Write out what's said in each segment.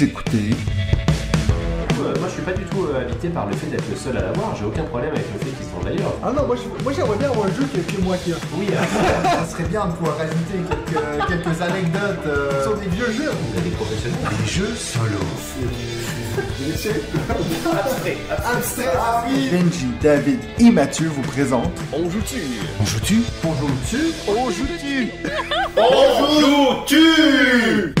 Vous écoutez Euh, moi, je suis pas du tout euh, habité par le fait d'être le seul à l'avoir. J'ai aucun problème avec le fait qu'ils se vendent ailleurs. Ah non, moi, je- moi j'aimerais bien avoir un jeu que, que moi qui a. Oui, Ça serait bien de pouvoir rajouter quelques, quelques anecdotes. euh, Sur des vieux jeux. vous êtes des professionnels. des jeux solo. Abstrait, ah oui Benji, David et Mathieu vous présentent On joue-tu On joue-tu On joue-tu On joue-tu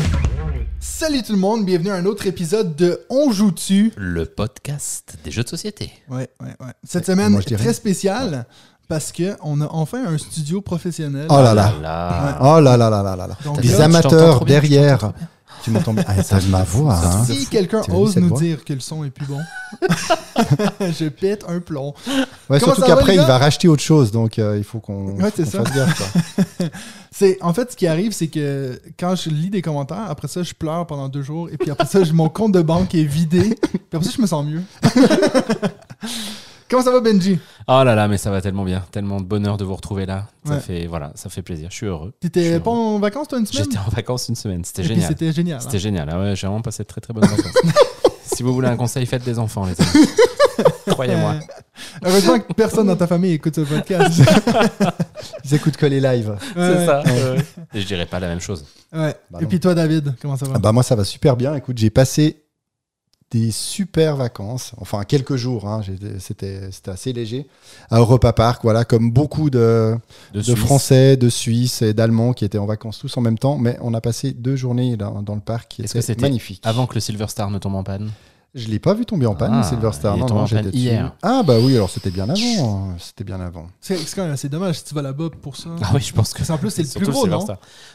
Salut tout le monde, bienvenue à un autre épisode de On joue-tu. Le podcast des jeux de société. Ouais, ouais, ouais. Cette semaine moi, je dirais- très spéciale parce que on a enfin un studio professionnel. Oh là là. Là, Oh là là là là là là. Donc t'entends amateurs trop bien, je derrière. t'entends trop Tu m'entends bien Ah, t'as ma voix, hein. Si quelqu'un ose nous voix dire que le son est plus bon, je pète un plomb. Ouais, surtout ça qu'après, il va racheter autre chose, donc euh, il faut qu'on Ouais, ça. fasse gaffe. C'est en fait ce qui arrive, c'est que quand je lis des commentaires, après ça je pleure pendant deux jours et puis après ça mon compte de banque est vidé. Puis après ça je me sens mieux. Comment ça va Benji? Oh là là, mais ça va tellement bien. Tellement de bonheur de vous retrouver là. Ça Ouais. fait, voilà, ça fait plaisir. Je suis heureux. T'étais pas heureux. en vacances toi une semaine J'étais en vacances une semaine. C'était génial. c'était génial. hein. C'était génial. Ah ouais, j'ai vraiment passé de très très bonnes vacances. si vous voulez un conseil, faites des enfants, les amis. Croyez-moi. Heureusement que personne dans ta famille écoute ce podcast. Ils écoutent que les lives. C'est ça. ouais. Et je dirais pas la même chose. Ouais. Bah Et puis toi David, comment ça va? Ah bah moi, ça va super bien. Écoute, j'ai passé des super vacances, enfin quelques jours, hein, c'était assez léger, à Europa Park, voilà, comme beaucoup de, De, de Suisse. Français, de Suisses et d'Allemands qui étaient en vacances tous en même temps, mais on a passé deux journées dans, dans le parc qui Est-ce que étaient c'était magnifiques. Avant que le Silver Star ne tombe en panne? Je l'ai pas vu tomber en panne, Ah, le Silver Star. Non, non, j'étais dessus. hier. Ah bah oui, alors c'était bien avant. hein. C'était bien avant. C'est c'est quand même assez dommage si tu vas là-bas pour ça. Ah oui, je pense que Parce qu'en plus c'est le plus gros non.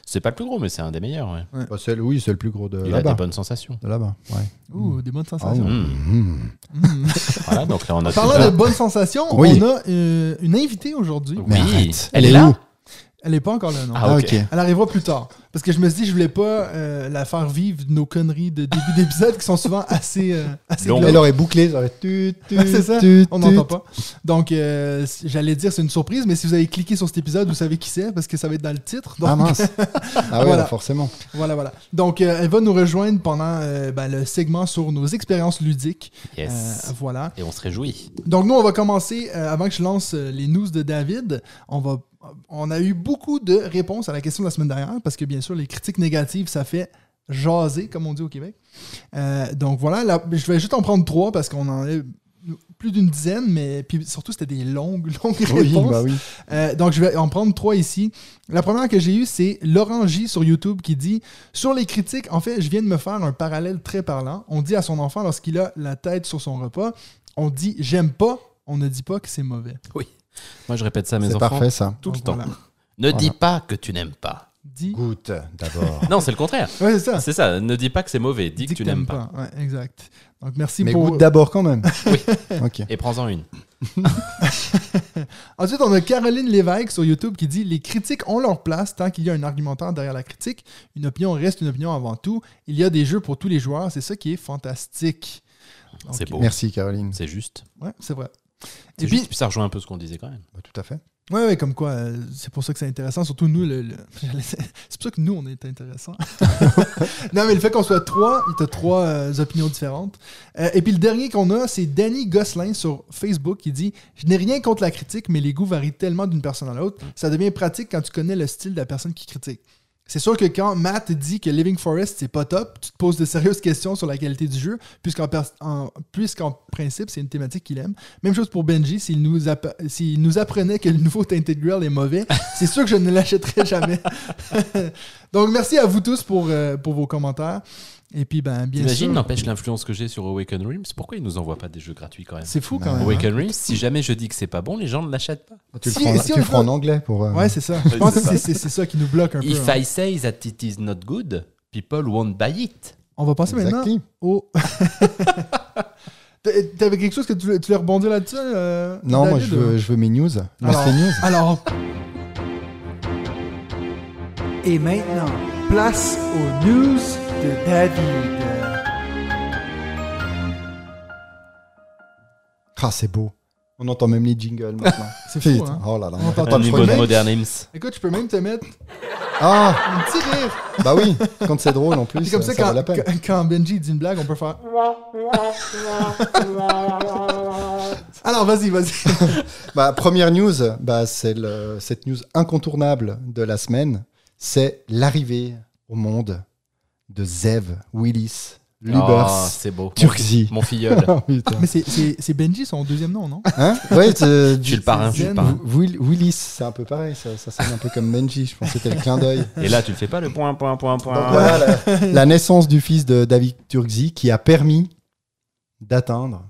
C'est pas le plus gros, mais c'est un des meilleurs. Ouais. Bah, c'est- oui, c'est le plus gros de Il a des là-bas. bonnes sensations. De là-bas, ouais. Ouh, des bonnes Ah, sensations. Mmh. Mmh. Voilà, donc là on a Parlant de bonnes sensations, Oui. on a euh, une invitée aujourd'hui. Mais Oui. Elle est Elle est là où? Elle est pas encore là, non. Ah, Ah, ok. Elle arrivera plus tard. Parce que je me suis dit, je voulais pas euh, la faire vivre nos conneries de début d'épisode qui sont souvent assez, euh, assez glauques. Elle aurait bouclé, ça aurait tut, tut, C'est ça, tut, On n'entend pas. Donc, euh, j'allais dire c'est une surprise, mais si vous avez cliqué sur cet épisode, vous savez qui c'est parce que ça va être dans le titre. Donc, Ah mince. Ah oui, Voilà. forcément. voilà, voilà. Donc, euh, elle va nous rejoindre pendant euh, ben, le segment sur nos expériences ludiques. Yes. Euh, voilà. Et on se réjouit. Donc, nous, on va commencer, euh, avant que je lance euh, les news de David, on va. On a eu beaucoup de réponses à la question de la semaine dernière, parce que bien sûr, les critiques négatives, ça fait jaser, comme on dit au Québec. Euh, donc voilà, là, je vais juste en prendre trois parce qu'on en a plus d'une dizaine, mais puis surtout c'était des longues, longues Oui, réponses. bah oui. Euh, donc, je vais en prendre trois ici. La première que j'ai eue, c'est Laurent J sur YouTube qui dit Sur les critiques, en fait, je viens de me faire un parallèle très parlant. On dit à son enfant lorsqu'il a la tête sur son repas on dit j'aime pas, on ne dit pas que c'est mauvais. Moi, je répète ça à mes C'est enfants parfait ça. tout le temps. voilà. Ne dis pas que tu n'aimes pas. Dis. Goûte d'abord. Non, c'est le contraire. Ouais, c'est ça. C'est ça. Ne dis pas que c'est mauvais. Dis, que tu n'aimes pas. Ouais, exact. Donc, merci Mais pour. goûte d'abord quand même. Oui. Ok. Et prends-en une. Ensuite, on a Caroline Lévesque sur YouTube qui dit Les critiques ont leur place tant qu'il y a un argumentaire derrière la critique. Une opinion reste une opinion avant tout. Il y a des jeux pour tous les joueurs. C'est ça qui est fantastique. C'est beau. Merci Caroline. C'est juste. Ouais, c'est vrai. Et puis, ça rejoint un peu ce qu'on disait quand même. Bah, tout à fait. Ouais, ouais, comme quoi, euh, c'est pour ça que c'est intéressant. Surtout nous, le, le- c'est pour ça que nous, on est intéressant. non, mais le fait qu'on soit trois, il a trois euh, opinions différentes. Euh, et puis le dernier qu'on a, c'est Danny Gosselin sur Facebook qui dit Je n'ai rien contre la critique, mais les goûts varient tellement d'une personne à l'autre. Ça devient pratique quand tu connais le style de la personne qui critique. C'est sûr que quand Matt dit que Living Forest c'est pas top, tu te poses de sérieuses questions sur la qualité du jeu, puisqu'en en- puisqu'en principe c'est une thématique qu'il aime. Même chose pour Benji, s'il nous, app- s'il nous apprenait que le nouveau Tainted Grail est mauvais, c'est sûr que je ne l'achèterai jamais. Donc merci à vous tous pour, euh, pour vos commentaires. Et puis ben bien T'imagines, sûr, n'empêche l'influence que j'ai sur Awaken Realms. Pourquoi ils nous envoient pas des jeux gratuits quand même? C'est fou quand même. hein. Awaken Realms, si jamais je dis que c'est pas bon, les gens ne l'achètent pas. Tu Si- le prends, si tu le prends en anglais pour. euh, Ouais, c'est ça. Je pense que c'est ça. qui nous bloque un peu. If hein. I say that it is not good, people won't buy it. On va passer maintenant Exactly. au. T'a- T'avais quelque chose que tu voulais, tu voulais rebondir là-dessus euh, Non, moi je veux, je veux mes news. Alors- news. Alors. Et maintenant, place aux news de David. Ah, c'est beau. On entend même les jingles maintenant. C'est fou, hein. Oh là là, On entend Un le niveau de Modern Hymns. Écoute, je peux même te mettre Ah, un petit rire. bah oui, quand c'est drôle en plus, C'est comme ça, ça vaut quand, la peine. quand- Benji dit une blague, on peut faire. Alors, vas-y, vas-y. Bah, première news, bah, c'est cette news incontournable de la semaine, c'est l'arrivée au monde de Zev Willis Oh, Lubers c'est beau. Turkzy. Mon filleul. Oh, putain. Mais c'est- c'est c'est Benji, son deuxième nom, non Hein ouais, c'est- Je suis le parrain. Will- Willis, c'est un peu pareil, ça, ça sonne un peu comme Benji, je pense que c'était le clin d'œil. Et là, tu le fais pas le point, point, point, point. Donc voilà la, la naissance du fils de David Turkzy qui a permis d'atteindre.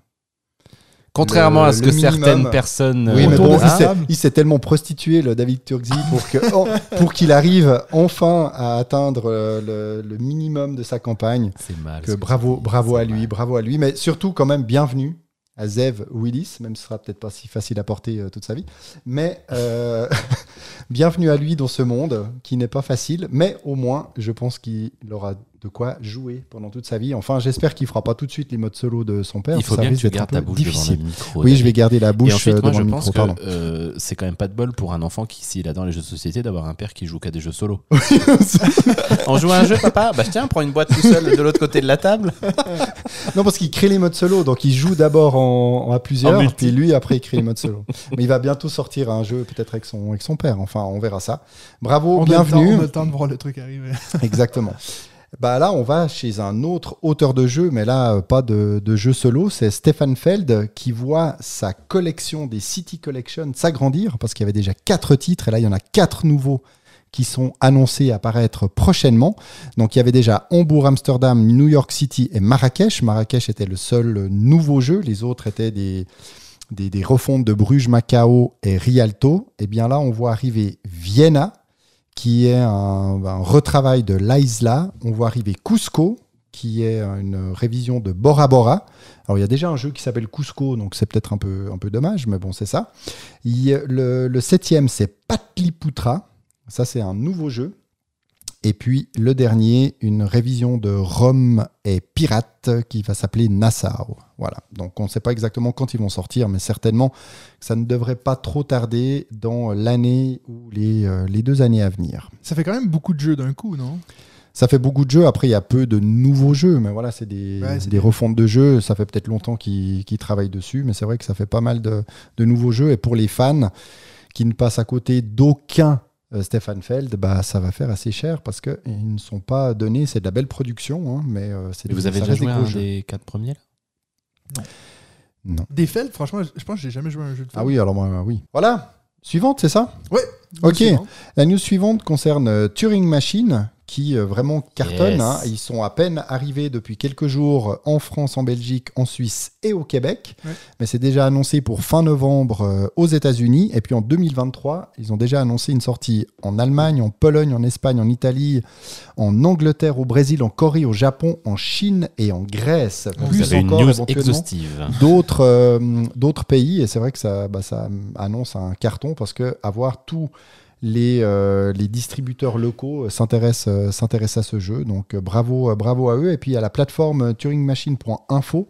Contrairement Le- à ce que minimum. certaines personnes. Oui, euh, mais bon, de il s'est- tellement prostitué, le David Turkzy, pour que oh, pour qu'il arrive enfin à atteindre euh, le, le minimum de sa campagne. C'est mal. Que ce que bravo, bravo à lui, mal. bravo à lui. Mais surtout, quand même, bienvenue à Zev Willis, même si ce sera peut-être pas si facile à porter euh, toute sa vie. Mais euh, bienvenue à lui dans ce monde qui n'est pas facile. Mais au moins, je pense qu'il aura de quoi jouer pendant toute sa vie. Enfin, j'espère qu'il fera pas tout de suite les modes solo de son père. Il faut ça bien que tu gardes ta peu bouche difficile. devant le micro. Oui, je vais garder la Et bouche ensuite, euh, moi, devant je le pense micro. Pardon. que euh, c'est quand même pas de bol pour un enfant qui, s'il adore les jeux de société, d'avoir un père qui joue qu'à des jeux solo. On joue à un jeu, papa? Bah tiens, prends une boîte tout seul de l'autre côté de la table. Non, parce qu'il crée les modes solo, donc il joue d'abord en, en- à plusieurs, puis lui après il crée les modes solo. Mais il va bientôt sortir un jeu peut-être avec son, avec son père, enfin on verra ça. Bravo, On bienvenue. On a le temps de voir le truc arriver. Exactement. Bah là, on va chez un autre auteur de jeu, mais là, euh, pas de, jeu solo. C'est Stefan Feld qui voit sa collection des City Collection s'agrandir parce qu'il y avait déjà quatre titres et là, il y en a quatre nouveaux qui sont annoncés apparaître prochainement. Donc il y avait déjà Hambourg, Amsterdam, New York City et Marrakech. Marrakech était le seul nouveau jeu, les autres étaient des, des, refontes de Bruges, Macao et Rialto. Et bien là, on voit arriver Vienna, qui est un, un retravail de l'Aisla. On voit arriver Cusco, qui est une révision de Bora Bora. Alors, il y a déjà un jeu qui s'appelle Cusco, donc c'est peut-être un peu, dommage, mais bon, c'est ça. Le, le septième, c'est Patliputra. Ça, c'est un nouveau jeu. Et puis, le dernier, une révision de Rome et Pirate qui va s'appeler Nassau. Voilà. Donc, on ne sait pas exactement quand ils vont sortir, mais certainement ça ne devrait pas trop tarder dans l'année ou les, euh, les deux années à venir. Ça fait quand même beaucoup de jeux d'un coup, non? Ça fait beaucoup de jeux. Après, il y a peu de nouveaux jeux, mais voilà, c'est des, Ouais, refontes de jeux. Ça fait peut-être longtemps qu'ils travaillent dessus, mais c'est vrai que ça fait pas mal de, de nouveaux jeux. Et pour les fans qui ne passent à côté d'aucun euh, Stefan Feld, bah, ça va faire assez cher parce qu'ils ne sont pas donnés. C'est de la belle production, hein, mais euh, c'est vous des- avez déjà joué à gros un jeux. des quatre premiers là? Non. Des Feld, franchement, je pense que j'ai jamais joué à un jeu de Feld. Ah oui, alors moi, oui. Voilà. Suivante, c'est ça? Ouais. Ok. La news suivante concerne euh, Turing Machine, qui euh, vraiment cartonne. Yes. hein. Ils sont à peine arrivés depuis quelques jours en France, en Belgique, en Suisse et au Québec. Ouais. Mais c'est déjà annoncé pour fin novembre euh, aux États-Unis. Et puis en 2023, ils ont déjà annoncé une sortie en Allemagne, en Pologne, en Espagne, en Italie, en Angleterre, au Brésil, en Corée, au Japon, en Chine et en Grèce. Vous Plus avez une encore, news éventuellement, exhaustive. d'autres euh, d'autres pays et c'est vrai que ça, bah, ça annonce un carton parce que avoir tous les, euh, les distributeurs locaux euh, s'intéressent euh, s'intéressent à ce jeu. Donc bravo bravo à eux. Et puis a la plateforme turingmachine.info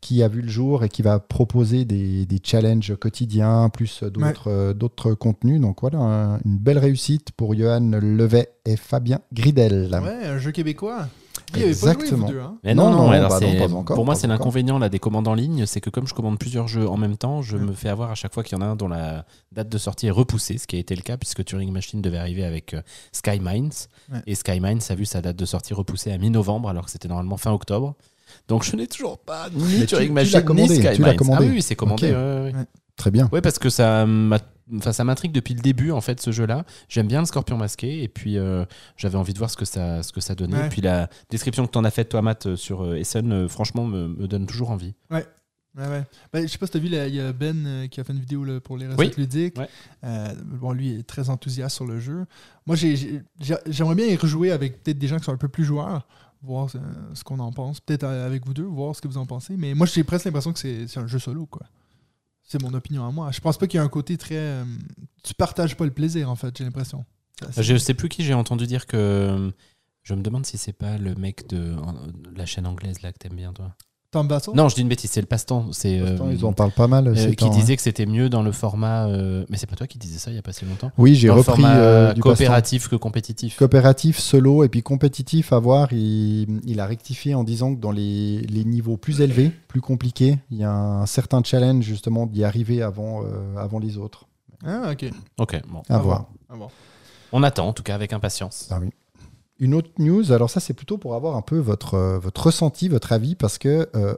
qui a vu le jour et qui va proposer des, des challenges quotidiens plus d'autres euh, d'autres contenus. Donc voilà un- une belle réussite pour Johan Levet et Fabien Gridel. Ouais, un jeu québécois. Il avait pas joué, Exactement. vous deux, hein Mais Non, non, non, non, alors bah non, c'est- pas encore, pour moi pas c'est l'inconvénient là des commandes en ligne, c'est que comme je commande plusieurs jeux en même temps, je me fais avoir à chaque fois qu'il y en a un dont la date de sortie est repoussée, ce qui a été le cas puisque Turing Machine devait arriver avec euh, Sky Mines Ouais. et Sky Mines a vu sa date de sortie repoussée à mi-novembre alors que c'était normalement fin octobre. Donc je n'ai toujours pas ni Turing tu Machine ni commandé, Sky Mines. commandé. Ah oui, oui, c'est commandé. Ouais. Très bien Ouais, parce que ça m'a- Enfin, ça m'intrigue depuis le début en fait ce jeu-là. J'aime bien le Scorpion masqué et puis euh, j'avais envie de voir ce que ça, ce que ça donnait. Ouais. Et puis la description que tu en as faite toi Matt euh, sur euh, Essen, euh, franchement me, me donne toujours envie. Ouais, ouais. Ben, je sais pas si t'as vu, il y a Ben euh, qui a fait une vidéo là, pour les recettes Oui. ludiques. Ouais. Euh, bon, lui est très enthousiaste sur le jeu. Moi, j'ai- j'ai- j'ai- j'aimerais bien y rejouer avec peut-être des gens qui sont un peu plus joueurs, voir ce qu'on en pense. Peut-être avec vous deux, voir ce que vous en pensez. Mais moi, j'ai presque l'impression que c'est c'est un jeu solo, quoi. C'est mon opinion à moi. Je pense pas qu'il y a un côté très. euh, tu partages pas le plaisir, en fait, j'ai l'impression. Je sais plus qui j'ai entendu dire que. Je me demande si c'est pas le mec de euh, la chaîne anglaise là que t'aimes bien toi. Non, je dis une bêtise, c'est le passe-temps. C'est euh, Ils en parlent pas mal. euh, ces qui temps, hein. disait que c'était mieux dans le format. euh, Mais c'est pas toi qui disais ça il y a pas si longtemps. Oui, j'ai Dans le repris format euh, du passe-temps. coopératif que compétitif. Coopératif, solo et puis compétitif à voir. Il, il a rectifié en disant que dans les, les niveaux plus élevés, plus compliqués, il y a un certain challenge justement d'y arriver avant, euh, avant les autres. Ah, ok. Ok, bon. À À voir. À voir. On attend en tout cas avec impatience. Ah oui. Une autre news, alors ça c'est plutôt pour avoir un peu votre, euh, votre ressenti, votre avis, parce que euh,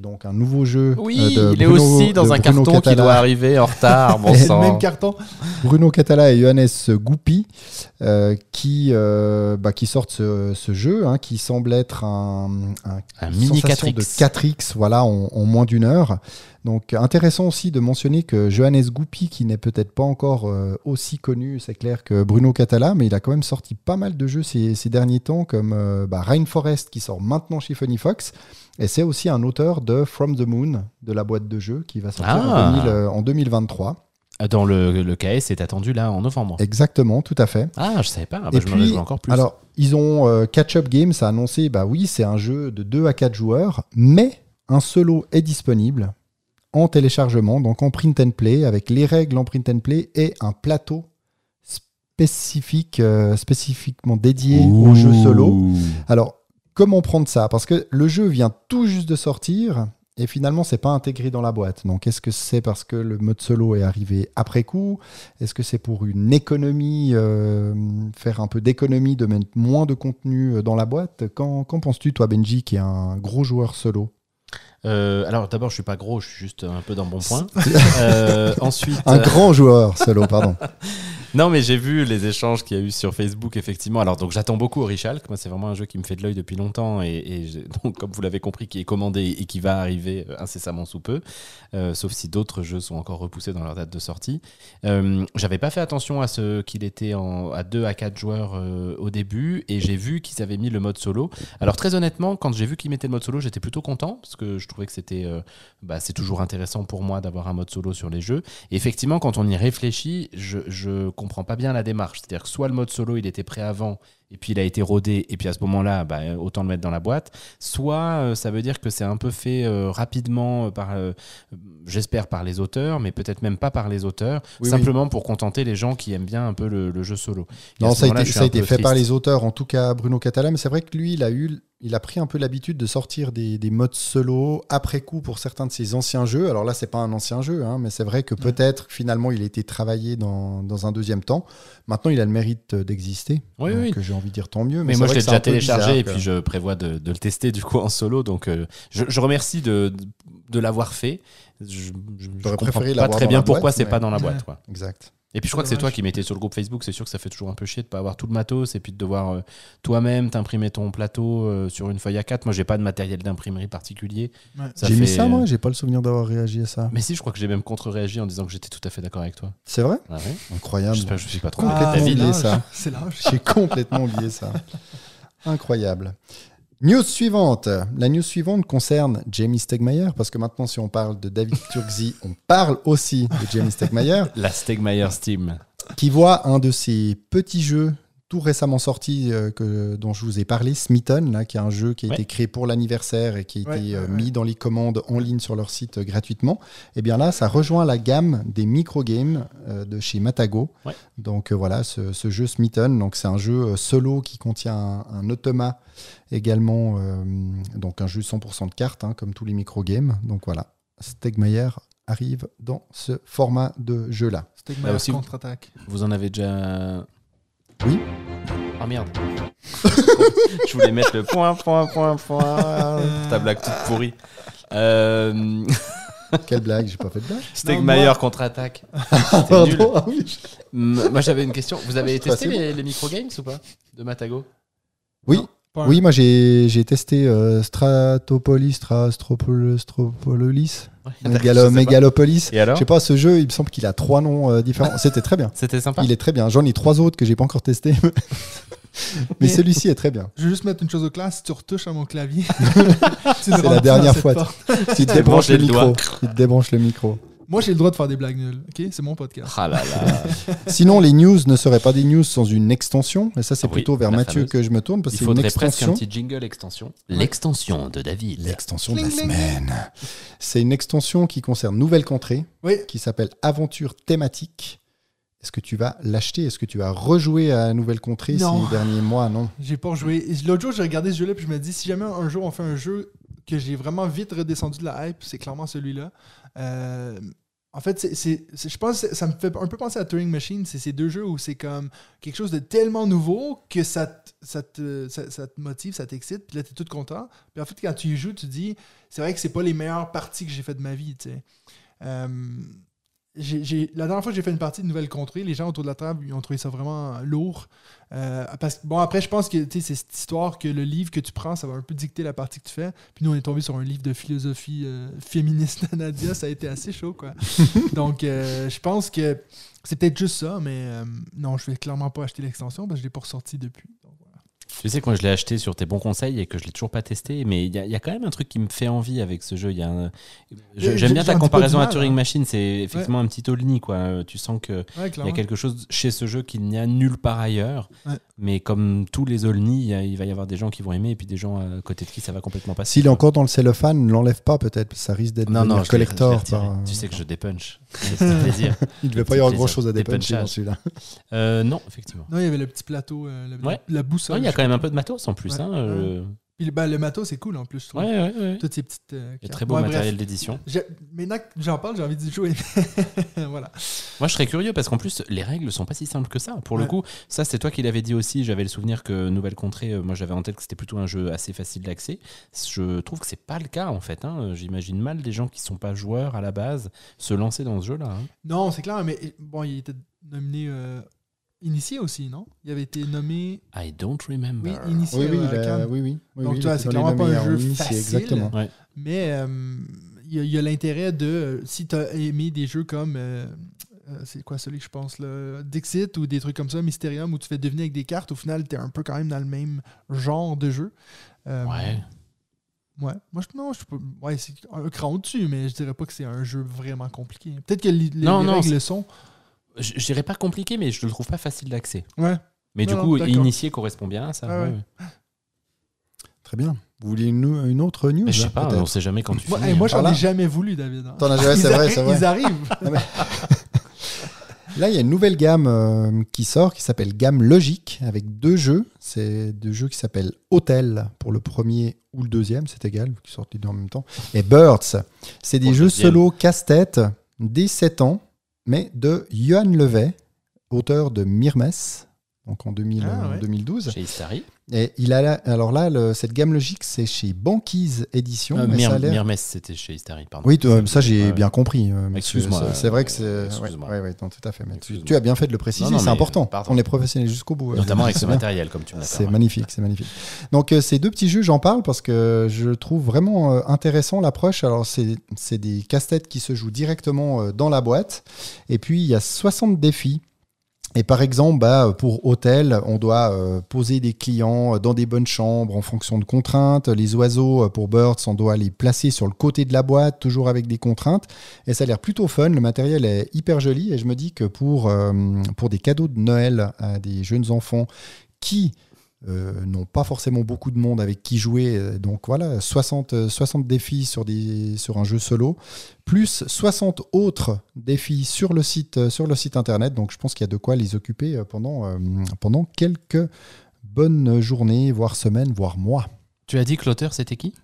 donc un nouveau jeu Oui, euh, de il est aussi dans un Bruno carton qui doit arriver en retard. Bon sang. même carton. Bruno Catala et Johannes Goupy euh, qui, bah, qui sortent ce, ce jeu hein, qui semble être un, un, Un une mini sensation 4X. de 4X voilà, en, en moins d'une heure. Donc intéressant aussi de mentionner que Johannes Goupy, qui n'est peut-être pas encore euh, aussi connu, c'est clair, que Bruno Catala, mais il a quand même sorti pas mal de jeux ces, ces derniers temps, comme euh, bah, Rainforest qui sort maintenant chez Funny Fox. Et c'est aussi un auteur de From the Moon, de la boîte de jeux, qui va sortir Ah. en, 2000, euh, en 2023. Dans le, le KS est attendu là en novembre. Exactement, tout à fait. Ah, je savais pas. Ah, bah, Et je puis, encore plus. Alors, ils ont euh, Catch Up Games a annoncé, bah oui, c'est un jeu de 2 à 4 joueurs, mais un solo est disponible en téléchargement, donc en print and play, avec les règles en print and play et un plateau spécifique, euh, spécifiquement dédié au jeu solo. Alors, comment prendre ça? Parce que le jeu vient tout juste de sortir et finalement, c'est pas intégré dans la boîte. Donc, est-ce que c'est parce que le mode solo est arrivé après coup? Est-ce que c'est pour une économie, euh, faire un peu d'économie, de mettre moins de contenu euh, dans la boîte? Qu'en qu'en penses-tu, toi, Benji, qui est un gros joueur solo? Euh, alors d'abord, je suis pas gros, je suis juste un peu dans bon point. Euh, ensuite, Un euh, grand joueur solo, pardon. non mais j'ai vu les échanges qu'il y a eu sur Facebook effectivement. Alors donc j'attends beaucoup Orichalk. Moi c'est vraiment un jeu qui me fait de l'œil depuis longtemps et, donc comme vous l'avez compris, qui est commandé et qui va arriver euh, incessamment sous peu. Euh, sauf si d'autres jeux sont encore repoussés dans leur date de sortie. Euh, J'avais pas fait attention à ce qu'il était en, à 2 à 4 joueurs au début et j'ai vu qu'ils avaient mis le mode solo. Alors très honnêtement, quand j'ai vu qu'ils mettaient le mode solo, j'étais plutôt content parce que je trouvais que c'était, bah, c'est toujours intéressant pour moi d'avoir un mode solo sur les jeux. Et effectivement, quand on y réfléchit, je, je comprends pas bien la démarche. C'est-à-dire que soit le mode solo il était prêt avant et puis il a été rodé et puis à ce moment-là, bah, autant le mettre dans la boîte. Soit euh, ça veut dire que c'est un peu fait euh, rapidement euh, par, euh, j'espère par les auteurs, mais peut-être même pas par les auteurs, Oui, simplement pour contenter les gens qui aiment bien un peu le, le jeu solo. Et Non, ça a été, ça a fait par les auteurs, en tout cas Bruno Catala, mais c'est vrai que lui, il a, eu, il a pris un peu l'habitude de sortir des, des modes solo après coup pour certains de ses anciens jeux. Alors là, c'est pas un ancien jeu, hein, mais c'est vrai que peut-être finalement il a été travaillé dans, dans un deuxième temps. Maintenant, il a le mérite d'exister. Oui, Donc, oui. j'ai envie de dire tant mieux. Mais moi, je l'ai déjà téléchargé et puis je prévois de, de le tester du coup en solo. Donc, euh, je, je remercie de, de l'avoir fait. Je, je, je comprends pas très bien pourquoi c'est mais- pas dans la boîte. Quoi. Exact. Et puis je crois que c'est toi qui mettais sur le groupe Facebook. C'est sûr que ça fait toujours un peu chier de pas avoir tout le matos et puis de devoir euh, toi-même t'imprimer ton plateau euh, sur une feuille A4. Moi, j'ai pas de matériel d'imprimerie particulier. Ouais. J'ai mis fait- ça, moi, j'ai pas le souvenir d'avoir réagi à ça. Mais si, je crois que j'ai même contre-réagi en disant que j'étais tout à fait d'accord avec toi. C'est vrai Ah ouais Incroyable. J'espère que je suis pas trop. Ah, c'est oublié l'âge. ça. C'est l'âge. J'ai complètement oublié ça. Incroyable. News suivante. La news suivante concerne Jamie Stegmaier, parce que maintenant, si on parle de David Turkzy, on parle aussi de Jamie Stegmaier, La Stegmaier Steam. qui voit un de ses petits jeux tout récemment sorti euh, que, dont je vous ai parlé, Smitten, là, qui est un jeu qui a Ouais. été créé pour l'anniversaire et qui a Ouais, été euh, ouais, mis dans les commandes en ligne sur leur site euh, gratuitement. Et bien là, ça rejoint la gamme des micro-games euh, de chez Matago. Ouais. Donc euh, voilà, ce, ce jeu Smitten, donc c'est un jeu euh, solo qui contient un, un automa également, euh, donc un jeu 100% de cartes, hein, comme tous les micro-games. Donc voilà, Stegmaier arrive dans ce format de jeu-là. Aussi, vous- contre-attaque. Vous en avez déjà. Oui. Ah merde. je voulais mettre le point, point, point, point. Ta blague toute pourrie. Euh... Quelle blague, j'ai pas fait de blague. Stegmaier moi- contre-attaque. C'était nul. Pardon, ah oui, Moi j'avais une question. Vous avez testé les, les microgames ou pas? De Matago? Oui, Pas un- oui, moi j'ai j'ai testé euh, Stratopolis, Strastropol- Stropolis, Je Megalo- sais pas. Megalopolis. Et alors Je sais pas, ce jeu, il me semble qu'il a trois noms euh, différents. C'était très bien. C'était sympa Il est très bien. J'en ai trois autres que j'ai pas encore testés. Mais Mais- celui-ci est très bien. Je vais juste mettre une chose au clair. Si tu retouches à mon clavier, C'est la dernière fois. Tu te débranches le le micro. doigt. Tu te débranches le micro. Moi, j'ai le droit de faire des blagues nulles. OK? C'est mon podcast. Ah là là. Sinon, les news ne seraient pas des news sans une extension. Et ça, c'est Ah oui, plutôt vers Mathieu fameuse. que je me tourne parce Il que c'est une faudrait presque un extension. petit jingle extension. L'extension de David. L'extension de la semaine. C'est une extension qui concerne Nouvelle Contrée, Oui. qui s'appelle Aventure thématique. Est-ce que tu vas l'acheter? Est-ce que tu vas rejouer à Nouvelle Contrée Non. ces derniers mois? Non. J'ai pas rejoué. L'autre jour, j'ai regardé ce jeu-là, puis je me dis, si jamais un jour on fait un jeu que j'ai vraiment vite redescendu de la hype, c'est clairement celui-là. Euh, en fait, c'est, je pense que ça me fait un peu penser à Turing Machine. C'est ces deux jeux où c'est comme quelque chose de tellement nouveau que ça te, ça te, motive, ça t'excite, puis là, t'es tout content. Puis en fait, quand tu y joues, tu dis, c'est vrai que c'est pas les meilleures parties que j'ai faites de ma vie, tu sais. Euh, la dernière fois que j'ai fait une partie de Nouvelle Contrée, les gens autour de la table ils ont trouvé ça vraiment lourd. Euh, parce que, bon, après, je pense que tu sais, c'est cette histoire que le livre que tu prends, ça va un peu dicter la partie que tu fais. Puis nous, on est tombé sur un livre de philosophie euh, féministe de Nadia, ça a été assez chaud, quoi. Donc, euh, je pense que c'est peut-être juste ça, mais non, je vais clairement pas acheter l'extension parce que je l'ai pas ressorti depuis. Tu sais que moi je l'ai acheté sur tes bons conseils et que je l'ai toujours pas testé, mais il y, a- il y a quand même un truc qui me fait envie avec ce jeu. Y a un- je- J'aime bien ta comparaison à Turing hein. Machine, c'est effectivement un petit Olni quoi. Tu sens que Ouais, y a quelque chose chez ce jeu qu'il n'y a nulle part ailleurs. Ouais. Mais comme tous les Olni, il, va y avoir des gens qui vont aimer et puis des gens à côté de qui ça va complètement passer. S'il est encore dans le cellophane, ne l'enlève pas peut-être. Ça risque d'être non, non, collector. par- Tu sais que je dépunch. Plaisir. Il ne devait pas y avoir plaisir. grand-chose à Des dépuncher dans celui-là. Euh, non, effectivement. Non, il y avait le petit plateau, euh, Ouais. la boussole. Ouais, il y a quand même un peu de matos en plus. Ouais. hein, euh, Puis ben, le matos, c'est cool en plus, je trouve. Ouais, ouais, ouais. Toutes ces petites. euh, Il y a cartes. très beau Ouais, matériel d'édition. Maintenant que j'en parle, j'ai envie d'y jouer. voilà. Moi, je serais curieux parce qu'en plus, les règles sont pas si simples que ça. Pour le coup, ça, c'est toi qui l'avais dit aussi. J'avais le souvenir que Nouvelle Contrée, euh, moi, j'avais en tête que c'était plutôt un jeu assez facile d'accès. Je trouve que c'est pas le cas en fait. hein. J'imagine mal des gens qui sont pas joueurs à la base se lancer dans ce jeu-là. hein. Non, c'est clair, mais bon, il était nominé euh, initié aussi, non? Il avait été nommé. I don't remember. Oui, initié. Oui, oui, euh, oui, oui. oui, Donc, oui, tu vois, c'est clairement pas un jeu facile. Exactement. Ouais. Mais euh, il y a- il y a, l'intérêt de. si tu as aimé des jeux comme. euh, euh, c'est quoi celui que je pense là Dixit ou des trucs comme ça, Mysterium, où tu fais deviner avec des cartes, au final, tu es un peu quand même dans le même genre de jeu. Euh, Ouais. Ouais. Moi, je, non, je suis pas. Ouais, c'est un cran au-dessus, mais je dirais pas que c'est un jeu vraiment compliqué. Peut-être que les, les- Non, les non, règles le sont. Je, je dirais pas compliqué, mais je le trouve pas facile d'accès. Ouais. Mais du coup, non, initié correspond bien à ça. Ah ouais. ouais, ouais. Très bien. Vous voulez une, une autre news Mais je sais pas, on sait jamais quand tu Moi, finis. hey, moi j'en ai jamais voulu, David. hein. T'en as jamais, Ils c'est vrai, c'est vrai. Ils arrivent. Là, il y a une nouvelle gamme euh, qui sort qui s'appelle Gamme Logique avec deux jeux. C'est deux jeux qui s'appellent Hotel pour le premier ou le deuxième, c'est égal, qui sortent les deux en même temps. Et Birds, c'est des le jeux deuxième. solo casse-tête dès 7 ans, mais de Johan Levet, auteur de Mirmes, donc en 2000, Ah, ouais. en 2012. Chez Istari. Et il a alors là, le- cette gamme logique, c'est chez Banquise Édition. Euh, c'était chez Istari, pardon. oui, toi, ça j'ai Ouais. bien compris. euh. Excuse-moi, C'est- vrai que c'est. euh, excuse-moi. ouais, ouais, tout à fait. mais tu, as bien fait de le préciser, c'est important. pardon. On est professionnel jusqu'au bout. Notamment avec C'est ce matériel, comme tu me l'as C'est magnifique, c'est magnifique. Donc euh, ces deux petits jeux, j'en parle parce que je trouve vraiment euh, intéressant l'approche. Alors c'est c'est des casse-têtes qui se jouent directement euh, dans la boîte. Et puis il y a 60 défis. Et par exemple, bah, pour hôtel, on doit euh, poser des clients dans des bonnes chambres en fonction de contraintes. Les oiseaux, euh, pour Birds, on doit les placer sur le côté de la boîte, toujours avec des contraintes. Et ça a l'air plutôt fun. Le matériel est hyper joli. Et je me dis que pour, euh, pour des cadeaux de Noël à des jeunes enfants qui euh, n'ont pas forcément beaucoup de monde avec qui jouer. Euh, Donc voilà, 60, euh, 60 défis sur, des, sur un jeu solo, plus 60 autres défis sur le site, euh, sur le site internet. Donc je pense qu'il y a de quoi les occuper euh, pendant, euh, pendant quelques bonnes journées, voire semaines, voire mois. Tu as dit que l'auteur, c'était qui?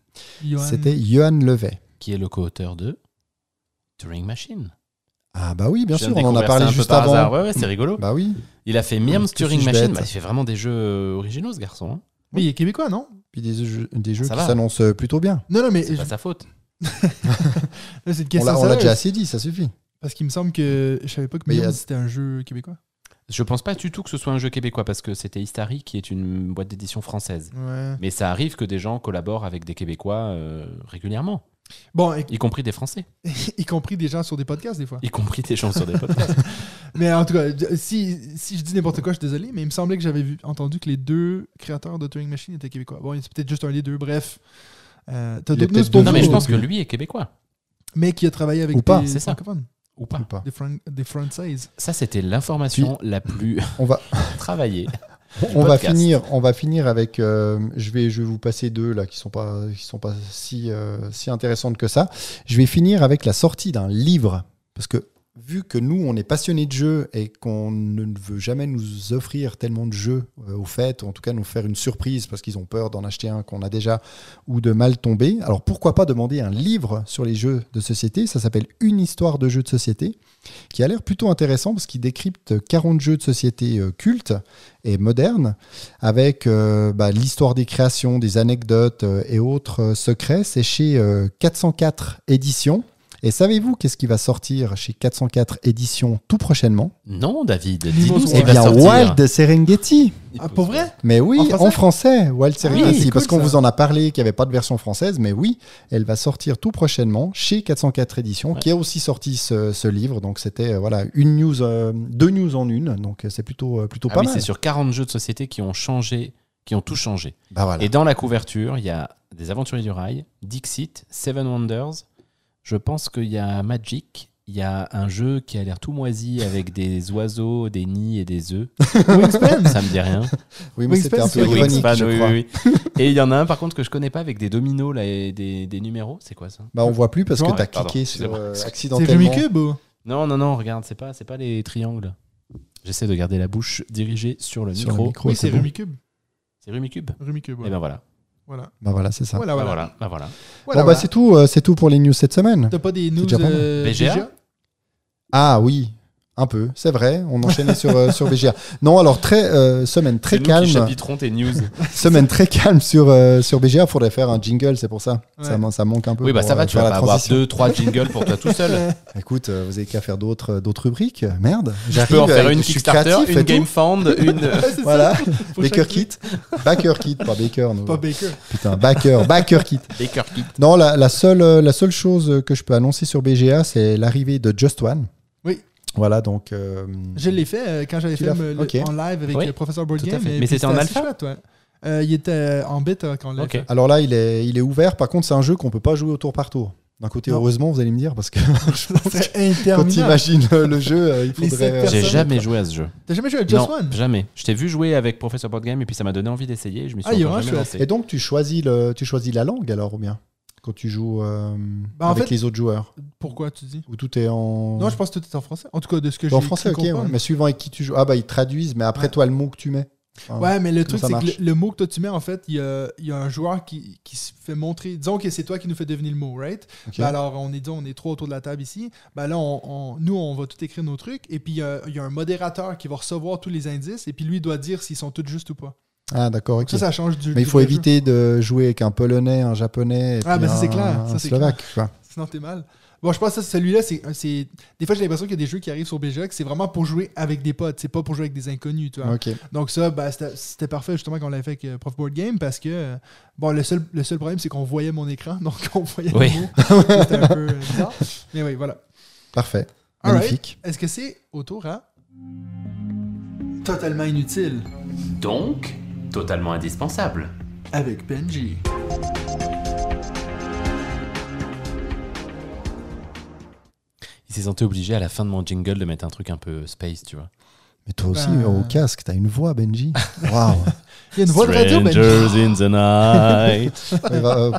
Johan. C'était Johan Levet. Qui est le co-auteur de Turing Machine. Ah bah oui, bien sûr, on en a parlé juste avant. hasard. Ouais, ouais, c'est rigolo. Bah oui. Il a fait Mirms Que Turing Machine. Bah, il fait vraiment des jeux euh, originaux, ce garçon. hein. Oui, il est québécois, non? Puis des jeux, des jeux qui s'annoncent euh, plutôt bien. Non, non, mais C'est je- pas sa faute. là, c'est une On question l'a on l'a sérieuse, déjà assez dit, ça suffit. Parce qu'il me semble que je savais pas que a- c'était un jeu québécois. Je pense pas du tout que ce soit un jeu québécois parce que c'était Istari qui est une boîte d'édition française. Ouais. Mais ça arrive que des gens collaborent avec des Québécois euh, régulièrement, Bon, y, y compris des Français, y compris des gens sur des podcasts, des fois. y compris des gens sur des podcasts. Mais en tout cas, si, si je dis n'importe quoi, je suis désolé, mais il me semblait que j'avais vu- entendu que les deux créateurs de Turing Machine étaient québécois. Bon, c'est peut-être juste un des deux, bref. Euh, pour deux non, mais je pense que lui est québécois. Mais qui a travaillé avec Ou pas, des c'est ça. francophones. Ou pas. Ou pas. Des, fran- des Franchises. Ça, c'était l'information la plus On va, travaillée. on va finir, on va finir avec. euh, je vais, je vais vous passer deux là qui sont pas, qui sont pas si, euh, si intéressantes que ça. Je vais finir avec la sortie d'un livre parce que vu que nous, on est passionnés de jeux et qu'on ne veut jamais nous offrir tellement de jeux euh, au fait, ou en tout cas nous faire une surprise parce qu'ils ont peur d'en acheter un qu'on a déjà ou de mal tomber. Alors pourquoi pas demander un livre sur les jeux de société? Ça s'appelle Une histoire de jeux de société, qui a l'air plutôt intéressant parce qu'il décrypte 40 jeux de société euh, cultes et modernes avec euh, bah, l'histoire des créations, des anecdotes et autres secrets. C'est chez euh, 404 éditions. Et savez-vous qu'est-ce qui va sortir chez 404 éditions tout prochainement? Non, David, dis-nous ce qui Eh va bien, sortir. Wild Serengeti. Ah, pour vrai? Mais oui, En en français? Wild Serengeti, c'est parce cool, qu'on vous en a parlé, qu'il n'y avait pas de version française, mais oui, elle va sortir tout prochainement chez 404 Éditions, Ouais. qui a aussi sorti ce, ce livre. Donc c'était euh, voilà une news, euh, deux news en une, donc euh, c'est plutôt plutôt Ah pas oui, mal. c'est sur 40 jeux de société qui ont changé, qui ont tout changé. Bah voilà. Et dans la couverture, il y a des aventuriers du rail, Dixit, Seven Wonders. Je pense qu'il y a Magic. Il y a un jeu qui a l'air tout moisi avec des oiseaux, des nids et des œufs. Wingspan Ça me dit rien. oui, mais c'était un peu c'est ironique, Wingspan, je oui, crois. oui, oui. Et il y en a un par contre que je connais pas avec des dominos là, et des, des numéros. C'est quoi ça Bah on voit plus parce que Ouais, tu as pardon, cliqué sur euh, C'est accidentellement. Rumicube ou? Non, non, non, regarde, c'est pas, c'est pas les triangles. J'essaie de garder la bouche dirigée sur le Sur le micro. micro, Oui, c'est c'est bon. Rumicube. C'est Rumicube. Rumicube, Et voilà. ben voilà. Voilà. Bah voilà, c'est ça. Voilà, Bah voilà. voilà. Bah voilà. Voilà, bon bah voilà. c'est tout, euh, c'est tout pour les news cette semaine. T'as pas des news déjà mal. euh, BGA? Ah oui, un peu, c'est vrai. On enchaînait sur euh, sur BGA. Non, alors très euh, semaine très C'est nous calme. qui chapitrons tes news. Semaine très calme sur, euh, sur BGA. Faudrait faire un jingle, c'est pour ça. Ouais. ça. man- Ça manque un peu. oui, bah pour, ça va, euh, tu faire vas pas avoir transition. deux, trois jingles pour toi tout seul. Écoute, euh, vous avez qu'à faire d'autres d'autres rubriques. Merde. Tu peux en faire une je Kickstarter, une. GameFound, une. Voilà. Baker Kit. Backer Kit, pas Baker. nous. Pas Baker. Putain, Backer. Backer Kit. Baker Kit. Non, la, la seule, la seule chose que je peux annoncer sur BGA, c'est l'arrivée de Just One. Voilà, donc. euh, Je l'ai fait euh, quand j'avais Tu fait le- en live avec Oui, le professeur et Mais puis c'était en alpha? chouette, ouais. Euh, il était en bêta quand on l'a Ok. fait. Alors là, il est, il est ouvert. Par contre, c'est un jeu qu'on peut pas jouer au tour par tour. D'un côté, Non. heureusement, vous allez me dire, parce que C'est quand interminable. t'imagines le jeu, il faudrait. J'ai jamais joué à ce jeu. T'as jamais joué à Just non, One? jamais. Je t'ai vu jouer avec Professor Board Game et puis ça m'a donné envie d'essayer. Je me suis Ah, il jamais chouette. lancé. Et donc, tu choisis, le, tu choisis la langue alors, ou bien? Quand tu joues euh, Bah, avec fait- les autres joueurs Pourquoi tu dis Ou tout est en. Non, je pense que tout est en français. En tout cas, de ce que j'ai en français, ok. ouais. Mais suivant avec qui tu joues. Ah, bah, ils traduisent, mais après, Ouais. toi, le mot que tu mets. Enfin, Ouais, mais le truc, c'est que le, le mot que toi tu mets, en fait, il y a, y a un joueur qui, qui se fait montrer. Disons que c'est toi qui nous fait deviner le mot, right? ok. Ben alors, on est, disons, on est trois autour de la table ici. Ben là, on, on- nous, on va tout écrire nos trucs. Et puis, il y y a un modérateur qui va recevoir tous les indices. Et puis, lui, doit dire s'ils sont tous justes ou pas. Ah, d'accord, ok. Ça, ça change du. mais il faut éviter de jouer avec un polonais, un japonais. Et Ah, puis ben ça, c'est un- clair. Ça, un slovaque, quoi. Sinon, t'es mal. Bon, je pense que celui-là, c'est, c'est. Des fois, j'ai l'impression qu'il y a des jeux qui arrivent sur BGA que c'est vraiment pour jouer avec des potes. C'est pas pour jouer avec des inconnus, tu vois. Ok. Donc ça, ben, c'était, parfait justement qu'on l'avait fait avec euh, Prof Board Game parce que euh, bon, le seul, le seul problème c'est qu'on voyait mon écran, donc on voyait Oui. le mot. C'était un peu euh, bizarre. Mais oui, voilà. Parfait. Alright. Magnifique. Est-ce que c'est au tour à totalement inutile Donc, totalement indispensable. avec Benji Il s'est senti obligé à la fin de mon jingle de mettre un truc un peu space, tu vois. Mais toi aussi, Ben- au casque, t'as une voix, Benji. Waouh. Il y a une voix de radio. Strangers in the night. Euh.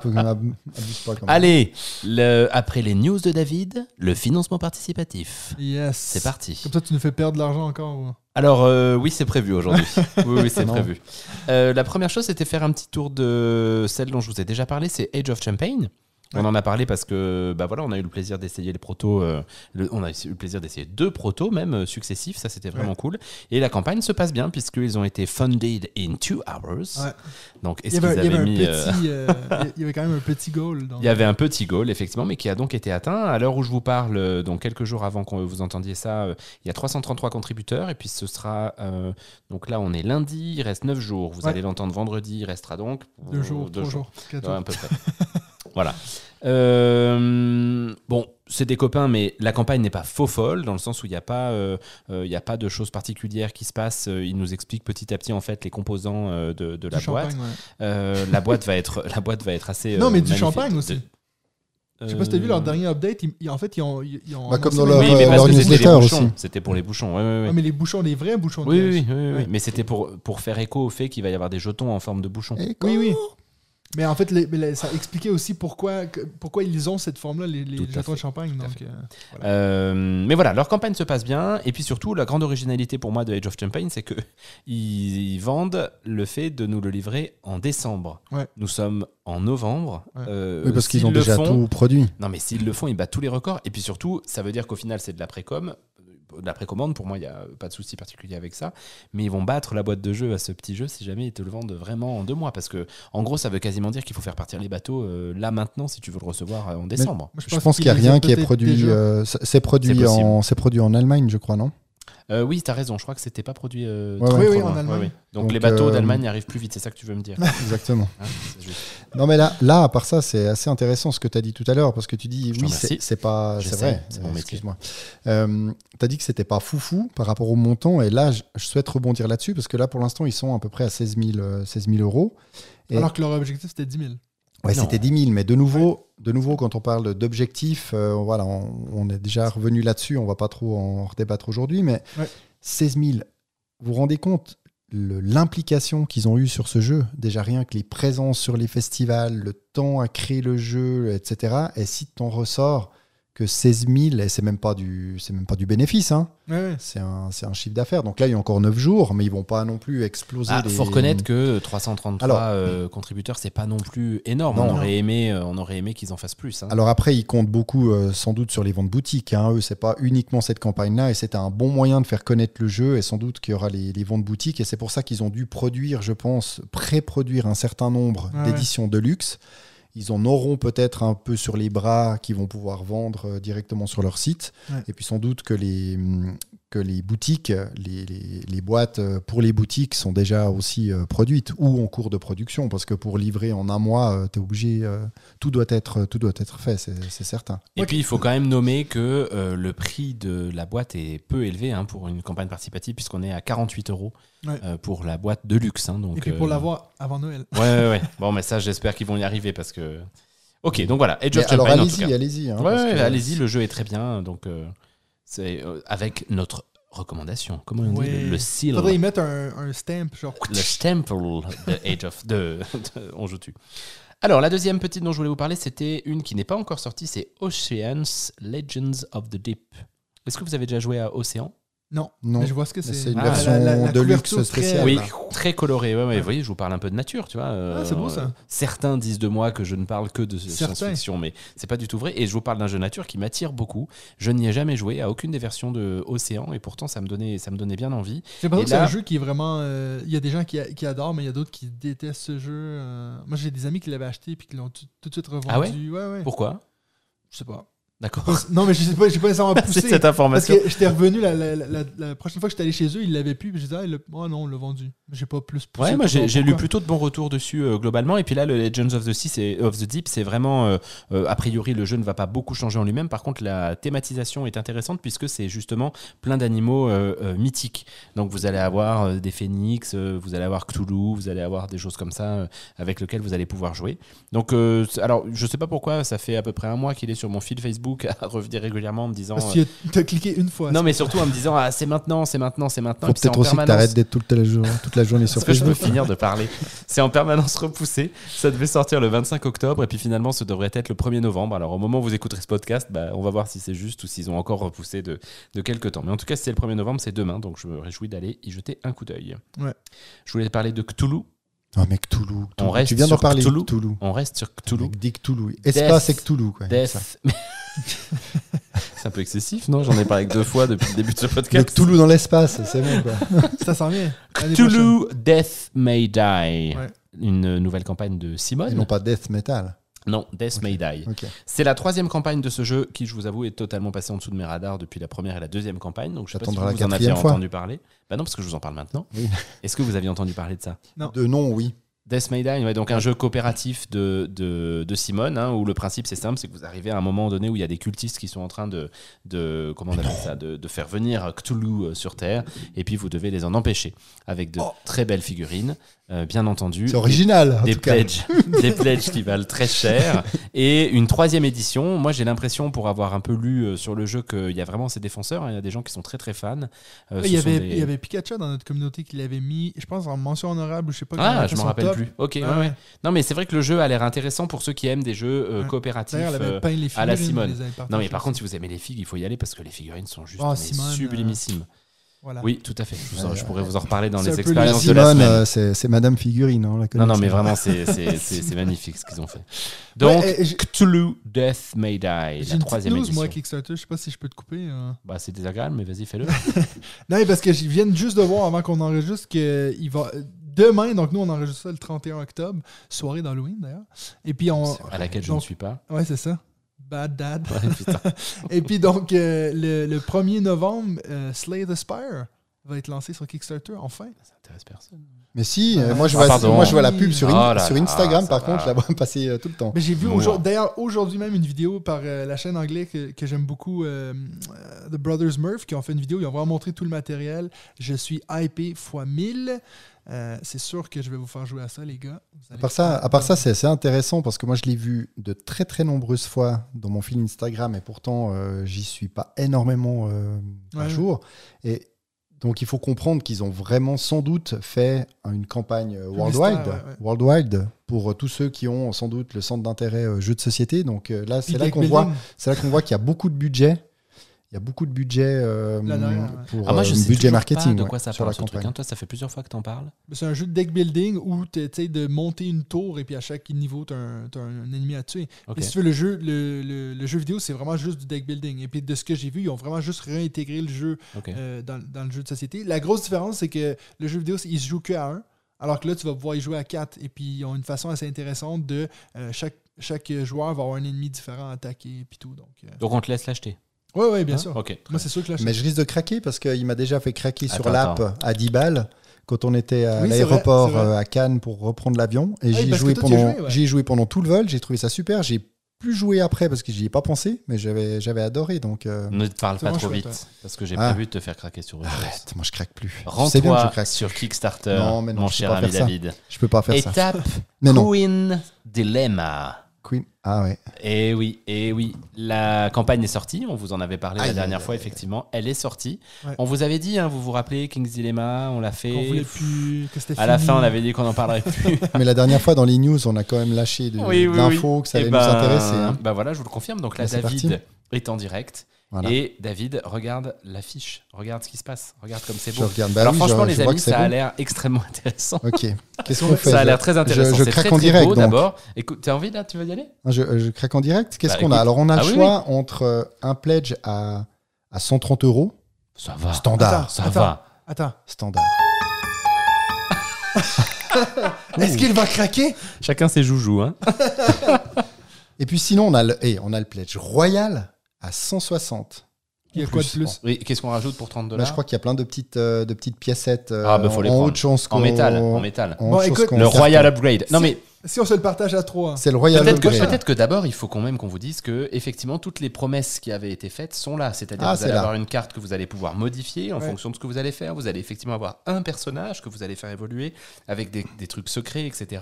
Allez, le- après les news de David, le financement participatif. Yes. C'est parti. Comme ça, tu nous fais perdre de l'argent encore. ou- Alors euh, oui, c'est prévu aujourd'hui. oui, oui, c'est prévu. Euh, la première chose, c'était faire un petit tour de celle dont je vous ai déjà parlé, c'est Age of Champagne. On Ouais. en a parlé parce que bah voilà, on a eu le plaisir d'essayer les protos. euh, le- on a eu le plaisir d'essayer deux protos même euh, successifs. Ça, c'était vraiment Ouais. cool. Et la campagne se passe bien puisqu'ils ont été funded in two hours. Ouais. Donc, Il est-ce y qu'ils avaient mis euh, il y avait quand même un petit goal. dans- Il y avait un petit goal, effectivement, mais qui a donc été atteint. À l'heure où je vous parle, donc quelques jours avant que vous entendiez ça, il y a 333 contributeurs. Et puis ce sera. donc là, on est lundi, il reste 9 jours. Vous allez l'entendre vendredi, il restera donc. deux jours, deux jours, jours. à peu près. voilà. Euh, bon, c'est des copains, mais la campagne n'est pas faux folle, dans le sens où il n'y a, pas, euh, euh, y a pas de choses particulières qui se passent. Euh, Ils nous expliquent petit à petit, en fait, les composants euh, de, de la boîte. ouais. Euh, la, boîte va être, la boîte va être assez. Non, mais du champagne De- aussi. Je sais pas si t'as vu leur dernier update. ils- ils- en fait, ils ont. Ils, ils ont Bah, comme dans leur- Oui, mais leur newsletter bouchons. aussi. C'était pour les bouchons, ouais, ouais, ouais. Ah, mais les bouchons, les vrais bouchons de Oui, oui, oui, oui. Mais c'était pour, pour faire écho au fait qu'il va y avoir des jetons en forme de bouchon. Et Oui, oui. Mais en fait, les- mais les- ça expliquait aussi pourquoi, que- pourquoi ils ont cette forme-là, les, les de champagne. Donc, euh, Euh, mais voilà, leur campagne se passe bien. Et puis surtout, la grande originalité pour moi de Age of Champagne, c'est que ils vendent le fait de nous le livrer en décembre. Ouais. Nous sommes en novembre. Ouais. Euh, Oui, parce qu'ils ont le déjà font- tout produit. Non, mais s'ils le font, ils battent tous les records. Et puis surtout, ça veut dire qu'au final, c'est de la précom. De la précommande, pour moi, il n'y a pas de souci particulier avec ça. Mais ils vont battre la boîte de jeu à ce petit jeu si jamais ils te le vendent vraiment en deux mois. Parce que, en gros, ça veut quasiment dire qu'il faut faire partir les bateaux euh, là maintenant si tu veux le recevoir euh, en décembre. moi, Je pense qu'il n'y a rien qui est produit. euh, c'est produit, C'est possible. en, c'est produit en Allemagne, je crois, non? Euh, oui, t'as raison. Je crois que c'était pas produit. euh, Ouais, trop, ouais. trop Oui, oui, loin. en Allemagne. Donc, Donc, les bateaux euh, d'Allemagne arrivent plus vite. C'est ça que tu veux me dire. Exactement. Hein. Non, mais là, là, à part ça, c'est assez intéressant ce que tu as dit tout à l'heure, parce que tu dis, Je oui, c'est pas. C'est vrai, euh. Excuse-moi. Euh, tu as dit que c'était pas foufou par rapport au montant, et là, je, je souhaite rebondir là-dessus, parce que là, pour l'instant, ils sont à peu près à 16 000, euh, 16 000 euros. Et- Alors que leur objectif, c'était 10 000. Ouais, c'était 10 000, mais de nouveau, de nouveau quand on parle d'objectifs, euh, voilà, on, on est déjà revenu là-dessus, on va pas trop en redébattre aujourd'hui, mais Ouais. 16 000, vous vous rendez compte l'implication qu'ils ont eue sur ce jeu, déjà rien que les présences sur les festivals, le temps à créer le jeu, etc. Et si t'en ressors que 16 000, et c'est même pas du, c'est même pas du bénéfice, hein, Ouais, ouais. c'est un, c'est un chiffre d'affaires. Donc là, il y a encore 9 jours, mais ils vont pas non plus exploser. Ah, les- faut reconnaître que 333 Alors- euh, contributeurs, c'est pas non plus énorme. Non. on aurait aimé, euh, on aurait aimé qu'ils en fassent plus. hein. Alors après, ils comptent beaucoup euh, sans doute sur les ventes boutiques. Hein. Eux, c'est pas uniquement cette campagne-là, et c'est un bon moyen de faire connaître le jeu, et sans doute qu'il y aura les, les ventes boutiques, et c'est pour ça qu'ils ont dû produire, je pense, pré-produire un certain nombre d'éditions de luxe. Ils en auront peut-être un peu sur les bras qu'ils vont pouvoir vendre euh, directement sur leur site. Ouais. Et puis sans doute que les, hum, que les boutiques, les, les- les boîtes euh, pour les boutiques sont déjà aussi euh, produites ou en cours de production. Parce que pour livrer en un mois, tu es obligé, euh, tout, doit être, tout doit être fait, c'est certain. Et puis, il faut quand même nommer que euh, le prix de la boîte est peu élevé hein, pour une campagne participative, puisqu'on est à 48 euros Ouais. euh, pour la boîte de luxe. hein, donc, Et puis pour euh, l'avoir avant Noël. Ouais, ouais, ouais. Bon, mais ça, j'espère qu'ils vont y arriver parce que. Ok, donc voilà, alors allez-y, allez-y. hein, Ouais, parce ouais, que- allez-y, le jeu est très bien. Donc, euh, c'est euh, avec notre recommandation. Comment on dit Ouais. le, le seal? Faudrait y mettre un, un stamp, genre. le stample de Age of de, de- on joue tu. Alors la deuxième petite dont je voulais vous parler, c'était une qui n'est pas encore sortie, c'est Oceans Legends of the Deep. Est-ce que vous avez déjà joué à Océan Non, Non. mais je vois ce que c'est. c'est une Ah, version la- la- la de luxe spéciale. Oui, là. très coloré. Ouais, ouais, Ouais. Vous voyez, je vous parle un peu de nature, tu vois. euh, Ah, c'est beau, ça. Certains disent de moi que je ne parle que de science-fiction, mais c'est pas du tout vrai. Et je vous parle d'un jeu nature qui m'attire beaucoup. Je n'y ai jamais joué à aucune des versions de Océan, et pourtant ça me donnait, ça me donnait bien envie. J'ai l'impression Et que c'est là- un jeu qui est vraiment. euh, Il y a des gens qui, qui adorent, mais il y a d'autres qui détestent ce jeu. euh. Moi, j'ai des amis qui l'avaient acheté puis qui l'ont tout, tout de suite revendu. Ah ouais? Ouais, ouais. Pourquoi? Je sais pas. D'accord. Non, mais je sais pas, j'ai pas nécessairement poussé. cette Parce information. que j'étais revenu la, la, la- la prochaine fois que j'étais allé chez eux, ils l'avaient plus. J'ai dit, ah, le- oh non, on l'a vendu. J'ai pas plus poussé. Ouais, moi j'ai lu plutôt de bons retours dessus euh, globalement. Et puis là, le Legends of the Sea, c'est of the Deep, c'est vraiment euh, euh, a priori le jeu ne va pas beaucoup changer en lui-même. Par contre, la thématisation est intéressante puisque c'est justement plein d'animaux mythiques. Donc vous allez avoir des phénix, vous allez avoir Cthulhu, vous allez avoir des choses comme ça avec lesquelles vous allez pouvoir jouer. Donc alors je sais pas pourquoi, ça fait à peu près un mois qu'il est sur mon fil Facebook à revenir régulièrement en me disant. Parce euh, que tu as cliqué une fois. non mais surtout en me disant ah c'est maintenant, c'est maintenant, c'est maintenant. Faut peut-être aussi que permanence. t'arrêtes d'être toute la, jour- toute la journée sur Est-ce que je Facebook. finir de parler C'est en permanence repoussé. Ça devait sortir le 25 octobre et puis finalement, ce devrait être le 1er novembre. Alors, au moment où vous écouterez ce podcast, bah, on va voir si c'est juste ou s'ils ont encore repoussé de, de quelques temps. Mais en tout cas, si c'est le 1er novembre, c'est demain. Donc, je me réjouis d'aller y jeter un coup d'œil. Ouais. Je voulais parler de Cthulhu. Oh, mais Cthulhu, Cthulhu. On reste tu viens d'en sur parler, Cthulhu. Cthulhu. On reste sur Cthulhu. Des Cthulhu. Espace et Cthulhu. Quoi. Death. c'est un peu excessif, non? J'en ai parlé que deux fois depuis le début de ce Le podcast. Cthulhu dans l'espace, c'est bon. Quoi. Ça s'en vient. Cthulhu Death May Die. Ouais. Une nouvelle campagne de Simone. Et non pas Death Metal. Non, Death. May Die. Ok. C'est la troisième campagne de ce jeu qui, je vous avoue, est totalement passée en dessous de mes radars depuis la première et la deuxième campagne. Donc, je sais pas si vous, la vous en aviez fois. entendu parler. Bah non, parce que je vous en parle maintenant. Oui. Est-ce que vous aviez entendu parler de ça? Non. De nom, oui. Death May Die, ouais, donc un jeu coopératif de, de, de Simone, hein, où le principe c'est simple, c'est que vous arrivez à un moment donné où il y a des cultistes qui sont en train de, de comment on appelle ça, de, de faire venir Cthulhu euh, sur Terre, et puis vous devez les en empêcher, avec de très belles figurines, euh, bien entendu. C'est original, en des tout cas. pledges, des pledges qui valent très cher et une troisième édition. Moi, j'ai l'impression, pour avoir un peu lu euh, sur le jeu, qu'il y a vraiment ses défenseurs. hein. Il y a des gens qui sont très très fans. Euh, Il y, avait, des- il y avait Pikachu dans notre communauté qui l'avait mis, je pense, en mention honorable ou je sais pas. Ah, je m'en rappelle top. plus. Ok, Ouais, ouais. Non, mais c'est vrai que le jeu a l'air intéressant pour ceux qui aiment des jeux euh, Ouais. coopératifs. Euh, à la Simone. Non, mais par contre, si vous aimez les figues, il faut y aller parce que les figurines sont juste Oh, Simone, euh, sublimissimes. Voilà. Oui, tout à fait. Je, vous en- je pourrais vous en reparler dans les expériences de la semaine. euh, c'est c'est Madame Figurine. hein, la Non, non, mais vraiment, c'est c'est- c'est- c'est magnifique ce qu'ils ont fait. Donc, Ouais, Cthulhu Death May Die, J'ai la une troisième news, édition. moi, Kickstarter. Je sais pas si je peux te couper. euh. Bah, c'est désagréable, mais vas-y, fais-le. Non, mais parce que je viens juste de voir avant qu'on enregistre que il va. Demain, donc nous on enregistre ça le 31 octobre, soirée d'Halloween d'ailleurs. Et puis on. à laquelle je donc- ne suis pas. Ouais, c'est ça. Bad Dad. Ouais. Et puis donc euh, le, le 1er novembre, euh, Slay the Spire va être lancé sur Kickstarter enfin. Ça intéresse personne. Mais si, euh, Ah, moi, je ah, vois, moi je vois la pub sur, Oh in- là sur là, Instagram, par va. contre, je la vois passer euh, tout le temps. Mais j'ai vu d'ailleurs aujourd'hui même une vidéo par euh, la chaîne anglaise que, que j'aime beaucoup, The Brothers Murph, qui ont fait une vidéo, ils ont vraiment montré tout le matériel. Je suis hypé x 1000. Euh, c'est sûr que je vais vous faire jouer à ça, les gars. À part ça, faire- à part ça c'est assez intéressant parce que moi, je l'ai vu de très très nombreuses fois dans mon fil Instagram et pourtant, euh, j'y suis pas énormément euh, Ouais. jour. Et donc, il faut comprendre qu'ils ont vraiment sans doute fait une campagne euh, worldwide, ouais, ouais. worldwide pour euh, tous ceux qui ont sans doute le centre d'intérêt jeux de société. Donc là, Puis c'est là deck qu'on building. voit, c'est là qu'on voit qu'il y a beaucoup de budget. Il y a beaucoup de budget euh, Là pour Ah, moi, je euh, sais budget marketing pas de quoi ça parle, la ce truc. hein. Toi, ça fait plusieurs fois que t'en parles. C'est un jeu de deck building où tu essaies de monter une tour et puis à chaque niveau, tu as, un t'as un ennemi à tuer. Et si tu veux, le jeu, le, le- le jeu vidéo, c'est vraiment juste du deck building. Et puis de ce que j'ai vu, ils ont vraiment juste réintégré le jeu euh, dans, dans le jeu de société. La grosse différence, c'est que le jeu vidéo, c'est- il se joue que à 1, alors que là, tu vas pouvoir y jouer à 4. Et puis, ils ont une façon assez intéressante de. euh, chaque, chaque joueur va avoir un ennemi différent à attaquer et puis tout. Donc, euh, Donc, on te laisse l'acheter. Ouais, ouais, bien Hein sûr. Moi, c'est sûr que là, Mais je risque de craquer parce qu'il m'a déjà fait craquer sur Attends, l'app attends. à 10 balles quand on était à Oui, l'aéroport euh, à Cannes pour reprendre l'avion. Et Ah oui, j'y ai joué, toi, pendant, joué, ouais. j'y ai joué pendant tout le vol. J'ai trouvé ça super. J'ai plus joué après parce que j'y ai pas pensé, mais j'avais, j'avais adoré. Donc euh, Ne te parle pas trop chouette, vite, parce que j'ai Ah. prévu de te faire craquer sur chose. arrête, moi je craque plus. Tu sais bien que je Rends-toi craque. sur Kickstarter, Non, mais non, mon cher ami. David. Je peux pas faire ça. Étape. Queen Dilemma. Queen. Ah ouais. Et oui, et oui, la campagne est sortie. On vous en avait parlé Aïe, la dernière aïe, fois, aïe. effectivement. Elle est sortie. Ouais. On vous avait dit, hein, vous vous rappelez, King's Dilemma, on l'a fait. qu'on voulait plus. Que c'était À la fin, on avait dit qu'on n'en parlerait plus. Mais la dernière fois dans les news, on a quand même lâché de, Oui, oui, d'infos que ça Eh allait ben, nous intéresser. hein. Bah voilà, je vous le confirme. Donc là, David parti. Est en direct. Voilà. Et David, regarde l'affiche. Regarde ce qui se passe. Regarde comme c'est Je beau. regarde. Bah Alors oui, franchement, je, les je amis, ça a l'air extrêmement intéressant. Ok. Qu'est-ce qu'on fait Ça a l'air très intéressant. Je, craque très, en très direct. d'abord. Écoute, t'as envie là? Tu veux y aller? Je, je craque en direct. Qu'est-ce Bah, qu'on a? Alors, on a Ah le oui, choix entre euh, un pledge à, à 130 euros. Ça va. Standard. Attends. Ça va. Attends. Standard. Est-ce qu'il va craquer? Chacun ses joujoux. Hein. Et puis, sinon, on a le, eh, on a le pledge royal à 160. Il y a quoi de plus Oui, qu'est-ce qu'on rajoute pour 30 Là, dollars je crois qu'il y a plein de petites, euh, de petites piécettes euh, Ah, bah, faut les en prendre. haute chance En métal. En métal. en Bon, écoute, Le. Royal Upgrade. Non mais Si on se le partage à trois. C'est le Royal peut-être que, peut-être que d'abord il faut quand même qu'on vous dise que effectivement toutes les promesses qui avaient été faites sont là. C'est-à-dire Ah, que vous allez là. avoir une carte que vous allez pouvoir modifier en Ouais. fonction de ce que vous allez faire. Vous allez effectivement avoir un personnage que vous allez faire évoluer avec des, des trucs secrets, etc.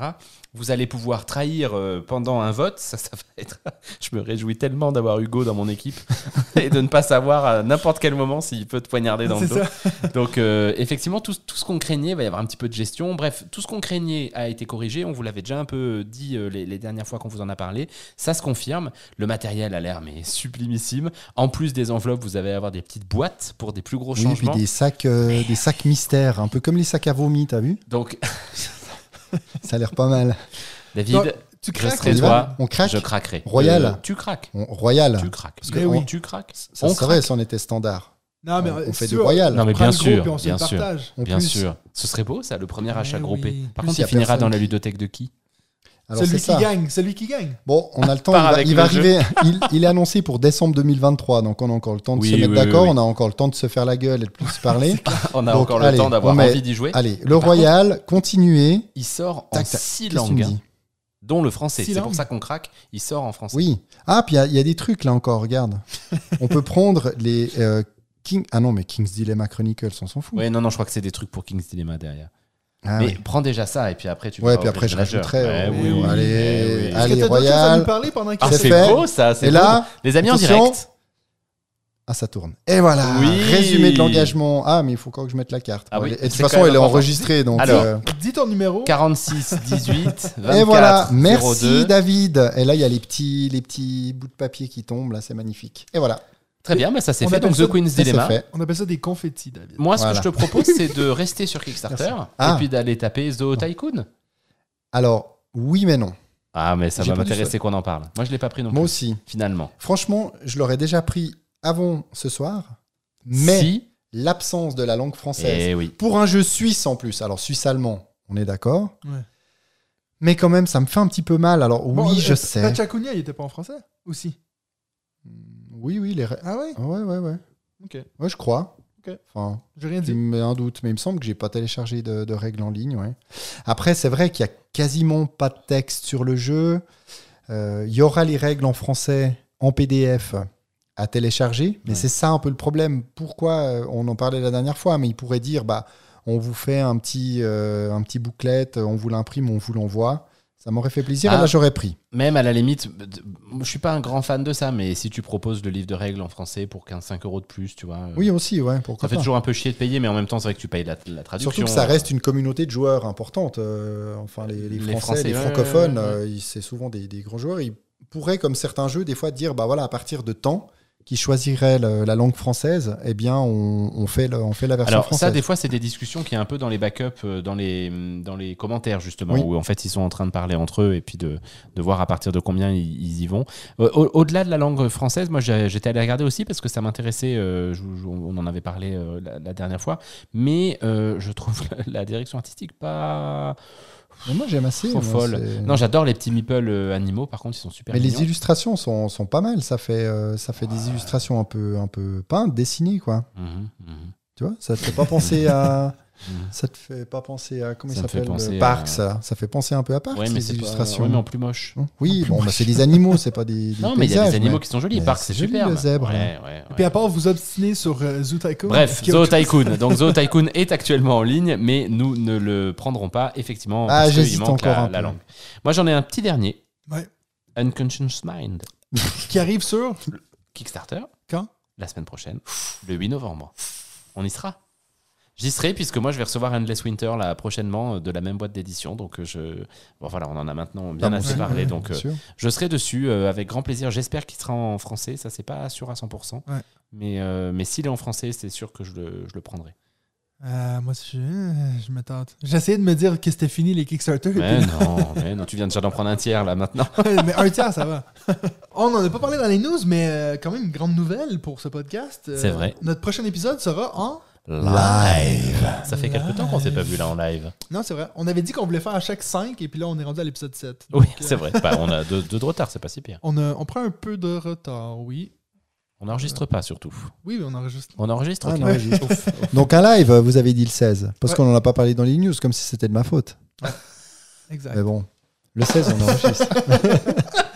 Vous allez pouvoir trahir euh, pendant un vote. Ça, ça va être. Je me réjouis tellement d'avoir Hugo dans mon équipe et de ne pas savoir à n'importe quel moment s'il peut te poignarder dans le dos. ça. Donc euh, effectivement, tout, tout ce qu'on craignait, il va y avoir un petit peu de gestion. Bref, tout ce qu'on craignait a été corrigé. On vous l'avait déjà un peu dit euh, les, les dernières fois qu'on vous en a parlé. Ça se confirme. Le matériel a l'air mais sublimissime. En plus des enveloppes, vous allez avoir des petites boîtes pour des plus gros Oui, puis changements. des sacs, euh, des sacs mystères, un peu comme les sacs à vomi, t'as vu? Donc Ça a l'air pas mal. David, Donc, tu je craques on va toi. On craque? Je craquerai. Royal. Euh, tu craques. On- Royal. Tu craques. que- Eh oui. Tu craques. Ça On serait craque. si on était standard. Non, mais On- euh, on fait du on- royal. Non mais bien sûr, puis on bien sûr, bien sûr. Ce serait beau ça, le premier achat Eh groupé. oui. Par Plus, contre, il finira personne. dans la ludothèque de qui? Alors, celui c'est qui ça. gagne, celui qui gagne. Bon, on a le temps. Il va, il arriver. il, il est annoncé pour décembre 2023, donc on a encore le temps de Oui, se mettre oui, d'accord. oui, oui. On a encore le temps de se faire la gueule et de plus se parler. On a Donc, encore le temps d'avoir envie d'y jouer. Allez, le Royal, continuez. Il sort en Tac, tac. six langues, dis dont le français. Six C'est pour ça qu'on craque. Il sort en français. Oui. Ah, puis il y a- il y, a des trucs là encore. Regarde. on peut prendre les euh, King. Ah non, mais King's Dilemma Chronicles, on s'en fout. Ouais, non, non, je crois que c'est des trucs pour King's Dilemma derrière. Ah, mais oui. prends déjà ça et puis après tu Ouais, puis après, je rajouterai, Ouais, oui, oui, oui, allez, allez. Royal. nous parler pendant Ah, C'est beau ça. c'est Et beau. là, les amis en direct. ah, ça tourne. Et voilà. Oui. Résumé de l'engagement. Ah, mais il faut encore que je mette la carte. Ah oui, et de toute quand façon, elle est enregistrée. Donc, Alors, euh, Dis ton numéro. 46 18 24 Et voilà, merci 02. David. Et là, il y a les petits, les petits bouts de papier qui tombent, là, c'est magnifique. Et voilà, Très bien, bah ça c'est On fait. Donc The Queen's Dilemma. On appelle ça des confettis, David. Moi, ce Voilà. que je te propose, c'est de rester sur Kickstarter Ah. et puis d'aller taper Zoo Tycoon. Alors, oui, mais non. Ah, mais ça va m'intéresser qu'on en parle. Moi, je l'ai pas pris non Moi plus. aussi. Finalement. Franchement, je l'aurais déjà pris avant ce soir, mais si. l'absence de la langue française, Eh oui. pour un jeu suisse en plus, alors suisse-allemand, on est d'accord, Ouais. mais quand même, ça me fait un petit peu mal. Alors, Bon, oui, euh, je sais. Pachacunia, il était pas en français Aussi. Oui, oui, les. ré- Ah ouais? Ouais, ouais, ouais. Ok. Ouais, je crois. Ok. Enfin, J'ai rien J'ai dit. un doute, mais il me semble que j'ai pas téléchargé de, de règles en ligne. ouais. Après, c'est vrai qu'il y a quasiment pas de texte sur le jeu. Euh, Il y aura les règles en français en PDF à télécharger, mais Ouais. c'est ça un peu le problème. Pourquoi euh, On en parlait la dernière fois, mais il pourrait dire bah on vous fait un petit euh, un petit booklet, on vous l'imprime, on vous l'envoie. Ça m'aurait fait plaisir et Ah. là j'aurais pris. Même à la limite, je suis pas un grand fan de ça, mais si tu proposes le livre de règles en français pour 15-5 euros de plus, tu vois. euh, Oui aussi, ouais, pourquoi Ça fait pas. toujours un peu chier de payer, mais en même temps, c'est vrai que tu payes la, la traduction. Surtout que ça reste une communauté de joueurs importante. euh, enfin, les, les Les Français, les ouais, francophones, ouais, ouais. euh, c'est souvent des, des grands joueurs. Ils pourraient, comme certains jeux, des fois dire bah voilà, à partir de temps qui choisirait la langue française, eh bien, on, on fait, le- on fait la version Alors française. ça, des fois, c'est des discussions qui est un peu dans les backups, euh, dans les, dans les commentaires justement, Oui. où en fait ils sont en train de parler entre eux et puis de, de voir à partir de combien ils, ils y vont. Euh, au- Au-delà de la langue française, moi j'étais allé regarder aussi parce que ça m'intéressait, euh, on en avait parlé euh, la, la dernière fois, mais euh, je trouve la, la direction artistique pas Mais moi, j'aime assez. moi, Non, j'adore les petits meeples euh, animaux, par contre ils sont super Mais les illustrations sont, sont pas mal. Ça fait, euh, ça fait des illustrations un peu, un peu peintes, dessinées, quoi. Mhm, mhm. Tu vois, ça te fait pas penser à. Mhm. Ça te fait pas penser à. Comment Ça il s'appelle le à- ça? Ça fait penser un peu à Parc, Ouais, mais pas- illustrations. ouais, mais en plus moche. Oui, bon, bah, c'est des animaux, c'est pas des, des Non, mais il y a des animaux mais- qui sont jolis. Parc, c'est c'est joli, superbe. le zèbre, Ouais. Et puis à part vous obstiner sur euh, Zoo Tycoon. Bref, Zoo Tycoon. Donc Zoo Tycoon est actuellement en ligne, mais nous ne le prendrons pas effectivement Ah, parce qu'il manque encore la, un la peu. langue. Moi, j'en ai un petit dernier. Ouais. Unconscious Mind. Qui arrive sur. Kickstarter. Quand? La semaine prochaine, le 8 novembre. On y sera. J'y serai puisque moi je vais recevoir Endless Winter là prochainement euh, de la même boîte d'édition donc euh, je bon voilà on en a maintenant bien Ah, assez parlé ouais, donc euh, je serai dessus euh, avec grand plaisir j'espère qu'il sera en français ça c'est pas sûr à 100% Ouais. mais euh, mais s'il est en français c'est sûr que je le, je le prendrai moi, je, je me tente. J'essayais de me dire que c'était fini les Kickstarter. mais non mais non tu viens déjà d'en prendre un tiers là maintenant mais un tiers, ça va. On n'en a pas parlé dans les news, mais quand même une grande nouvelle pour ce podcast. C'est vrai. Notre prochain épisode sera en. Live ça fait quelque temps qu'on s'est pas vu là en live Non, c'est vrai. On avait dit qu'on voulait faire à chaque 5 et puis là, on est rendu à l'épisode 7. oui Donc, euh, c'est vrai Bah, on a deux, deux de retard c'est pas si pire On, a- on prend un peu de retard, oui. on n'enregistre pas surtout Oui, on enregistre. on enregistre Ah, non, j'y- Donc un live, vous avez dit le 16, parce Ouais. qu'on n'en a pas parlé dans les news, comme si c'était de ma faute. Exact. Mais bon, le 16, on enregistre.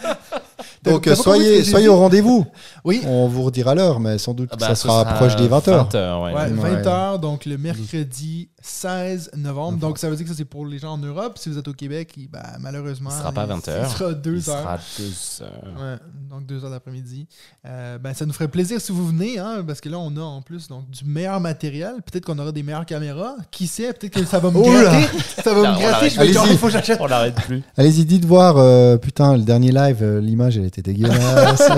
Donc soyez, soyez au rendez-vous. Oui. On vous redira l'heure, mais sans doute Ah que bah, ça ce sera, proche des 20 heures. 20 heures, ouais. Ouais, Ouais. 20h, donc le mercredi 16 novembre. Donc ça veut dire que ça c'est pour les gens en Europe. Si vous êtes au Québec, il- ben, malheureusement, Il sera pas 20 heures. Il sera 2 Il heures. sera deux heures. Ouais, donc 2 heures d'après-midi. Euh, ben, ça nous ferait plaisir si vous venez, hein, parce que là, on a en plus donc, du meilleur matériel. Peut-être qu'on aura des meilleures caméras. Qui sait, peut-être que ça va me Oh gratter. Ça va Là, me on gratter. l'arrête. Je vais dire, Allez-y. il faut que j'achète. On l'arrête plus. Allez-y, dites voir, euh, putain, le dernier live, euh, l'image, elle était dégueulasse.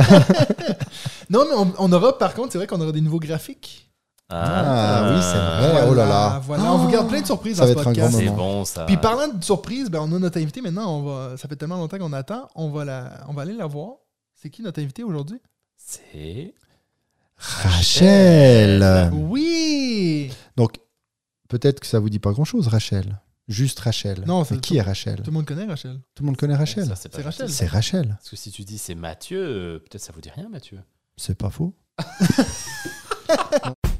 Non, mais on, on aura, par contre, c'est vrai qu'on aura des nouveaux graphiques. Ah, oui, c'est vrai. oh là là. Voilà, on vous garde plein de surprises Ça dans va ce être un grand podcast. C'est moment. bon ça. Puis parlant de surprise, ben, on a notre invité maintenant. On va, ça fait tellement longtemps qu'on attend. On va, la, on va aller la voir. C'est qui notre invité aujourd'hui? C'est. Rachel. Oui! Donc, peut-être que ça vous dit pas grand-chose, Rachel. Juste Rachel. Non, Mais c'est- qui est Rachel? Tout le monde connaît Rachel. Tout le monde connaît Rachel. C'est Rachel. C'est Rachel. Parce que si tu dis c'est Mathieu, euh, peut-être ça vous dit rien, Mathieu. C'est pas faux.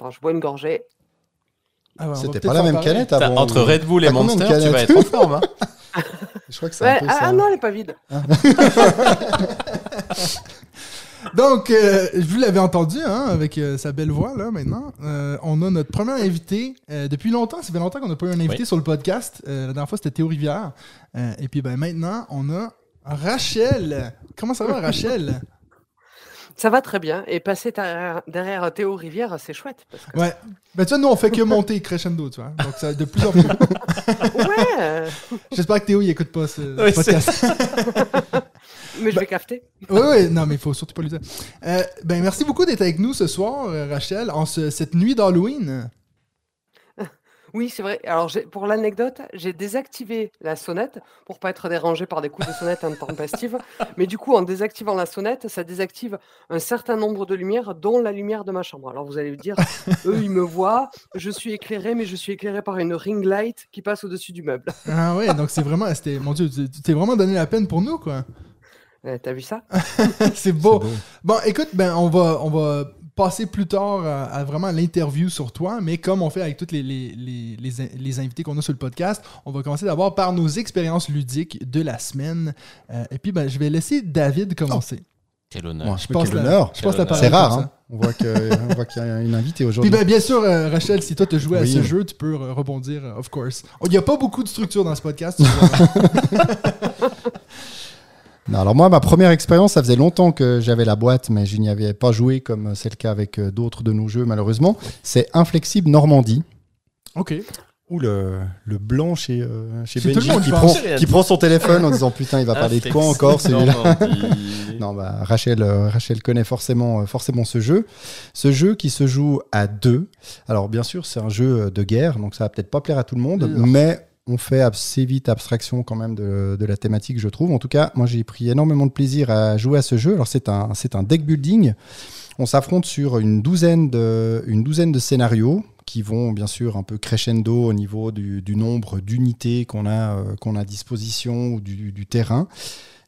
Attends, je bois une gorgée. Ah ouais, C'était pas la même canette avant. entre Red Bull et Monster, tu vas être en forme. Hein. Je crois que c'est Ouais, un peu ah, ça. ah non, elle est pas vide. Donc, euh, vous l'avez entendu, hein, avec euh, sa belle voix, là, maintenant. Euh, on a notre premier invité. euh, depuis longtemps, ça fait longtemps qu'on n'a pas eu un invité Oui. sur le podcast. Euh, la dernière fois, c'était Théo Rivière. Euh, et puis, ben, maintenant, on a Rachel. Comment ça va, Rachel? Ça va très bien. Et passer derrière, derrière Théo Rivière, c'est chouette. parce que- Ouais. Ben, tu vois, nous, on fait que monter crescendo, tu vois. Donc, ça, de plus en plus. Ouais, J'espère que Théo, il écoute pas ce Oui, podcast. mais je vais capter. Oui, oui, non, mais il faut surtout pas lui dire. Euh, ben, merci beaucoup d'être avec nous ce soir, euh, Rachel, en ce- cette nuit d'Halloween. Oui, c'est vrai. Alors, pour l'anecdote, j'ai désactivé la sonnette pour pas être dérangé par des coups de sonnette intempestives. Mais du coup, en désactivant la sonnette, ça désactive un certain nombre de lumières, dont la lumière de ma chambre. Alors, vous allez me dire, eux, ils me voient, je suis éclairé, mais je suis éclairé par une ring light qui passe au-dessus du meuble. Ah ouais, donc c'est vraiment, c'était, mon Dieu, tu t'es vraiment donné la peine pour nous, quoi. Euh, T'as vu ça? C'est beau. Bon, écoute, ben, on va, on va passer plus tard à, à vraiment l'interview sur toi, mais comme on fait avec tous les, les, les, les, in- les invités qu'on a sur le podcast, on va commencer d'abord par nos expériences ludiques de la semaine. Euh, et puis, ben, je vais laisser David commencer. Quel honneur. Ouais, je mais passe quel la, honneur. je Quel parole C'est rare, hein. On voit que- on voit qu'il y a une invitée Puis aujourd'hui. ben, bien sûr, euh, Rachel, si toi tu joué à ce jeu, tu peux rebondir, euh, of course. Il n'y a pas beaucoup de structure dans ce podcast. Non, alors moi, ma première expérience, ça faisait longtemps que j'avais la boîte, mais je n'y avais pas joué comme c'est le cas avec euh, d'autres de nos jeux, malheureusement. C'est Inflexible Normandie. ok. Ou le, le blanc chez, euh, chez C'est tout le Benji monde, qui prend, pense. qui prend son téléphone en disant putain il va parler de quoi encore celui-là? Normandie. Non, bah, Rachel, euh, Rachel connaît forcément, euh, forcément ce jeu. Ce jeu qui se joue à deux. Alors, bien sûr, c'est un jeu de guerre, donc ça va peut-être pas plaire à tout le monde, mais on fait assez vite abstraction quand même de, la thématique, je trouve. En tout cas, moi, j'ai pris énormément de plaisir à jouer à ce jeu. Alors, c'est un, c'est un deck building. On s'affronte sur une douzaine, de, une douzaine de scénarios qui vont bien sûr un peu crescendo au niveau du, nombre d'unités qu'on a, euh, qu'on a à disposition ou du, terrain.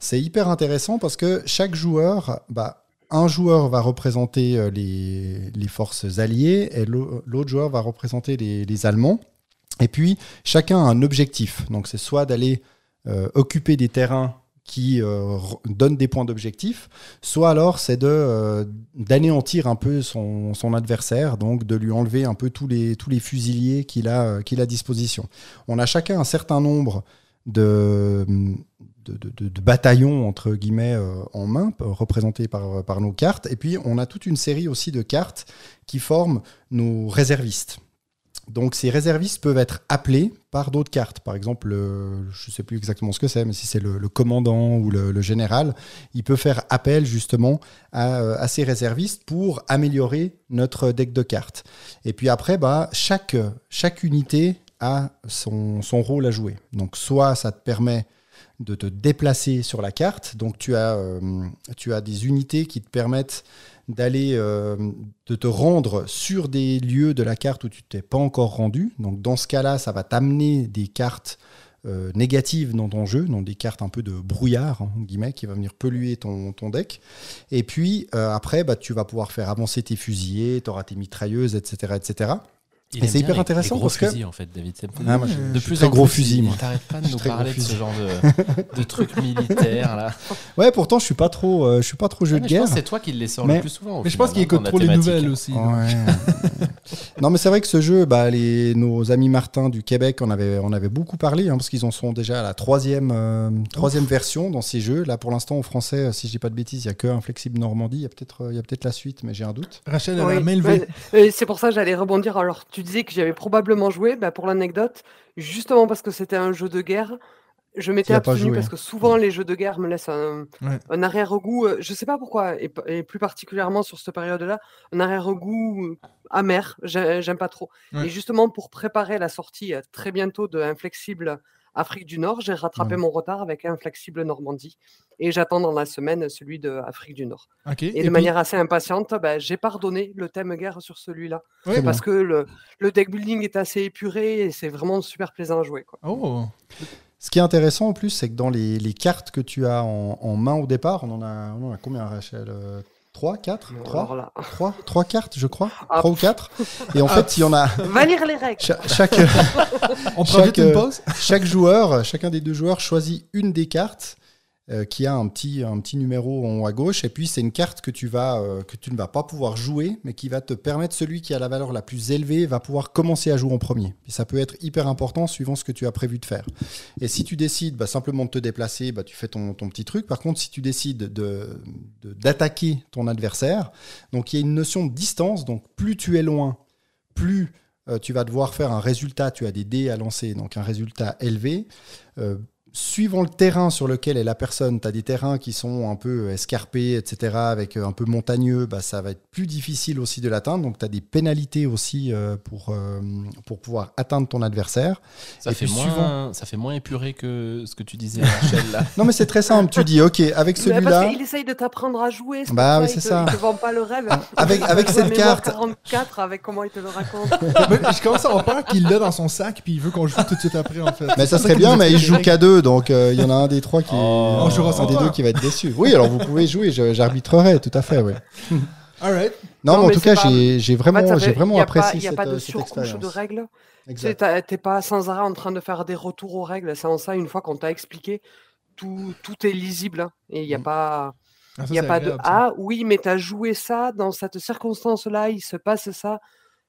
C'est hyper intéressant parce que chaque joueur, bah, un joueur va représenter euh, les, les forces alliées et l'au- l'autre joueur va représenter les Allemands. Et puis, chacun a un objectif. Donc, c'est soit d'aller euh, occuper des terrains qui euh, donnent des points d'objectif, soit alors c'est euh, d'anéantir un peu son, adversaire, donc de lui enlever un peu tous les, fusiliers qu'il a, à disposition. On a chacun un certain nombre de, bataillons, entre guillemets, en main, représentés par nos cartes. Et puis, on a toute une série aussi de cartes qui forment nos réservistes. Donc, ces réservistes peuvent être appelés par d'autres cartes. Par exemple, le- je ne sais plus exactement ce que c'est, mais si c'est le, commandant ou le, général, il peut faire appel justement à, euh, à ces réservistes pour améliorer notre deck de cartes. Et puis après, bah, chaque, chaque unité a son, son rôle à jouer. Donc, soit ça te permet de te déplacer sur la carte. Donc tu as, euh, tu as des unités qui te permettent d'aller, euh, de te rendre sur des lieux de la carte où tu t'es pas encore rendu. Donc dans ce cas-là, ça va t'amener des cartes euh, négatives dans ton jeu, donc des cartes un peu de brouillard, en guillemets, qui va venir polluer ton, deck. Et puis euh, après, bah, tu vas pouvoir faire avancer tes fusiliers, tu auras tes mitrailleuses, etc. etc. Il Et c'est hyper les- intéressant les gros parce que- fusils, en fait, David. Ah, moi, je- De je suis plus très en gros plus, fusil, il- moi. il t'arrête pas de suis nous parler de ce fusil. genre de, de trucs militaires là. Ouais, pourtant, je suis pas trop, euh, je suis pas trop jeu Ah, de guerre. pense que c'est toi qui les sors Mais- le plus souvent. Mais je pense qu'il hein, écoute trop les nouvelles aussi. Ouais. non, mais c'est vrai que ce jeu, bah, les, nos amis Martin du Québec, on avait, on avait beaucoup parlé, hein, parce qu'ils en sont déjà à la troisième, euh, troisième version dans ces jeux. Là, pour l'instant, en français, euh, si je dis pas de bêtises, il y a que Inflexible Normandie. Il y a peut-être, euh, il y a peut-être la suite, mais j'ai un doute. Rachel, elle a Oui, main ouais, et c'est pour ça que j'allais rebondir. Alors, tu disais que j'avais probablement joué. Bah, pour l'anecdote, justement parce que c'était un jeu de guerre, je m'étais abstenu parce que souvent les jeux de guerre me laissent un, Ouais. un arrière-goût. euh, Je sais pas pourquoi, et, plus particulièrement sur cette période-là, un arrière-goût euh, amer. J'ai- J'aime pas trop. Ouais. Et justement, pour préparer la sortie euh, très bientôt de Inflexible Afrique du Nord, j'ai rattrapé Ouais. mon retard avec un flexible Normandie. Et j'attends dans la semaine celui de Afrique du Nord. Et, de puis- manière assez impatiente, bah, j'ai pardonné le thème guerre sur celui-là. Parce que le, le deck building est assez épuré et c'est vraiment super plaisant à jouer. Quoi. Oh. Ce qui est intéressant en plus, c'est que dans les, les cartes que tu as en, en main au départ, on en a, on en a combien, Rachel 3, 4 Alors 3 là, 3, 3 cartes, je crois. Ah. 3 ou 4. Et en fait, il y en a. va lire les règles. cha- chaque, On Chaque, une pause. chaque joueur, chacun des deux joueurs choisit une des cartes euh, qui a un petit, un petit numéro en haut à gauche. Et puis, c'est une carte que tu, vas, euh, que tu ne vas pas pouvoir jouer, mais qui va te permettre, celui qui a la valeur la plus élevée, va pouvoir commencer à jouer en premier. Et ça peut être hyper important suivant ce que tu as prévu de faire. Et si tu décides bah, simplement de te déplacer, bah, tu fais ton, ton petit truc. Par contre, si tu décides de- de- d'attaquer ton adversaire, donc il y a une notion de distance. Donc, plus tu es loin, plus euh, tu vas devoir faire un résultat, tu as des dés à lancer, donc un résultat élevé. Suivant le terrain sur lequel est la personne, tu as des terrains qui sont un peu escarpés, etc., avec euh, un peu montagneux, bah, ça va être plus difficile aussi de l'atteindre. Donc tu as des pénalités aussi euh, pour, euh, pour pouvoir atteindre ton adversaire. Ça, Et fait puis moins, suivant- ça fait moins épuré que ce que tu disais, Rachel. Là. Non mais c'est très simple, tu dis, ok, avec celui-là... Qu'il essaye de t'apprendre à jouer. c'est Bah oui, il c'est ça. Il te vend pas le rêve. Avec, avec vois cette carte, 44 avec comment il te le raconte. Je commence à avoir peur qu'il l'a dans son sac puis il veut qu'on joue tout de suite après en fait. Mais ça serait bien, mais il joue qu'à deux, donc euh, il y en a un des trois qui, Oh. Un des toi. deux qui va être déçu. Oui, alors vous pouvez jouer, je- j'arbitrerai, tout à fait, oui. All right. Non, Non, mais en tout cas, pas- j'ai vraiment, En fait, fait- vraiment apprécié pas, Il n'y a cette, pas de euh, cette surcouche de expérience. règles. Tu T'es pas sans arrêt en train de faire des retours aux règles. C'est en ça, une fois qu'on t'a expliqué, tout, tout est lisible. hein, et il n'y a Mm. pas, Ah, ça, y a pas de. Ah oui, mais tu as joué ça dans cette circonstance-là, il se passe ça.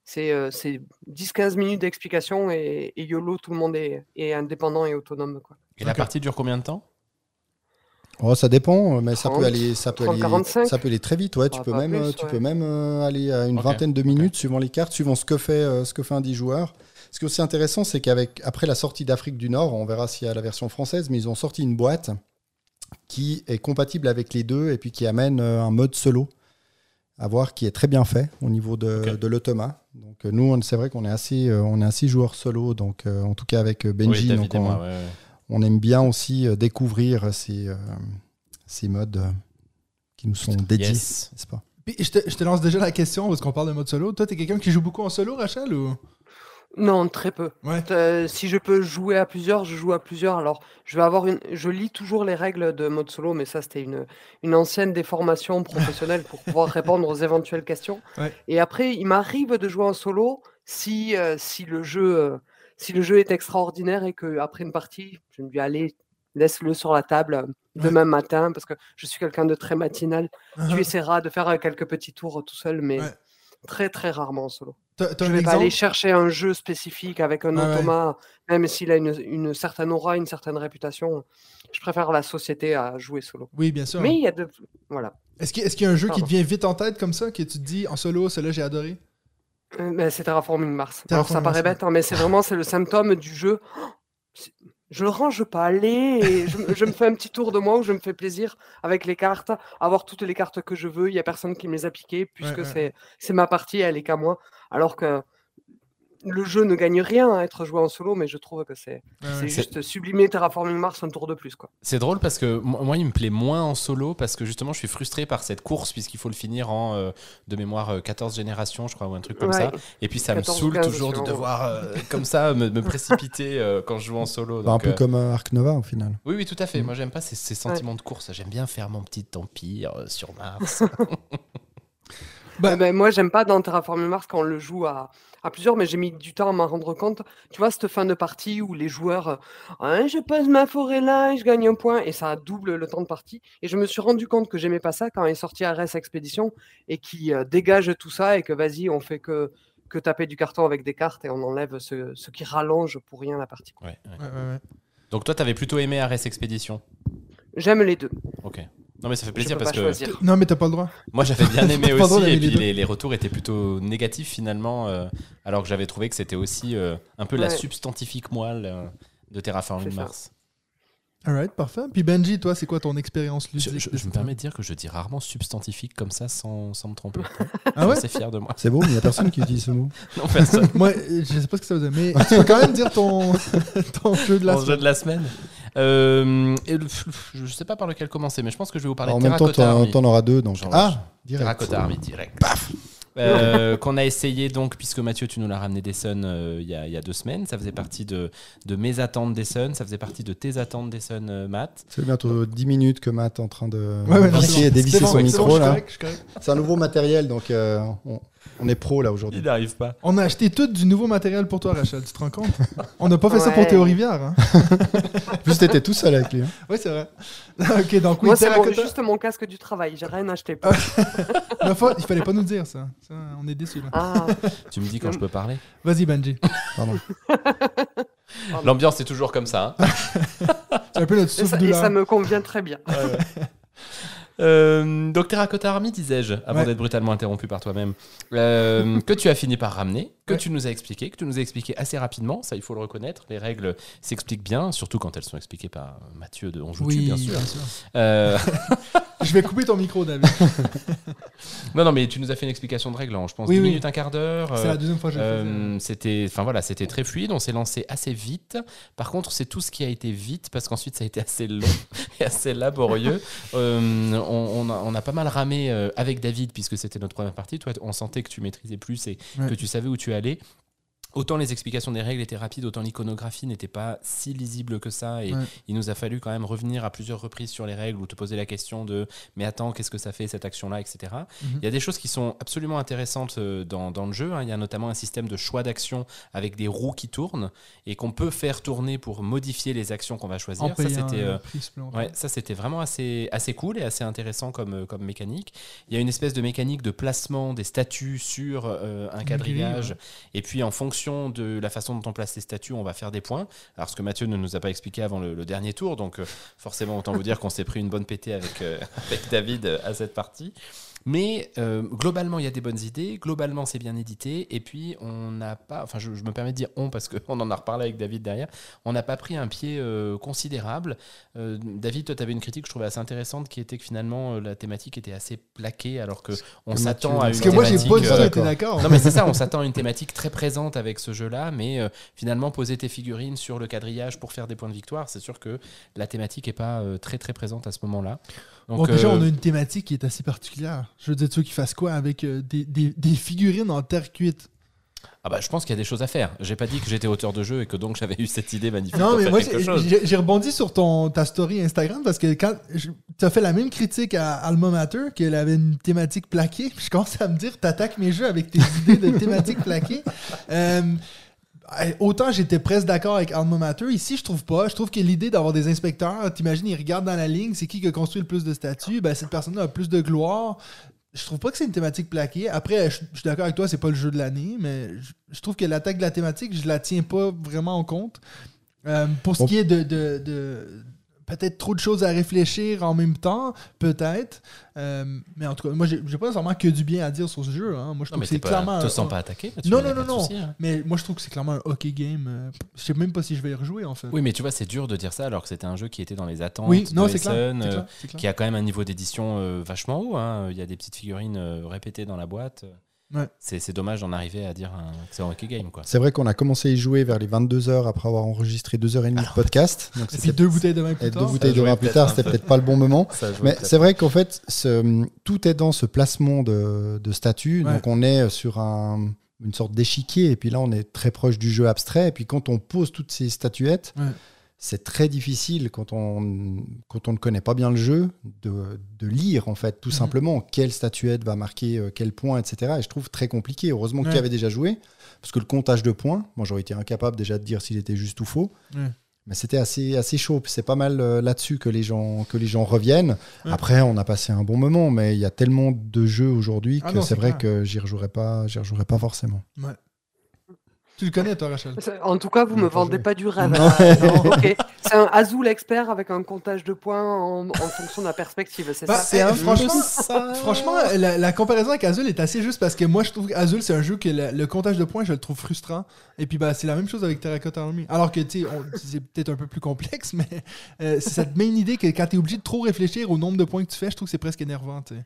C'est euh, c'est 10-15 minutes d'explication et, et YOLO, tout le monde est, est indépendant et autonome. Quoi. Et la partie dure combien de temps? Oh, ça dépend, mais ça peut 30, aller, ça peut 30, aller, 45. ça peut aller très vite. Ouais, tu peux pas même, plus, euh, tu ouais. peux même euh, aller à une vingtaine de minutes suivant les cartes, suivant ce que fait, euh, ce que fait un 10 joueurs. Ce qui est aussi intéressant, c'est qu'avec après la sortie d'Afrique du Nord, on verra s'il y a la version française, mais ils ont sorti une boîte qui est compatible avec les deux et puis qui amène euh, un mode solo à voir qui est très bien fait au niveau de, Ok. de l'automa. Donc euh, nous, on- c'est vrai qu'on est assez, euh, on est assez joueurs solo, donc euh, en tout cas avec euh, Benji, Oui, David donc et on, moi, ouais, ouais. On aime bien aussi euh, découvrir ces, euh, ces modes euh, qui nous sont dédiés, Yes. n'est-ce pas? Puis, je, te, je te lance déjà la question parce qu'on parle de mode solo. Toi, t'es quelqu'un qui joue beaucoup en solo, Rachel ou? Non, très peu. Ouais. Euh, si je peux jouer à plusieurs, je joue à plusieurs. Alors, je vais avoir une. Je lis toujours les règles de mode solo, mais ça, c'était une, une ancienne déformation professionnelle pour pouvoir répondre aux éventuelles questions. Ouais. Et après, il m'arrive de jouer en solo si, euh, si le jeu, euh, si le jeu est extraordinaire et que après une partie, je me dis allez, laisse-le sur la table euh, Ouais. demain matin parce que je suis quelqu'un de très matinal. Tu Uh-huh. essaieras de faire euh, quelques petits tours tout seul, mais Ouais. très très rarement en solo. T'as Je vais pas aller chercher un jeu spécifique avec un Ah ouais. automa, même s'il a une, une certaine aura, une certaine réputation. Je préfère la société à jouer solo. Oui, bien sûr. Mais il y a de. Voilà. Est-ce qu'il qu'il y a un jeu qui te vient vite en tête comme ça, que tu te dis en solo, celui-là j'ai adoré? Euh, mais c'est Terraforming Mars. Alors ça paraît Mars, bête, hein, mais c'est vraiment c'est le symptôme du jeu. Je le range pas, allez, je, me- je me fais un petit tour de moi où je me fais plaisir avec les cartes, avoir toutes les cartes que je veux. Il y a personne qui me les a piquées puisque ouais. c'est ma partie, elle est qu'à moi. Alors que le jeu ne gagne rien à être joué en solo, mais je trouve que c'est Ouais, c'est ouais. juste sublimer Terraforming Mars un tour de plus. quoi. C'est drôle parce que mo- moi, il me plaît moins en solo parce que justement, je suis frustré par cette course puisqu'il faut le finir en, euh, de mémoire, euh, 14 générations, je crois, ou un truc comme Ouais. ça. Et puis, ça me 14 ou saoule 15 toujours de devoir, euh, comme ça, me, me précipiter euh, quand je joue en solo. Bah, Un peu euh, comme euh, Ark Nova au final. Oui, oui, tout à fait. Mm. Moi, j'aime pas ces, ces sentiments de course. J'aime bien faire mon petit empire euh, sur Mars. Bah- Euh, ben, moi, j'aime pas dans Terraforming Mars quand on le joue à, à plusieurs, mais j'ai mis du temps à m'en rendre compte. Tu vois, cette fin de partie où les joueurs, euh, Hein, je pose ma forêt là et je gagne un point, et ça double le temps de partie. Et je me suis rendu compte que j'aimais pas ça quand est sorti RS Expedition et qui euh, dégage tout ça et que vas-y, on fait que, que taper du carton avec des cartes et on enlève ce, ce qui rallonge pour rien la partie. Ouais, ouais. Ouais, ouais, ouais. Donc, toi, t'avais plutôt aimé Ares Expedition? J'aime les deux. Ok. Non, mais ça fait plaisir parce que choisir. Non, mais t'as pas le droit. moi, j'avais bien aimé aussi. Et puis, les, les retours étaient plutôt négatifs finalement. euh, alors que j'avais trouvé que c'était aussi euh, un peu la substantifique moelle euh, de Terraforming. Mars. Alright, parfait. Puis Benji, toi, c'est quoi ton expérience Je, ludique je- de je ce me permets de dire que je dis rarement substantifique comme ça sans, sans me tromper. Ah ouais? C'est fier de moi. C'est beau, mais il n'y a personne qui utilise ce mot. Non, personne. Moi, je sais pas ce que ça veut dire, mais tu peux quand même dire ton, ton jeu de la Mon jeu semaine. de la semaine. Euh, et le- je sais pas par lequel commencer, mais je pense que je vais vous parler en de même temps, t'en auras deux. Donc... Ah, direct. Terracotta Army direct. Paf Euh, qu'on a essayé donc, puisque Mathieu, tu nous l'as ramené des Suns euh, il y, a, il y a deux semaines. Ça faisait partie de, de mes attentes des Suns, ça faisait partie de tes attentes des Suns, euh, Matt. Ça fait bientôt 10 minutes que Matt est en train de Ouais, dévisser- c'est C'est son c'est micro. bon, je suis là. correct, je suis correct. C'est un nouveau matériel, donc euh, on, on est pro là aujourd'hui. Il n'arrive pas. On a acheté tout du nouveau matériel pour toi, Rachel. Tu te rends compte? On n'a pas fait ça pour. Théo Rivière. Hein? Juste, t'étais tout seul avec lui. hein. Oui, c'est vrai. ok, donc oui, Moi, c'est mon- juste mon casque du travail. J'ai rien acheté. La fois, il fallait pas nous dire ça. Ça, on est déçus là. Ah, Tu me dis quand je peux parler Vas-y, Benji. Pardon. L'ambiance est toujours comme ça. hein. C'est un peu notre et, ça, souffle et ça me convient très bien. Euh, donc Terracotta Army, disais-je, avant Ouais. d'être brutalement interrompu par toi-même, euh, que tu as fini par ramener, que Ouais. tu nous as expliqué, que tu nous as expliqué assez rapidement, ça il faut le reconnaître, les règles s'expliquent bien, surtout quand elles sont expliquées par Mathieu de On joue Oui, bien sûr. bien sûr. Euh, Je vais couper ton micro, David. non, non, mais tu nous as fait une explication de règles en, je pense, Oui, 10 oui. minutes, un quart d'heure. C'est euh, la deuxième fois que je. Euh, c'était enfin voilà c'était très fluide on s'est lancé assez vite par contre c'est tout ce qui a été vite parce qu'ensuite ça a été assez long et assez laborieux Euh, on, on a, on a pas mal ramé euh, avec David puisque c'était notre première partie toi on sentait que tu maîtrisais plus et Ouais. que tu savais où tu allais Autant les explications des règles étaient rapides, autant l'iconographie n'était pas si lisible que ça. Et Ouais. il nous a fallu quand même revenir à plusieurs reprises sur les règles ou te poser la question de mais attends, qu'est-ce que ça fait cette action-là, etc. Mhm. Il y a des choses qui sont absolument intéressantes euh, dans, dans le jeu. hein. Il y a notamment un système de choix d'action avec des roues qui tournent et qu'on peut faire tourner pour modifier les actions qu'on va choisir. En Ça, c'était. euh. Ouais, ça c'était vraiment assez, assez cool et assez intéressant comme, euh, comme mécanique. Il y a une espèce de mécanique de placement des statues sur euh, un quadrillage. Et puis en fonction de la façon dont on place les statues, on va faire des points. Alors ce que Mathieu ne nous a pas expliqué avant le, dernier tour, donc euh, forcément autant vous dire qu'on s'est pris une bonne pétée avec, euh, David à cette partie. Mais euh, globalement, il y a des bonnes idées. Globalement, c'est bien édité. Et puis, on n'a pas. Enfin, je, je me permets de dire on parce qu'on en a reparlé avec David derrière. On n'a pas pris un pied euh, considérable. Euh, David, toi, tu avais une critique que je trouvais assez intéressante qui était que finalement, la thématique était assez plaquée alors que on s'attend à une Parce que moi, j'ai été d'accord. non mais c'est ça, on s'attend à une thématique très présente avec ce jeu-là, mais finalement poser tes figurines sur le quadrillage pour faire des points de victoire, c'est sûr que la thématique est pas très très présente à ce moment-là. Donc, Bon, déjà, on a une thématique qui est assez particulière. Je veux dire, tu veux qu'ils fassent quoi avec euh, des, des- des figurines en terre cuite? Ah bah, je pense qu'il y a des choses à faire. J'ai pas dit que j'étais auteur de jeu et que donc j'avais eu cette idée magnifique Non, mais moi, j'ai- rebondi sur ton, ta story Instagram parce que quand tu as fait la même critique à Alma Mater, qu'elle avait une thématique plaquée, puis je commence à me dire, t'attaques mes jeux avec tes idées de thématique plaquée. Euh, euh, Autant j'étais presque d'accord avec Alma Mater, ici je trouve pas. Je trouve que l'idée d'avoir des inspecteurs, t'imagines, ils regardent dans la ligne, c'est qui qui a construit le plus de statues, ben cette personne-là a plus de gloire. Je trouve pas que c'est une thématique plaquée. Après, je, je suis d'accord avec toi, c'est pas le jeu de l'année, mais je, je trouve que l'attaque de la thématique, je la tiens pas vraiment en compte. Euh, pour ce Bon. qui est de, de- de- peut-être trop de choses à réfléchir en même temps, peut-être. Euh, mais en tout cas, moi, j'ai pas nécessairement que du bien à dire sur ce jeu. hein. Moi, je Non trouve mais que c'est clairement. te un- sens pas attaqué Mathieu, Non, non, non, de non. hein. Mais moi, je trouve que c'est clairement un hockey game. euh, Je sais même pas si je vais y rejouer, en fait. Oui, mais tu vois, c'est dur de dire ça alors que c'était un jeu qui était dans les attentes Oui, de non, c'est clair. Euh, clair, c'est clair. qui a quand même un niveau d'édition euh, vachement haut. hein. Il y a des petites figurines répétées dans la boîte. Ouais. C'est c'est dommage d'en arriver à dire un- que c'est un hockey game. Quoi. C'est vrai qu'on a commencé à y jouer vers les 22h après avoir enregistré 2h30 de podcast. Donc Et puis deux bouteilles de vin plus et deux tard. bouteilles de vin plus tard, c'était peu. peut-être pas le bon moment. Mais c'est vrai qu'en fait, ce- tout est dans ce placement de, de statut. Ouais. Donc on est sur un- une sorte d'échiquier, et puis là on est très proche du jeu abstrait. Et puis quand on pose toutes ces statuettes, Ouais. C'est très difficile quand on, quand on ne connaît pas bien le jeu de, de lire en fait tout Mhm. simplement quelle statuette va marquer euh, quel point, etc. Et je trouve très compliqué. Heureusement Ouais. avais déjà joué, parce que le comptage de points, moi j'aurais été incapable déjà de dire s'il était juste ou faux. Ouais. Mais c'était assez, assez chaud. C'est pas mal euh, là-dessus que les gens, que les gens reviennent. Ouais. Après, on a passé un bon moment, mais il y a tellement de jeux aujourd'hui Ah que c'est c'est vrai clair. que j'y rejouerai pas, j'y rejouerai pas forcément. Tu le connais, toi, Rachel En tout cas, vous me pas vendez pas du rêve. Non. Ah, non. C'est un Azul expert avec un comptage de points en, en fonction de la perspective, c'est Bah, ça c'est un- franchement, ça. Franchement, la, la comparaison avec Azul est assez juste parce que moi, je trouve qu'Azul, c'est un jeu que le, le comptage de points, je le trouve frustrant. Et puis, bah, c'est la même chose avec Terracotta Army. Alors que, tu sais, c'est peut-être un peu plus complexe, mais euh, c'est cette même idée que quand tu es obligé de trop réfléchir au nombre de points que tu fais, je trouve que c'est presque énervant, tu sais.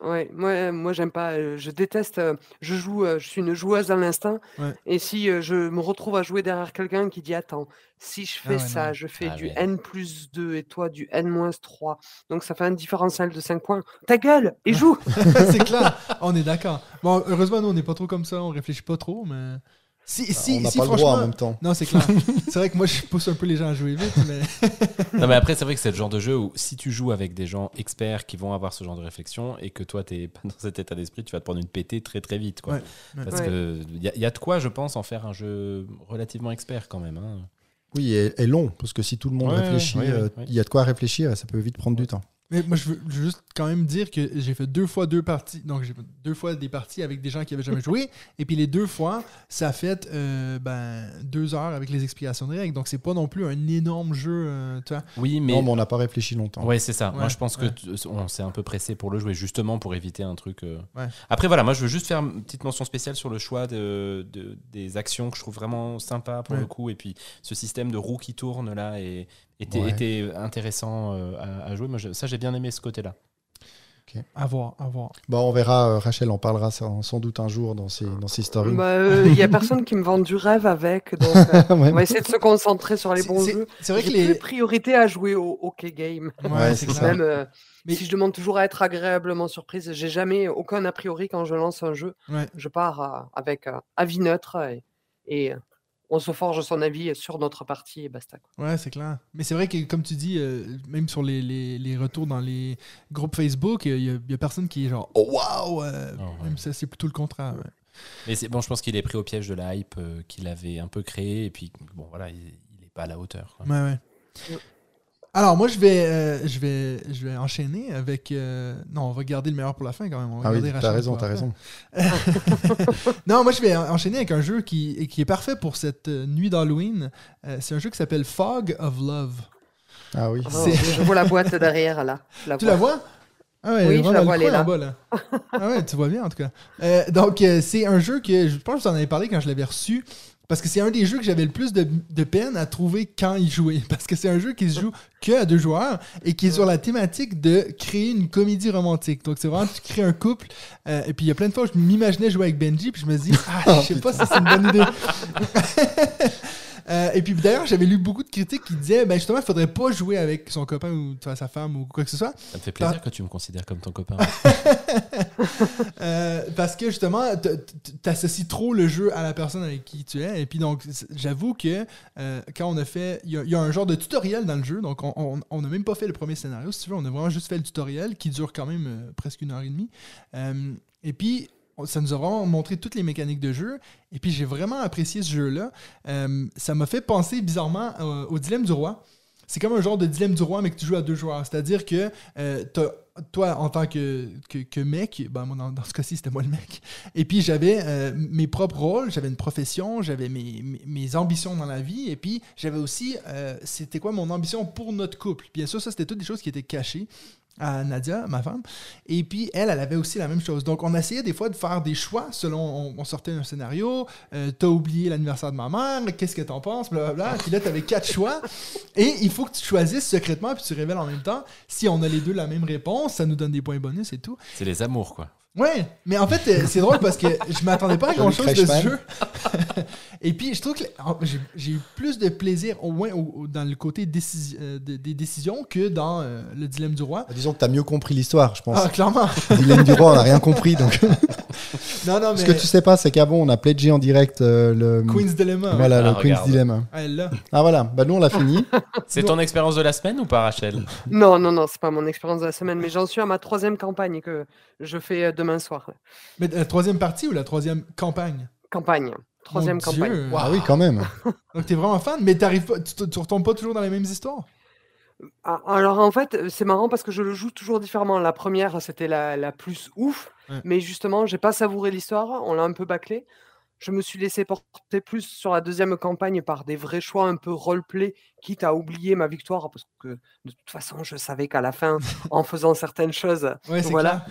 Ouais, moi, moi j'aime pas. euh, Je déteste. euh, Je joue. euh, Je suis une joueuse à l'instinct. Ouais. Et si euh, je me retrouve à jouer derrière quelqu'un qui dit Attends, si je Ah fais ouais, ça, je fais Ah du ouais. N plus 2 et toi du N moins 3. Donc ça fait un différentiel de 5 points. Ta gueule Et joue c'est clair, on est d'accord. Bon, heureusement, nous, on n'est pas trop comme ça, on réfléchit pas trop, mais. Si, si, on n'a si, pas le droit franchement- en même temps. Non, c'est clair. c'est vrai que moi, je pousse un peu les gens à jouer vite, mais. Non, mais après, c'est vrai que c'est le genre de jeu où si tu joues avec des gens experts qui vont avoir ce genre de réflexion et que toi, t'es pas dans cet état d'esprit, tu vas te prendre une pétée très très vite. Quoi. Ouais, ouais. Parce Ouais. que il y, a- y a de quoi, je pense, en faire un jeu relativement expert quand même. hein. Oui, et, et long, parce que si tout le monde Ouais, réfléchit, ouais, ouais, euh, ouais. il y a de quoi réfléchir et ça peut vite prendre du temps. Mais moi, je veux juste quand même dire que j'ai fait deux fois deux parties. Donc, j'ai fait deux fois des parties avec des gens qui avaient jamais joué. Et puis, les deux fois, ça a fait euh, ben, deux heures avec les explications des règles. Donc, c'est pas non plus un énorme jeu. euh, tu vois. Oui, mais. Non, mais on n'a pas réfléchi longtemps. Ouais, c'est ça. Moi, je pense ouais. que on s'est un peu pressé pour le jouer, justement pour éviter un truc. euh. Ouais. Après, voilà, moi, je veux juste faire une petite mention spéciale sur le choix de, de- des actions que je trouve vraiment sympa pour Ouais. le coup. Et puis, ce système de roue qui tourne là et, était, Ouais. était intéressant euh, à, à jouer. Moi, je- ça, j'ai bien aimé ce côté-là. À voir, à voir. Bon, on verra, euh, Rachel en parlera sans, sans doute un jour dans ses, dans ses stories. Bah, Il n'y a personne qui me vend du rêve avec. Donc, euh, Ouais. on va essayer de se concentrer sur les bons jeux. C'est vrai que les. plus priorité à jouer au hockey game. Ouais, c'est ça. Même euh, Mais- si je demande toujours à être agréablement surprise, j'ai jamais aucun a priori quand je lance un jeu. Ouais. Je pars euh, avec euh, avis neutre et, et, euh, on se forge son avis sur notre partie et basta. quoi. Ouais, c'est clair. Mais c'est vrai que, comme tu dis, euh, même sur les, les, les retours dans les groupes Facebook, il y, a- personne qui est genre Oh waouh euh, Ah ouais. Même ça, c'est plutôt le contraire. ouais. Mais c'est bon, je pense qu'il est pris au piège de la hype euh, qu'il avait un peu créé. Et puis, bon, voilà, il n'est pas à la hauteur. quoi. Ouais, ouais. Alors, moi, je vais, euh, je vais, je vais enchaîner avec. euh, Non, on va garder le meilleur pour la fin quand même. On va Ah oui, t'as raison, t'as raison. non, moi, je vais en- enchaîner avec un jeu qui, qui est parfait pour cette euh, nuit d'Halloween. Euh, c'est un jeu qui s'appelle Fog of Love. Ah oui. Oh, C'est- je vois la boîte derrière là. La Tu vois. la vois ah ouais, Oui, je la vois, là. bas, là. ah ouais, tu vois bien en tout cas. Euh, donc, euh, c'est un jeu que je pense que vous en avez parlé quand je l'avais reçu. Parce que c'est un des jeux que j'avais le plus de, de peine à trouver quand y jouer. Parce que c'est un jeu qui se joue que à deux joueurs et qui est sur la thématique de créer une comédie romantique. Donc, c'est vraiment, tu crées un couple. euh, et puis, il y a plein de fois où je m'imaginais jouer avec Benji, puis je me dis, ah, je sais pas si c'est une bonne idée. Euh, et puis d'ailleurs, j'avais lu beaucoup de critiques qui disaient, ben justement, il faudrait pas jouer avec son copain ou sa femme ou quoi que ce soit. Ça me fait plaisir que tu me considères comme ton copain. Euh, parce que justement, t'associes trop le jeu à la personne avec qui tu es. Et puis donc, j'avoue que euh, quand on a fait, il y, y a un genre de tutoriel dans le jeu. Donc, on- n'a même pas fait le premier scénario, si tu veux. On a vraiment juste fait le tutoriel qui dure quand même presque une heure et demie. Et puis, ça nous a vraiment montré toutes les mécaniques de jeu. Et puis, j'ai vraiment apprécié ce jeu-là. Euh, ça m'a fait penser bizarrement euh, au dilemme du roi. C'est comme un genre de dilemme du roi, mais que tu joues à deux joueurs. C'est-à-dire que euh, toi, en tant que, mec, ben dans, dans ce cas-ci, c'était moi le mec. Et puis, j'avais mes propres rôles, j'avais une profession, j'avais mes, mes, ambitions dans la vie. Et puis, j'avais aussi, c'était quoi mon ambition pour notre couple? Bien sûr, ça, c'était toutes des choses qui étaient cachées à Nadia, ma femme. Et puis, elle, elle avait aussi la même chose. Donc, on essayait des fois de faire des choix selon, on, sortait un scénario, euh, t'as oublié l'anniversaire de ma mère, qu'est-ce que t'en penses, blablabla. Puis là, t'avais quatre choix. Et il faut que tu choisisses secrètement, puis tu révèles en même temps. Si on a les deux la même réponse, ça nous donne des points bonus et tout. C'est les amours, quoi. Ouais, mais en fait, euh, c'est drôle parce que je m'attendais pas à grand chose de ce jeu. Et puis, je trouve que j'ai- eu plus de plaisir, au moins au- au- dans le côté décisi- euh, de- des décisions, que dans euh, le dilemme du roi. Bah, Disons que t'as mieux compris l'histoire, je pense. Ah, clairement. Dylan Duroy, on n'a rien compris. Donc... Non, non, mais. Ce que tu sais pas, c'est qu'avant, on a pledgé en direct euh, le. Queen's Dilemma. ouais. Voilà, Ah, le Queen's regarde. Dilemma. Ah. Ah voilà, bah nous on l'a fini. C'est ton expérience de la semaine ou pas, Rachel? Non, non, non, c'est pas mon expérience de la semaine, mais j'en suis à ma troisième campagne que je fais euh, demain soir. Mais la troisième partie ou la troisième campagne? Campagne. Troisième Mon campagne. Dieu. Ah oui, quand même. Donc, t'es vraiment fan, mais t'arrives pas, tu, tu retombes pas toujours dans les mêmes histoires? Ah, Alors en fait, euh, c'est marrant parce que je le joue toujours différemment. La première, c'était la, la plus ouf, Ouais. mais justement, j'ai pas savouré l'histoire, on l'a un peu bâclé. je me suis laissé porter plus sur la deuxième campagne par des vrais choix un peu roleplay, quitte à oublier ma victoire, parce que de toute façon, je savais qu'à la fin, en faisant certaines choses, Ouais, voilà.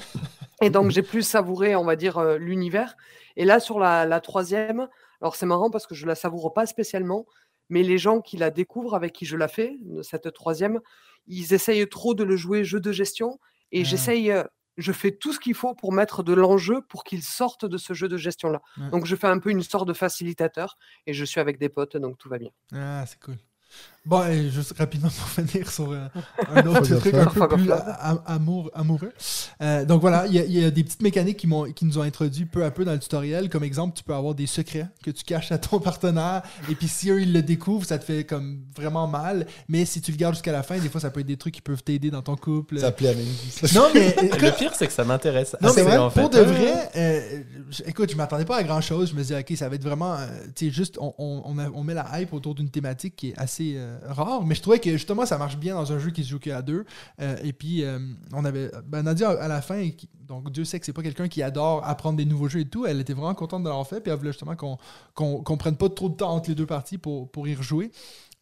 Et donc, j'ai plus savouré, on va dire, euh, l'univers. Et là, sur la, la troisième, alors c'est marrant parce que je la savoure pas spécialement, mais les gens qui la découvrent, avec qui je la fais, cette troisième, ils essayent trop de le jouer jeu de gestion. Et Ah. j'essaye, euh, je fais tout ce qu'il faut pour mettre de l'enjeu pour qu'ils sortent de ce jeu de gestion-là. Ouais. Donc, je fais un peu une sorte de facilitateur et je suis avec des potes, donc tout va bien. Ah, c'est cool. Bon, et juste rapidement pour finir sur euh, un autre truc un peu plus amour, amoureux. Euh, donc voilà, il y, a- il y a des petites mécaniques qui, m'ont- qui nous ont introduit peu à peu dans le tutoriel. Comme exemple, tu peux avoir des secrets que tu caches à ton partenaire. Et puis si eux, ils le découvrent, ça te fait comme vraiment mal. Mais si tu le gardes jusqu'à la fin, des fois, ça peut être des trucs qui peuvent t'aider dans ton couple. Ça plaît à mes- Non, mais Le pire, c'est que ça m'intéresse. non, assez, mais en fait. pour de vrai, euh, je- écoute, je m'attendais pas à grand chose. Je me disais, ok, ça va être vraiment, tu sais, juste, on, on, on a- on met la hype autour d'une thématique qui est assez euh, rare. Mais je trouvais que justement, ça marche bien dans un jeu qui se joue qu'à deux. Euh, et puis, euh, on avait, ben, Nadia, à la fin, qui- donc Dieu sait que c'est pas quelqu'un qui adore apprendre des nouveaux jeux et tout. Elle était vraiment contente de l'avoir fait. Puis elle voulait justement qu'on qu'on prenne pas trop de temps entre les deux parties pour, pour y rejouer.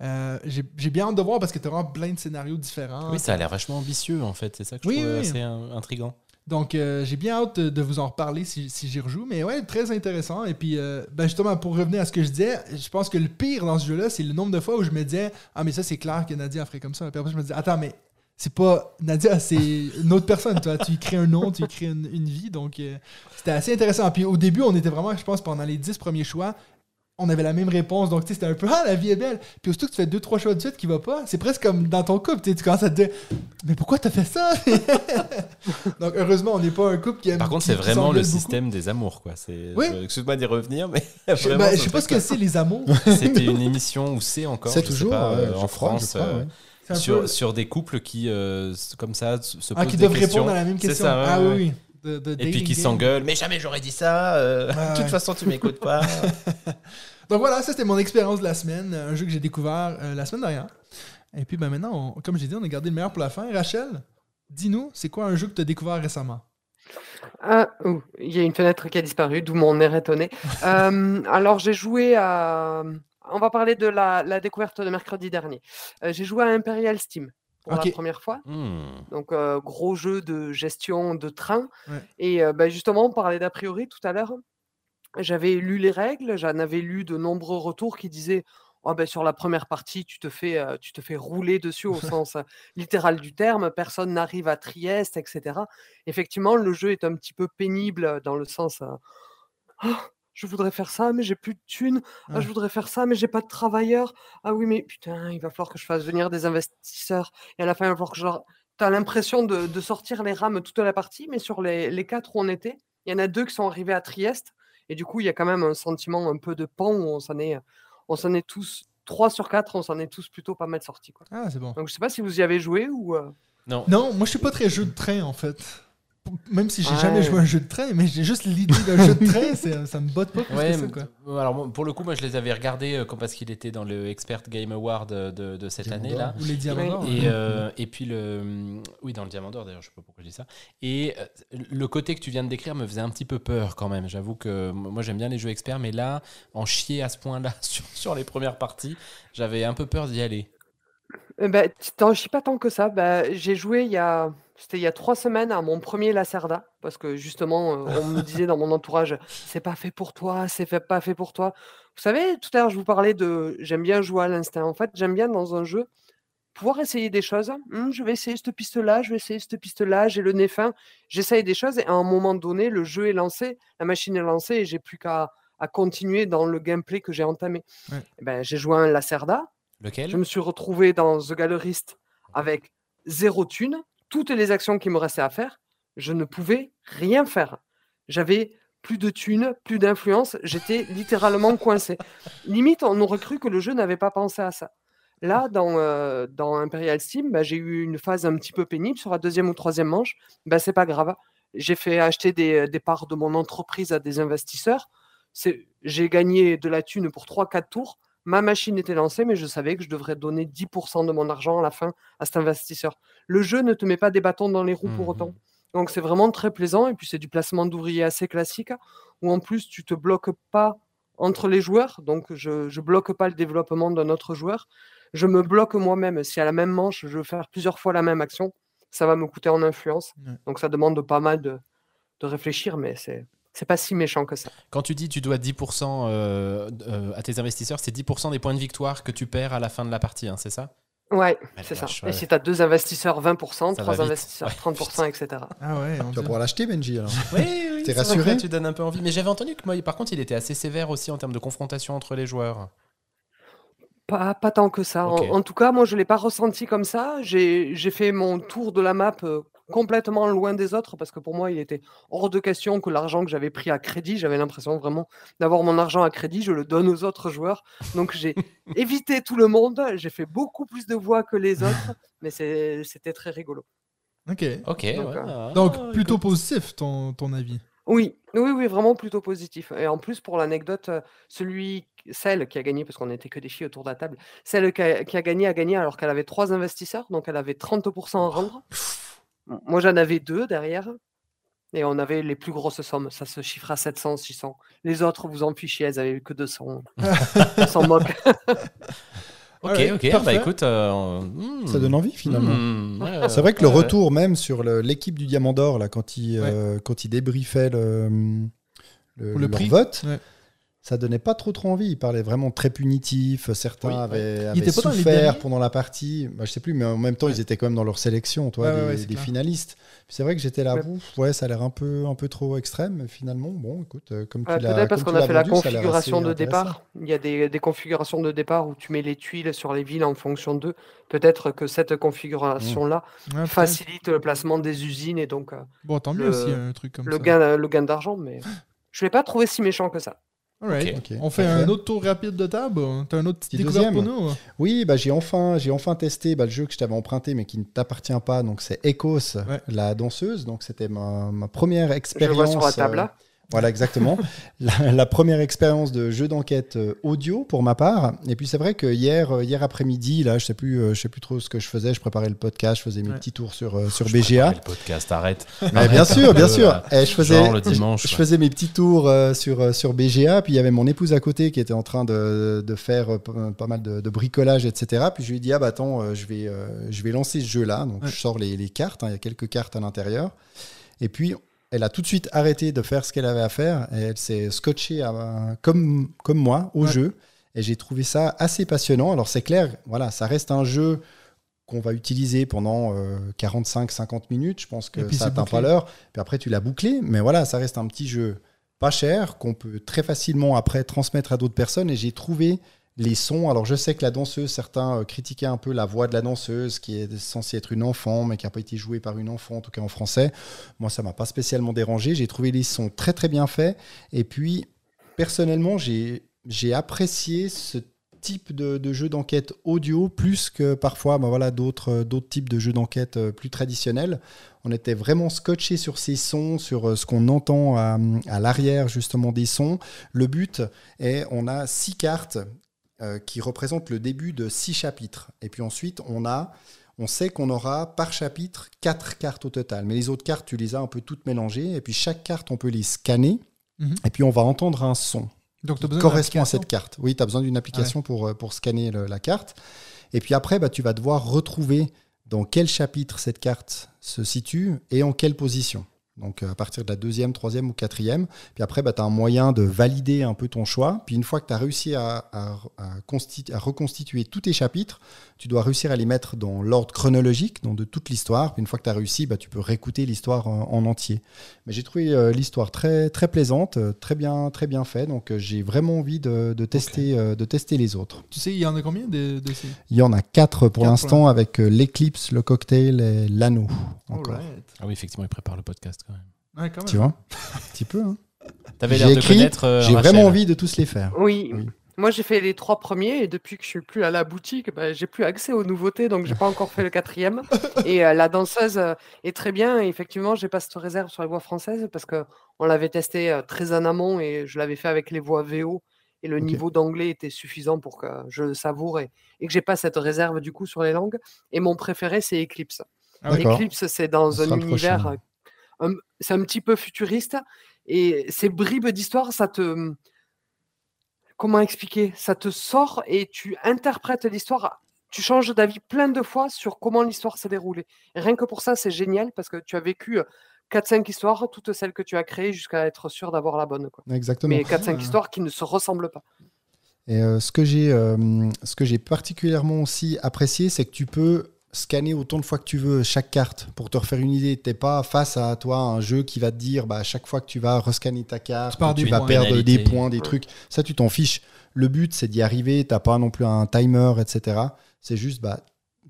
Euh, J'ai bien hâte de voir parce que tu as vraiment plein de scénarios différents. Oui, ça a l'air vachement ambitieux en fait. C'est ça que je Oui, trouve oui. assez in- intriguant. Donc, euh, j'ai bien hâte de, vous en reparler si, j'y rejoue. Mais ouais, très intéressant. Et puis, euh, ben justement, pour revenir à ce que je disais, je pense que le pire dans ce jeu-là, c'est le nombre de fois où je me disais Ah, mais ça, c'est clair que Nadia ferait comme ça. Puis après, je me disais Attends, mais c'est pas Nadia, c'est une autre personne. Toi. Tu y crées un nom, tu y crées une, vie. Donc, euh, c'était assez intéressant. Puis au début, on était vraiment, je pense, pendant les dix premiers choix, on avait la même réponse. Donc, tu sais, c'était un peu Ah, la vie est belle. Puis aussitôt que tu fais deux, trois choix de suite qui va pas, c'est presque comme dans ton couple. Tu sais, tu commences à te dire Mais pourquoi t'as fait ça? Donc, heureusement, on n'est pas un couple qui aime. Par contre, qui- c'est qui vraiment le beaucoup. système des amours, quoi. Oui. je- Excuse-moi d'y revenir, mais Je, vraiment, ben, ce je sais pas ce que c'est les amours. C'était une émission où c'est encore. C'est toujours pas, ouais, euh, en France. crois, euh, ouais. Sur, peu- sur des couples qui, euh, comme ça, se Ah, posent qui des doivent questions. répondre à la même C'est question. ça, ouais, ah ouais. oui, oui. De, de Et puis qui game. s'engueulent. Mais jamais j'aurais dit ça. euh, De ouais. toute façon, tu m'écoutes pas. Donc voilà, ça c'était mon expérience de la semaine. Un jeu que j'ai découvert euh, la semaine dernière. Et puis ben, maintenant, on- comme j'ai dit, on a gardé le meilleur pour la fin. Rachel, dis-nous, c'est quoi un jeu que tu as découvert récemment? Ah, il y a une fenêtre qui a disparu, d'où mon air étonné. Euh, alors, j'ai joué à. On va parler de la, la découverte de mercredi dernier. Euh, j'ai joué à Imperial Steam pour la première fois. Hmm. Donc, euh, gros jeu de gestion de train. Ouais. Et euh, bah, justement, on parlait d'a priori tout à l'heure. J'avais lu les règles, j'en avais lu de nombreux retours qui disaient Oh, ben, sur la première partie, tu te fais, euh, tu te fais rouler dessus au sens littéral du terme, personne n'arrive à Trieste, etc. Effectivement, le jeu est un petit peu pénible dans le sens euh, Ah, je voudrais faire ça, mais j'ai plus de thunes. Ah, je voudrais faire ça, mais j'ai pas de travailleurs. Ah oui, mais putain, il va falloir que je fasse venir des investisseurs. Et à la fin, il va falloir que je leur- Tu as l'impression de, de sortir les rames toute la partie, mais sur les, les quatre où on était, il y en a deux qui sont arrivés à Trieste. Et du coup, il y a quand même un sentiment un peu de pan où on s'en est, on s'en est tous, trois sur quatre, on s'en est tous plutôt pas mal sortis. Quoi. Ah, c'est bon. Donc je sais pas si vous y avez joué ou. euh, Non. Non, moi je suis pas très jeu de train en fait. Même si j'ai Ouais. jamais joué à un jeu de train, mais j'ai juste l'idée d'un jeu de train, ça me botte pas plus Ouais, que ça, mais- quoi. alors pour le coup, moi je les avais regardés euh, parce qu'il était dans le Expert Game Award de, de cette année là. Ou les diamants d'or, Et, euh, et puis le. Oui, dans le Diamant d'Or d'ailleurs, je sais pas pourquoi je dis ça. Et euh, le côté que tu viens de décrire me faisait un petit peu peur quand même. J'avoue que moi j'aime bien les jeux experts, mais là, en chier à ce point-là sur, sur les premières parties, j'avais un peu peur d'y aller. Tu t'en chies pas tant que ça. Bah, j'ai joué il y a, c'était il y a trois semaines à mon premier Lacerda, parce que justement, euh, on me disait dans mon entourage, c'est pas fait pour toi, c'est fait, pas fait pour toi. Vous savez, tout à l'heure, je vous parlais de, j'aime bien jouer à l'instinct. En fait, j'aime bien dans un jeu pouvoir essayer des choses. Hum, je vais essayer cette piste-là, je vais essayer cette piste-là, j'ai le nez fin, j'essaye des choses et à un moment donné, le jeu est lancé, la machine est lancée et j'ai plus qu'à à continuer dans le gameplay que j'ai entamé. Ouais. Eh ben, j'ai joué à un Lacerda. Lequel? Je me suis retrouvé dans The Gallerist avec zéro thune, toutes les actions qui me restaient à faire, je ne pouvais rien faire. J'avais plus de thunes, plus d'influence, j'étais littéralement coincé. Limite, on aurait cru que le jeu n'avait pas pensé à ça. Là, dans, euh, dans Imperial Steam, bah, j'ai eu une phase un petit peu pénible sur la deuxième ou troisième manche. Bah, c'est pas grave. J'ai fait acheter des, des parts de mon entreprise à des investisseurs. J'ai gagné de la thune pour 3-4 tours. Ma machine était lancée, mais je savais que je devrais donner 10% de mon argent à la fin à cet investisseur. Le jeu ne te met pas des bâtons dans les roues pour Mhm. autant. Donc c'est vraiment très plaisant. Et puis c'est du placement d'ouvriers assez classique, où en plus tu te bloques pas entre les joueurs, donc je ne bloque pas le développement d'un autre joueur. Je me bloque moi-même. Si à la même manche, je veux faire plusieurs fois la même action, ça va me coûter en influence. Donc ça demande pas mal de, de réfléchir, mais c'est c'est pas si méchant que ça. Quand tu dis tu dois 10% euh, euh, à tes investisseurs, c'est 10% des points de victoire que tu perds à la fin de la partie, hein, c'est ça? Ouais, c'est ça. Et si tu as deux investisseurs, 20%, Ça va trois investisseurs, Ouais, 30%, etc. Ah ouais, on Tu vas pouvoir l'acheter, Benji, alors. Oui, oui. T'es vrai rassuré Tu donnes un peu envie. Mais j'avais entendu que moi, par contre, il était assez sévère aussi en termes de confrontation entre les joueurs. Pas, pas tant que ça. En- tout cas, moi, je ne l'ai pas ressenti comme ça. J'ai j'ai fait mon tour de la map euh, complètement loin des autres parce que pour moi, il était hors de question que l'argent que j'avais pris à crédit, j'avais l'impression vraiment d'avoir mon argent à crédit, je le donne aux autres joueurs. Donc, j'ai évité tout le monde. J'ai fait beaucoup plus de voix que les autres, mais c'était très rigolo. Ok. Ok. Donc, ouais. euh, Ah, Donc, plutôt écoute. positif, ton, ton avis. Oui, oui, oui, vraiment plutôt positif. Et en plus, pour l'anecdote, euh, celui, celle qui a gagné, parce qu'on n'était que des filles autour de la table, celle qui a, qui a gagné a gagné alors qu'elle avait trois investisseurs, donc elle avait 30% à rendre. Moi, j'en avais deux derrière. Et on avait les plus grosses sommes. Ça se chiffre à 700, 600. Les autres, vous en fichez, elles avaient eu que 200. On s'en moque. Ok, ok. parfait. Bah écoute, euh, hmm. Ça donne envie, finalement. Hmm, ouais, C'est vrai que le ouais. retour même sur l'équipe du Diamant d'Or, là, quand il, euh, quand il débriefait le, le, Le leur prix. vote, Ouais. Ça donnait pas trop trop envie. Il parlait vraiment très punitif. Certains Oui, avaient, Il avaient les souffert pendant la partie. Bah, je sais plus, mais en même temps, ils étaient quand même dans leur sélection, toi, Ouais, ouais, ouais, clair. finalistes. C'est vrai que j'étais là, Ouais. ouf, ouais, ça a l'air un peu, un peu trop extrême. mais Finalement, bon, écoute, euh, comme Ouais, tu l'as Peut-être parce qu'on a fait la vendu, configuration de départ. Il y a des, des configurations de départ où tu mets les tuiles sur les villes en fonction d'eux. Peut-être que cette configuration-là Ouais, peut-être. facilite le placement des usines et donc euh, Bon, tant mieux le- s'il y a un truc comme le ça. gain, le gain d'argent. Mais je ne l'ai pas trouvé si méchant que ça. Alright. On fait parfait. un autre tour rapide de table. T'as un autre Petit découverte pour deuxième? nous? Oui, bah, j'ai enfin, j'ai enfin testé bah, le jeu que je t'avais emprunté mais qui ne t'appartient pas. Donc c'est Ecos, Ouais. la danseuse. Donc c'était ma, ma première Je expérience. vois sur la table euh, là. Voilà, exactement. la, la première expérience de jeu d'enquête euh, audio pour ma part. Et puis c'est vrai que hier, euh, hier après-midi, là, je sais plus, euh, je sais plus trop ce que je faisais. Je préparais le podcast, je faisais mes Ouais. petits tours sur sur Je BGA. Le podcast, arrête. Mais bien sûr, bien sûr. Et je faisais, genre le dimanche, je, faisais mes petits tours sur, sur BGA. Puis il y avait mon épouse à côté qui était en train de, de faire pas mal de, de bricolage, etc. Puis je lui ai dit, ah bah attends, je vais, je vais lancer ce jeu-là. Donc Ouais. je sors les, les cartes. hein. Il y a quelques cartes à l'intérieur. Et puis elle a tout de suite arrêté de faire ce qu'elle avait à faire. Et elle s'est scotchée à- comme, comme moi au Ouais. jeu. Et j'ai trouvé ça assez passionnant. Alors c'est clair, voilà, ça reste un jeu qu'on va utiliser pendant 45-50 minutes. Je pense que ça c'est atteint pas l'heure. Puis après, tu l'as bouclé. Mais voilà, ça reste un petit jeu pas cher qu'on peut très facilement après transmettre à d'autres personnes. Et j'ai trouvé les sons. Alors je sais que la danseuse, certains euh, critiquaient un peu la voix de la danseuse qui est censée être une enfant, mais qui n'a pas été jouée par une enfant, en tout cas en français. Moi, ça m'a pas spécialement dérangé. J'ai trouvé les sons très très bien faits. Et puis, personnellement, j'ai apprécié ce type de, jeu d'enquête audio plus que parfois bah voilà, d'autres euh, d'autres types de jeux d'enquête euh, plus traditionnels. On était vraiment scotché sur ces sons, sur ce qu'on entend à, à l'arrière justement des sons. Le but est, on a six cartes euh, qui représentent le début de six chapitres. Et puis ensuite, on a on sait qu'on aura par chapitre quatre cartes au total. Mais les autres cartes, tu les as un peu toutes mélangées. Et puis chaque carte, on peut les scanner. Mhm. Et puis on va entendre un son Donc, qui correspond à cette carte. Oui, tu as besoin d'une application pour, euh, pour scanner le- la carte. Et puis après, bah, tu vas devoir retrouver dans quel chapitre cette carte se situe et en quelle position. Donc euh, à partir de la deuxième, troisième ou quatrième. Puis après, bah, tu as un moyen de valider un peu ton choix. Puis une fois que tu as réussi à, à- à consti- à reconstituer tous tes chapitres, tu dois réussir à les mettre dans l'ordre chronologique, donc de toute l'histoire. Puis une fois que tu as réussi, bah, tu peux réécouter l'histoire en, en entier. Mais j'ai trouvé euh, l'histoire très, très plaisante, euh, très bien, très bien fait. Donc euh, j'ai vraiment envie de, de tester, euh, de tester les autres. Tu sais, il y en a combien de, de ces Il y en a quatre pour l'instant avec euh, l'éclipse, le cocktail et l'anneau. Ah oui, effectivement, il prépare le podcast quand même. Ouais, quand même. Tu vois? Un petit peu. hein. T'avais J'ai l'air de écrit, connaître. euh, J'ai Rachel. vraiment envie de tous les faire. Oui. Oui. Moi, j'ai fait les trois premiers et depuis que je suis plus à la boutique, bah, j'ai plus accès aux nouveautés, donc j'ai pas encore fait le quatrième. Et euh, la danseuse euh, est très bien. Et effectivement, j'ai pas cette réserve sur les voix françaises parce que on l'avait testé euh, très en amont et je l'avais fait avec les voix VO et le niveau d'anglais était suffisant pour que je le savoure et, et que j'ai pas cette réserve du coup sur les langues. Et mon préféré, c'est Eclipse. Ah. Eclipse, c'est dans un univers, c'est un petit peu futuriste et ces bribes d'histoire, ça te, comment expliquer? Ça te sort et tu interprètes l'histoire. Tu changes d'avis plein de fois sur comment l'histoire s'est déroulée. Et rien que pour ça, c'est génial parce que tu as vécu 4-5 histoires, toutes celles que tu as créées jusqu'à être sûr d'avoir la bonne. Quoi. Exactement. Mais 4-5 histoires qui ne se ressemblent pas. Et euh, ce que j'ai euh, ce que j'ai particulièrement aussi apprécié, c'est que tu peux scanner autant de fois que tu veux chaque carte pour te refaire une idée. T'es pas face à toi un jeu qui va te dire bah, à chaque fois que tu vas rescanner ta carte, Tu vas perdre des points, des trucs. Ça, tu t'en fiches. Le but, c'est d'y arriver. T'as pas non plus un timer, etc. C'est juste, bah,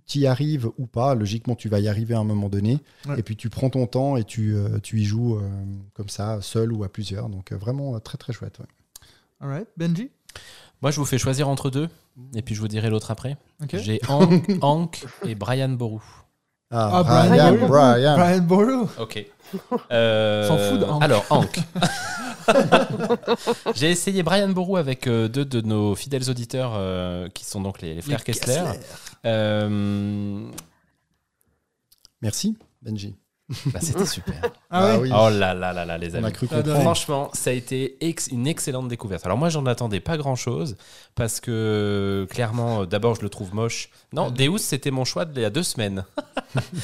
tu y arrives ou pas. Logiquement, tu vas y arriver à un moment donné. Ouais. Et puis, tu prends ton temps et tu, euh, tu y joues euh, comme ça, seul ou à plusieurs. Donc, euh, vraiment très, très chouette. ouais. Alright. Benji? Moi, je vous fais choisir entre deux, et puis je vous dirai l'autre après. Ok. J'ai Hank, Hank et Brian Boru. Ah, Ah, Brian, Brian. Brian. Brian Boru. Ok. Euh, S'en fout de Hank. Alors, Hank. J'ai essayé Brian Boru avec euh, deux de nos fidèles auditeurs euh, qui sont donc les, les frères Les Kessler. Euh, Merci, Benji. Bah, C'était super. Ah, oui. Oh là là là là, les On amis. a cru J'adore. comprendre. Franchement, ça a été ex- une excellente découverte. Alors moi, j'en attendais pas grand-chose parce que clairement, euh, d'abord, je le trouve moche. Non, Deus, c'était mon choix d'il y a deux semaines.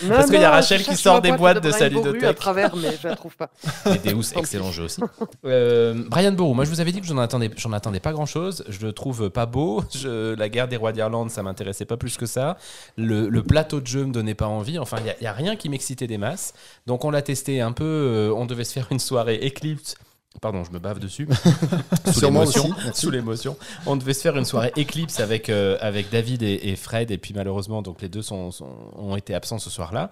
Parce qu'il y a Rachel qui sort des boîtes de sa Brian Boru ludothèque. à travers, mais je la trouve pas. Et Deus, excellent jeu aussi. Euh, Brian Boru, moi je vous avais dit que j'en attendais, j'en attendais pas grand chose. Je le trouve pas beau. Je- la guerre des rois d'Irlande, ça m'intéressait pas plus que ça. Le, le plateau de jeu me donnait pas envie. Enfin, il y, a rien qui m'excitait des masses. Donc on l'a testé un peu. euh, on devait se faire une soirée Eclipse. Pardon, je me bave dessus. Sous l'émotion. Sous l'émotion. On devait se faire une soirée Eclipse avec, euh, avec David et, et Fred. Et puis malheureusement, donc les deux sont, sont- ont été absents ce soir-là.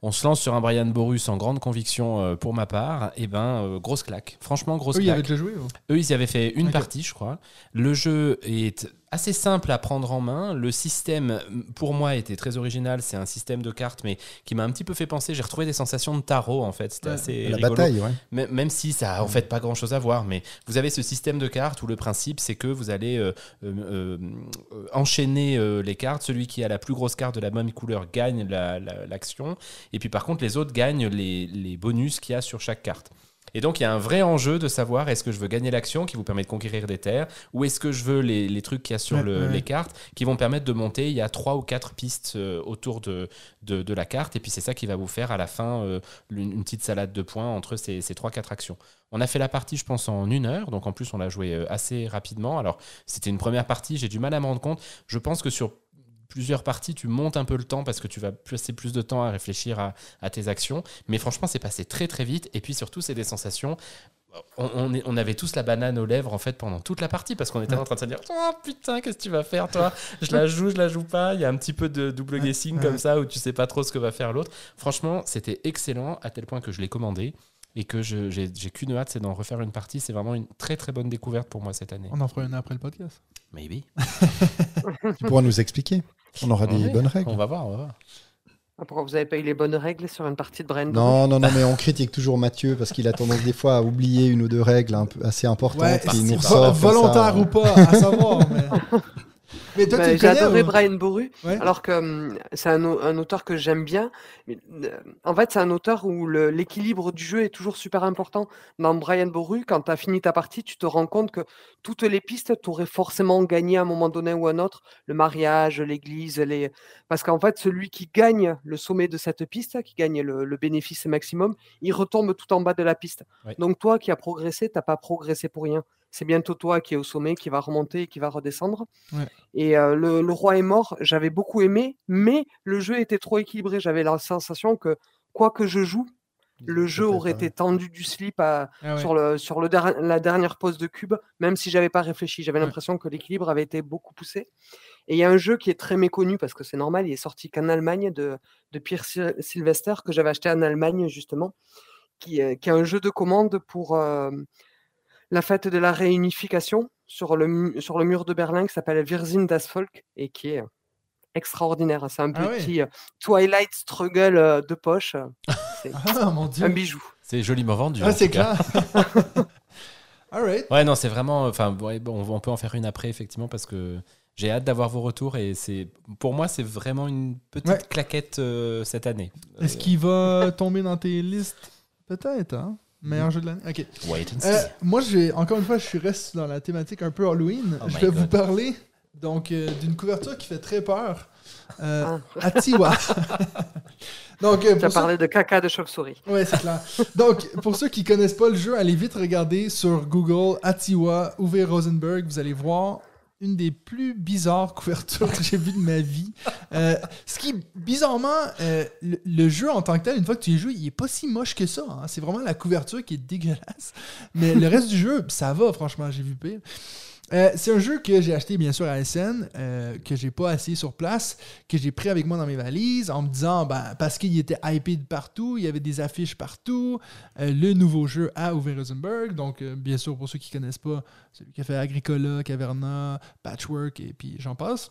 On se lance sur un Brian Boru sans grande conviction euh, pour ma part. Et ben, euh, grosse claque. Franchement, grosse Eux, ils avaient claque. déjà joué. ou Eux, ils y avaient fait une partie, je crois. Le jeu est assez simple à prendre en main. Le système, pour moi, était très original. C'est un système de cartes, mais qui m'a un petit peu fait penser. J'ai retrouvé des sensations de tarot, en fait. C'était Ouais. assez La rigolo. bataille, ouais. Même, même si ça a en fait pas grand chose à voir, mais vous avez ce système de cartes où le principe c'est que vous allez euh, euh, euh, enchaîner les cartes. Celui qui a la plus grosse carte de la même couleur gagne la- la- l'action. et puis par contre, les autres gagnent les, les bonus qu'il y a sur chaque carte. Et donc il y a un vrai enjeu de savoir est-ce que je veux gagner l'action qui vous permet de conquérir des terres ou est-ce que je veux les, les trucs qu'il y a sur Ouais, le- ouais, ouais. les cartes qui vont permettre de monter. Il y a trois ou quatre pistes euh, autour de, de, de la carte et puis c'est ça qui va vous faire à la fin euh, une, une petite salade de points entre ces, ces trois quatre actions. On a fait la partie, je pense, en une heure, donc en plus on l'a joué euh, assez rapidement. Alors c'était une première partie, j'ai du mal à me rendre compte. Je pense que sur plusieurs parties, tu montes un peu le temps parce que tu vas passer plus de temps à réfléchir à, à tes actions. Mais franchement, c'est passé très très vite. Et puis surtout, c'est des sensations. On, on est- on avait tous la banane aux lèvres en fait pendant toute la partie parce qu'on était en train de se dire oh putain qu'est-ce que tu vas faire toi? Je la joue je la joue pas il y a un petit peu de double guessing ouais. comme ça où tu sais pas trop ce que va faire l'autre franchement c'était excellent à tel point que je l'ai commandé et que j'ai qu'une hâte c'est d'en refaire une partie c'est vraiment une très très bonne découverte pour moi cette année On en fera une après le podcast. Maybe Tu pourras nous expliquer. On aura des bonnes règles. on va voir on va voir Ah, Pourquoi vous avez pas eu les bonnes règles sur une partie de Brian Boru Non, non, non, mais on critique toujours Mathieu parce qu'il a tendance des fois à oublier une ou deux règles un peu assez importantes Ouais, qui nous comme volontaire ça. ou pas, à savoir. mais... mais toi, Bah, tu J'ai adoré ou- Brian Boru, Ouais. alors que hum, c'est un, un auteur que j'aime bien. Mais, euh, en fait, c'est un auteur où l'équilibre du jeu est toujours super important. Dans Brian Boru, quand tu as fini ta partie, tu te rends compte que toutes les pistes, tu aurais forcément gagné à un moment donné ou un autre. Le mariage, l'église, les... parce qu'en fait, celui qui gagne le sommet de cette piste, qui gagne le, le bénéfice maximum, il retombe tout en bas de la piste. Ouais. Donc toi qui as progressé, t'as pas progressé pour rien. C'est bientôt toi qui est au sommet, qui va remonter et qui va redescendre. Et euh, le, le roi est mort, j'avais beaucoup aimé, mais le jeu était trop équilibré. J'avais la sensation que quoi que je joue, le jeu aurait ouais. été tendu du slip à- Ah ouais. sur, le, sur le der- la dernière pose de cube, même si j'avais pas réfléchi. J'avais Ouais. l'impression que l'équilibre avait été beaucoup poussé. Et il y a un jeu qui est très méconnu parce que c'est normal, il est sorti qu'en Allemagne de, de Pierre Sylvester que j'avais acheté en Allemagne justement, qui, est- qui est un jeu de commande pour euh, la fête de la réunification sur le, sur le mur de Berlin qui s'appelle Virzin das Volk et qui est extraordinaire. C'est un Ah petit euh, Twilight Struggle euh, de poche. C'est Ah mon dieu. un bijou. c'est joliment vendu Ah, c'est clair. Alright. Ouais, non, c'est vraiment. Enfin, ouais, bon, on peut en faire une après, effectivement, parce que j'ai hâte d'avoir vos retours et c'est. Pour moi, c'est vraiment une petite Ouais. claquette euh, cette année. Est-ce qu'il va tomber dans tes listes? Peut-être, hein Meilleur jeu de l'année Ok. Wait and see. Euh, moi, j'ai encore une fois, je suis reste dans la thématique un peu Halloween. Oh je vais God. vous parler donc euh, d'une couverture qui fait très peur. Euh, Ah. Atiwa. donc, euh, Tu as ceux- parlé de caca de chauve-souris. Ouais, c'est clair. Donc, pour ceux qui connaissent pas le jeu, allez vite regarder sur Google Atiwa, Uwe Rosenberg. Vous allez voir une des plus bizarres couvertures que j'ai vues de ma vie. Euh, ce qui, bizarrement, euh, le, jeu en tant que tel, une fois que tu y joues, il est pas si moche que ça. hein. C'est vraiment la couverture qui est dégueulasse. Mais le reste du jeu, ça va, franchement, j'ai vu pire. Euh, c'est un jeu que j'ai acheté bien sûr à SN, euh, que j'ai pas essayé sur place, que j'ai pris avec moi dans mes valises en me disant, ben, parce qu'il était hypé de partout, il y avait des affiches partout, euh, le nouveau jeu à Uwe Rosenberg, donc euh, bien sûr pour ceux qui connaissent pas, celui qui a fait Agricola, Caverna, Patchwork et puis j'en passe.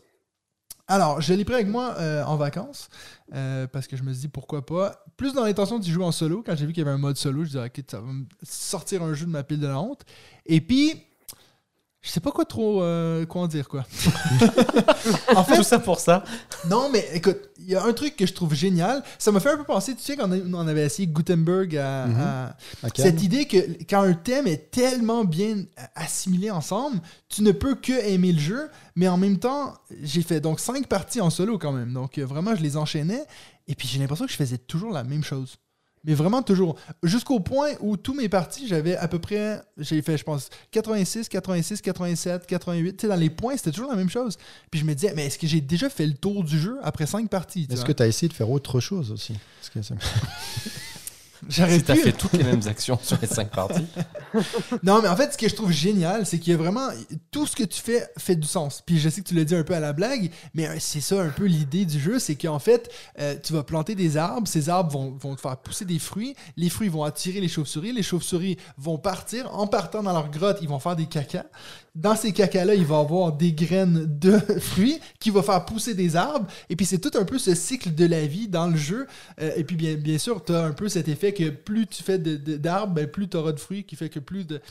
Alors, je l'ai pris avec moi en vacances parce que je me suis dit pourquoi pas? Plus dans l'intention d'y jouer en solo. Quand j'ai vu qu'il y avait un mode solo, je disais ok, ça va me sortir un jeu de ma pile de la honte. Et puis, je sais pas quoi trop euh, quoi en dire quoi. en fait, Tout ça pour ça. non, mais écoute, il y a un truc que je trouve génial. Ça m'a fait un peu penser, tu sais, quand on avait essayé Gutenberg à- Mhm. À cette idée que quand un thème est tellement bien assimilé ensemble, tu ne peux que aimer le jeu, mais en même temps, j'ai fait donc cinq parties en solo quand même. Donc euh, vraiment, je les enchaînais, et puis j'ai l'impression que je faisais toujours la même chose. Mais vraiment toujours. Jusqu'au point où tous mes parties, j'avais à peu près, j'ai fait, je pense, 86, 86, 87, 88. Tu sais, dans les points, c'était toujours la même chose. Puis je me disais, mais est-ce que j'ai déjà fait le tour du jeu après cinq parties? Est-ce que tu as essayé de faire autre chose aussi? Que ça- J'aurais Si t'as fait toutes les mêmes actions sur les cinq parties. Non, mais en fait, ce que je trouve génial, c'est qu'il y a vraiment tout ce que tu fais fait du sens. Puis je sais que tu l'as dit un peu à la blague, mais euh, c'est ça un peu l'idée du jeu, c'est qu'en fait, euh, tu vas planter des arbres, ces arbres vont, vont te faire pousser des fruits, les fruits vont attirer les chauves-souris, les chauves-souris vont partir, en partant dans leur grotte, ils vont faire des cacas. Dans ces cacas-là, il va avoir des graines de fruits qui vont faire pousser des arbres. Et puis c'est tout un peu ce cycle de la vie dans le jeu. Euh, et puis bien, bien sûr, tu as un peu cet effet que plus tu fais de- de- d'arbres, ben, plus tu auras de fruits, qui fait que plus de...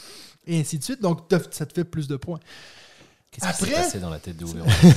Et ainsi de suite. Donc ça te fait plus de points. Qu'est-ce qui s'est Après- passé dans la tête de Uwe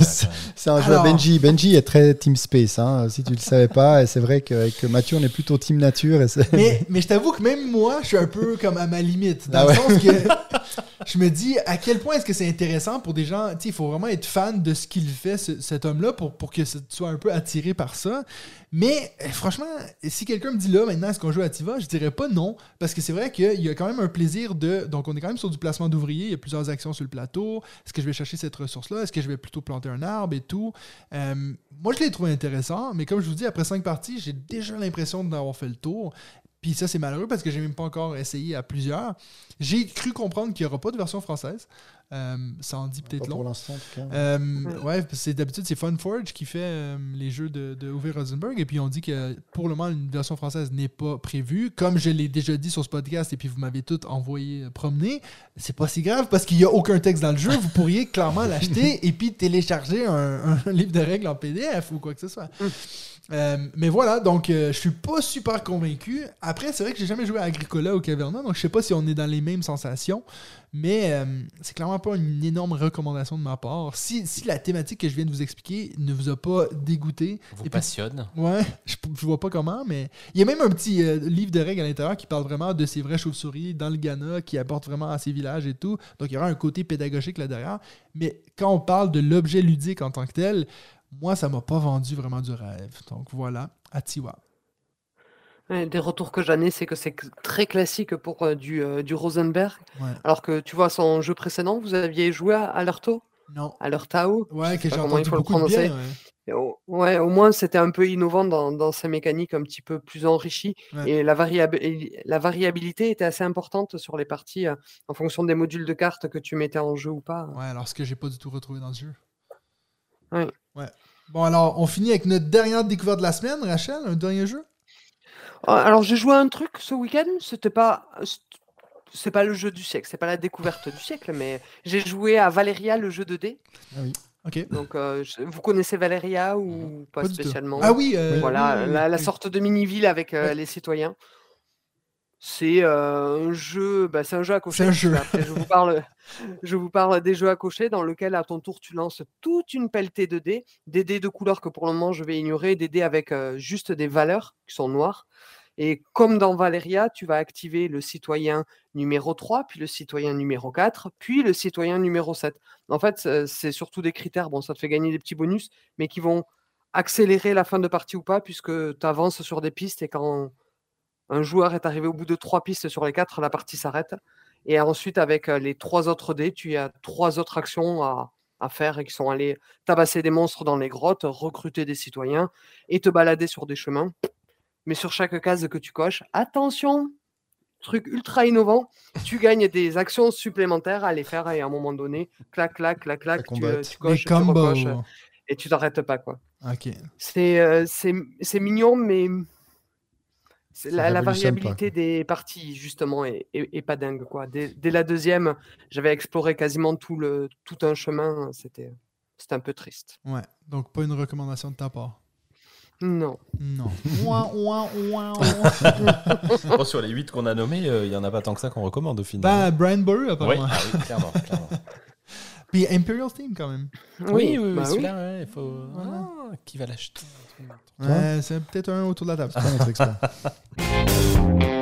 C'est un jeu à Alors- Benji. Benji est très Team Space, hein, si tu le savais pas. Et c'est vrai qu'avec Mathieu, on est plutôt Team Nature. Et Mais, mais je t'avoue que même moi, je suis un peu comme à ma limite. Dans Ah le sens que je me dis à quel point est-ce que c'est intéressant pour des gens. Il faut vraiment être fan de ce qu'il fait, ce- cet homme-là, pour, pour que tu sois un peu attiré par ça. Mais euh, franchement, si quelqu'un me dit là, maintenant, est-ce qu'on joue à Tiva? Je dirais pas non. Parce que c'est vrai qu'il y a quand même un plaisir de. Donc, on est quand même sur du placement d'ouvriers. Il y a plusieurs actions sur le plateau. Est-ce que je vais chercher cette ressource-là? Est-ce que je vais plutôt planter un arbre et tout? Euh, Moi, je l'ai trouvé intéressant. Mais comme je vous dis, après cinq parties, j'ai déjà l'impression d'avoir fait le tour. Puis ça, c'est malheureux parce que j'ai même pas encore essayé à plusieurs. J'ai cru comprendre qu'il n'y aura pas de version française. Euh, ça en dit peut-être long. pour l'instant, en tout cas. Euh, ouais, parce que c'est d'habitude c'est Funforge qui fait euh, les jeux de, de Uwe Rosenberg et puis on dit que pour le moment une version française n'est pas prévue. Comme je l'ai déjà dit sur ce podcast et puis vous m'avez tout envoyé promener, c'est pas si grave parce qu'il n'y a aucun texte dans le jeu. Vous pourriez clairement l'acheter et puis télécharger un, un livre de règles en PDF ou quoi que ce soit. Euh, mais voilà, donc euh, je suis pas super convaincu. Après, c'est vrai que j'ai jamais joué à Agricola ou Caverna, donc je sais pas si on est dans les mêmes sensations. Mais euh, c'est clairement pas une énorme recommandation de ma part. Si, si la thématique que je viens de vous expliquer ne vous a pas dégoûté, Vous puis- passionne. ouais, je, je vois pas comment, mais il y a même un petit euh, livre de règles à l'intérieur qui parle vraiment de ces vraies chauves-souris dans le Ghana, qui apporte vraiment à ces villages et tout. Donc il y aura un côté pédagogique là derrière. Mais quand on parle de l'objet ludique en tant que tel, moi ça m'a pas vendu vraiment du rêve. Donc voilà, Atiwa. Des retours que j'en ai, c'est que c'est très classique pour euh, du, euh, du Rosenberg. Ouais. Alors que tu vois, son jeu précédent, vous aviez joué à Alerto? Non. Alertao? Ouais, que j'ai entendu faut le beaucoup de bien. ouais. Au, ouais, au moins, c'était un peu innovant dans, dans ses mécaniques un petit peu plus enrichies. Ouais. Et la variabilité était assez importante sur les parties euh, en fonction des modules de cartes que tu mettais en jeu ou pas. Ouais, alors ce que j'ai pas du tout retrouvé dans le jeu. Ouais. Ouais. Bon, alors, on finit avec notre dernière découverte de la semaine, Rachel, un dernier jeu? Ah, Alors, j'ai joué à un truc ce week-end. C'était pas. C'est pas le jeu du siècle, c'est pas la découverte du siècle, mais j'ai joué à Valeria, le jeu de dés. Ok. Donc, euh, je- vous connaissez Valeria ou pas, spécialement? Ah oui, euh, Voilà, oui, oui, la, la oui. sorte de mini-ville avec euh, les citoyens. C'est euh, un jeu, bah, c'est un jeu à cocher. C'est un jeu. Après, je vous parle, je vous parle des jeux à cocher dans lequel à ton tour tu lances toute une pelletée de dés, des dés de couleurs que pour le moment je vais ignorer, des dés avec euh, juste des valeurs qui sont noires. Et comme dans Valeria, tu vas activer le citoyen numéro 3, puis le citoyen numéro 4, puis le citoyen numéro 7. En fait, c'est surtout des critères, bon, ça te fait gagner des petits bonus, mais qui vont accélérer la fin de partie ou pas, puisque tu avances sur des pistes et quand un joueur est arrivé au bout de trois pistes sur les quatre, la partie s'arrête. Et ensuite, avec euh, les trois autres dés, tu as trois autres actions à, à faire et qui sont allés tabasser des monstres dans les grottes, recruter des citoyens et te balader sur des chemins. Mais sur chaque case que tu coches, attention, truc ultra innovant, tu gagnes des actions supplémentaires à les faire et à un moment donné, clac, clac, clac, clac, tu, coches, tu recoches, et tu t'arrêtes pas. quoi. Ok. C'est euh, c'est c'est mignon, mais la, la révolutionne pas, variabilité des parties, justement, est, est- est pas dingue. Quoi. Dès, dès la deuxième, j'avais exploré quasiment tout, le, tout un chemin. C'était un peu triste. Ouais. Donc, pas une recommandation de ta part? Non. Non. Bon, sur les 8 qu'on a nommés, euh, il y en a pas tant que ça qu'on recommande au final. Ben, Brian Boru, oui, apparemment. ah oui, clairement. clairement. Puis Imperial Theme, quand même. Oui, oui, oui, bah oui. celui-là, ouais, il faut. Ah, qui va l'acheter? Ouais, c'est peut-être un autour de la table. C'est pas notre expert.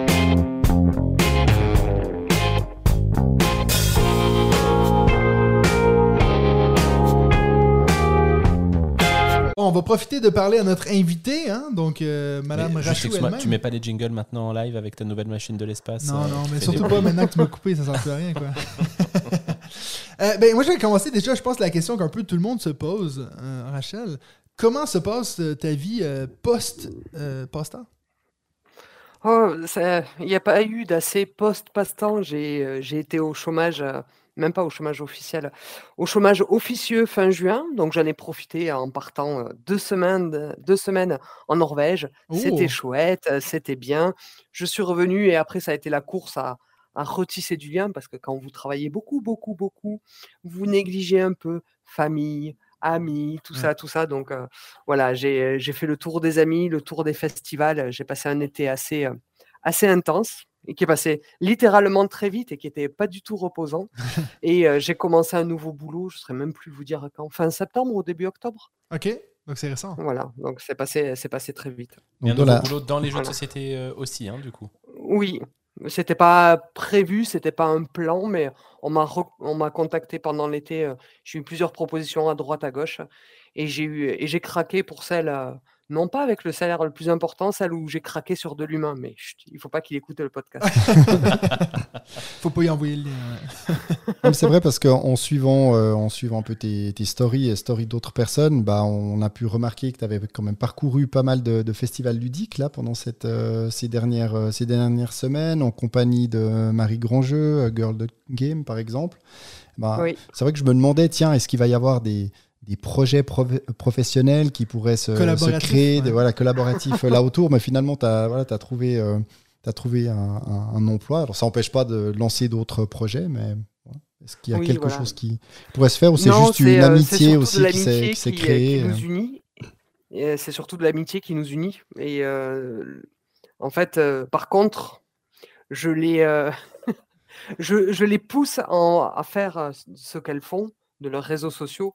Bon, on va profiter de parler à notre invité, hein, donc euh, Madame Rachou excuse-moi, elle-même. Tu mets pas les jingles maintenant en live avec ta nouvelle machine de l'espace Non, euh, non, mais surtout pas maintenant que tu m'as coupé, ça sert plus à rien, quoi. Euh, ben, moi, je vais commencer déjà, je pense, la question qu'un peu tout le monde se pose, euh, Rachel. Comment se passe euh, ta vie euh, post, post-temps? Oh, ça- il n'y a pas eu d'assez post-passe-temps. J'ai été au chômage, même pas au chômage officiel, au chômage officieux fin juin. Donc j'en ai profité en partant deux semaines, de- deux semaines en Norvège. Oh. C'était chouette, c'était bien. Je suis revenu et après ça a été la course à, à retisser du lien parce que quand vous travaillez beaucoup, beaucoup, beaucoup, vous négligez un peu famille, amis, tout Ouais. ça, tout ça. Donc euh, voilà, j'ai j'ai fait le tour des amis, le tour des festivals. J'ai passé un été assez, euh, assez intense et qui est passé littéralement très vite et qui n'était pas du tout reposant. et euh, j'ai commencé un nouveau boulot, je ne saurais même plus vous dire quand, fin septembre ou début octobre. OK, donc c'est récent. Voilà, donc c'est passé, c'est passé très vite. Il y a un Donc, dans nouveau la- boulot dans les jeux de Voilà. société euh, aussi, hein, du coup. Oui, c'était pas prévu, c'était pas un plan, mais on m'a contacté pendant l'été. euh, J'ai eu plusieurs propositions à droite, à gauche, et j'ai eu et j'ai craqué pour celle, euh, non pas avec le salaire le plus important, celle où j'ai craqué sur de l'humain. Mais chut, il faut pas qu'il écoute le podcast. Faut pas y envoyer le lien. C'est vrai parce qu'en suivant, euh, en suivant un peu tes, tes stories et stories d'autres personnes, bah, on a pu remarquer que tu avais quand même parcouru pas mal de, de festivals ludiques là, pendant cette, euh, ces, dernières, euh, ces dernières semaines, en compagnie de Marie Grandjeu, Girl the Game par exemple. Bah, Oui. C'est vrai que je me demandais, tiens, est-ce qu'il va y avoir des, des projets prof- professionnels qui pourraient se, créer, ouais. des, voilà, collaboratifs euh, là autour, mais finalement, tu as, voilà, as trouvé, euh, t'as trouvé un, un- un emploi. Alors, ça n'empêche pas de lancer d'autres projets, mais voilà. est-ce qu'il y a Oui, quelque voilà. chose qui pourrait se faire ou c'est Non, juste c'est, une euh, c'est amitié aussi qui s'est créée qui nous unit. Et, c'est surtout de l'amitié qui nous unit. Et euh, en fait, euh, par contre, je les, euh, je, je les pousse en- à faire ce qu'elles font de leurs réseaux sociaux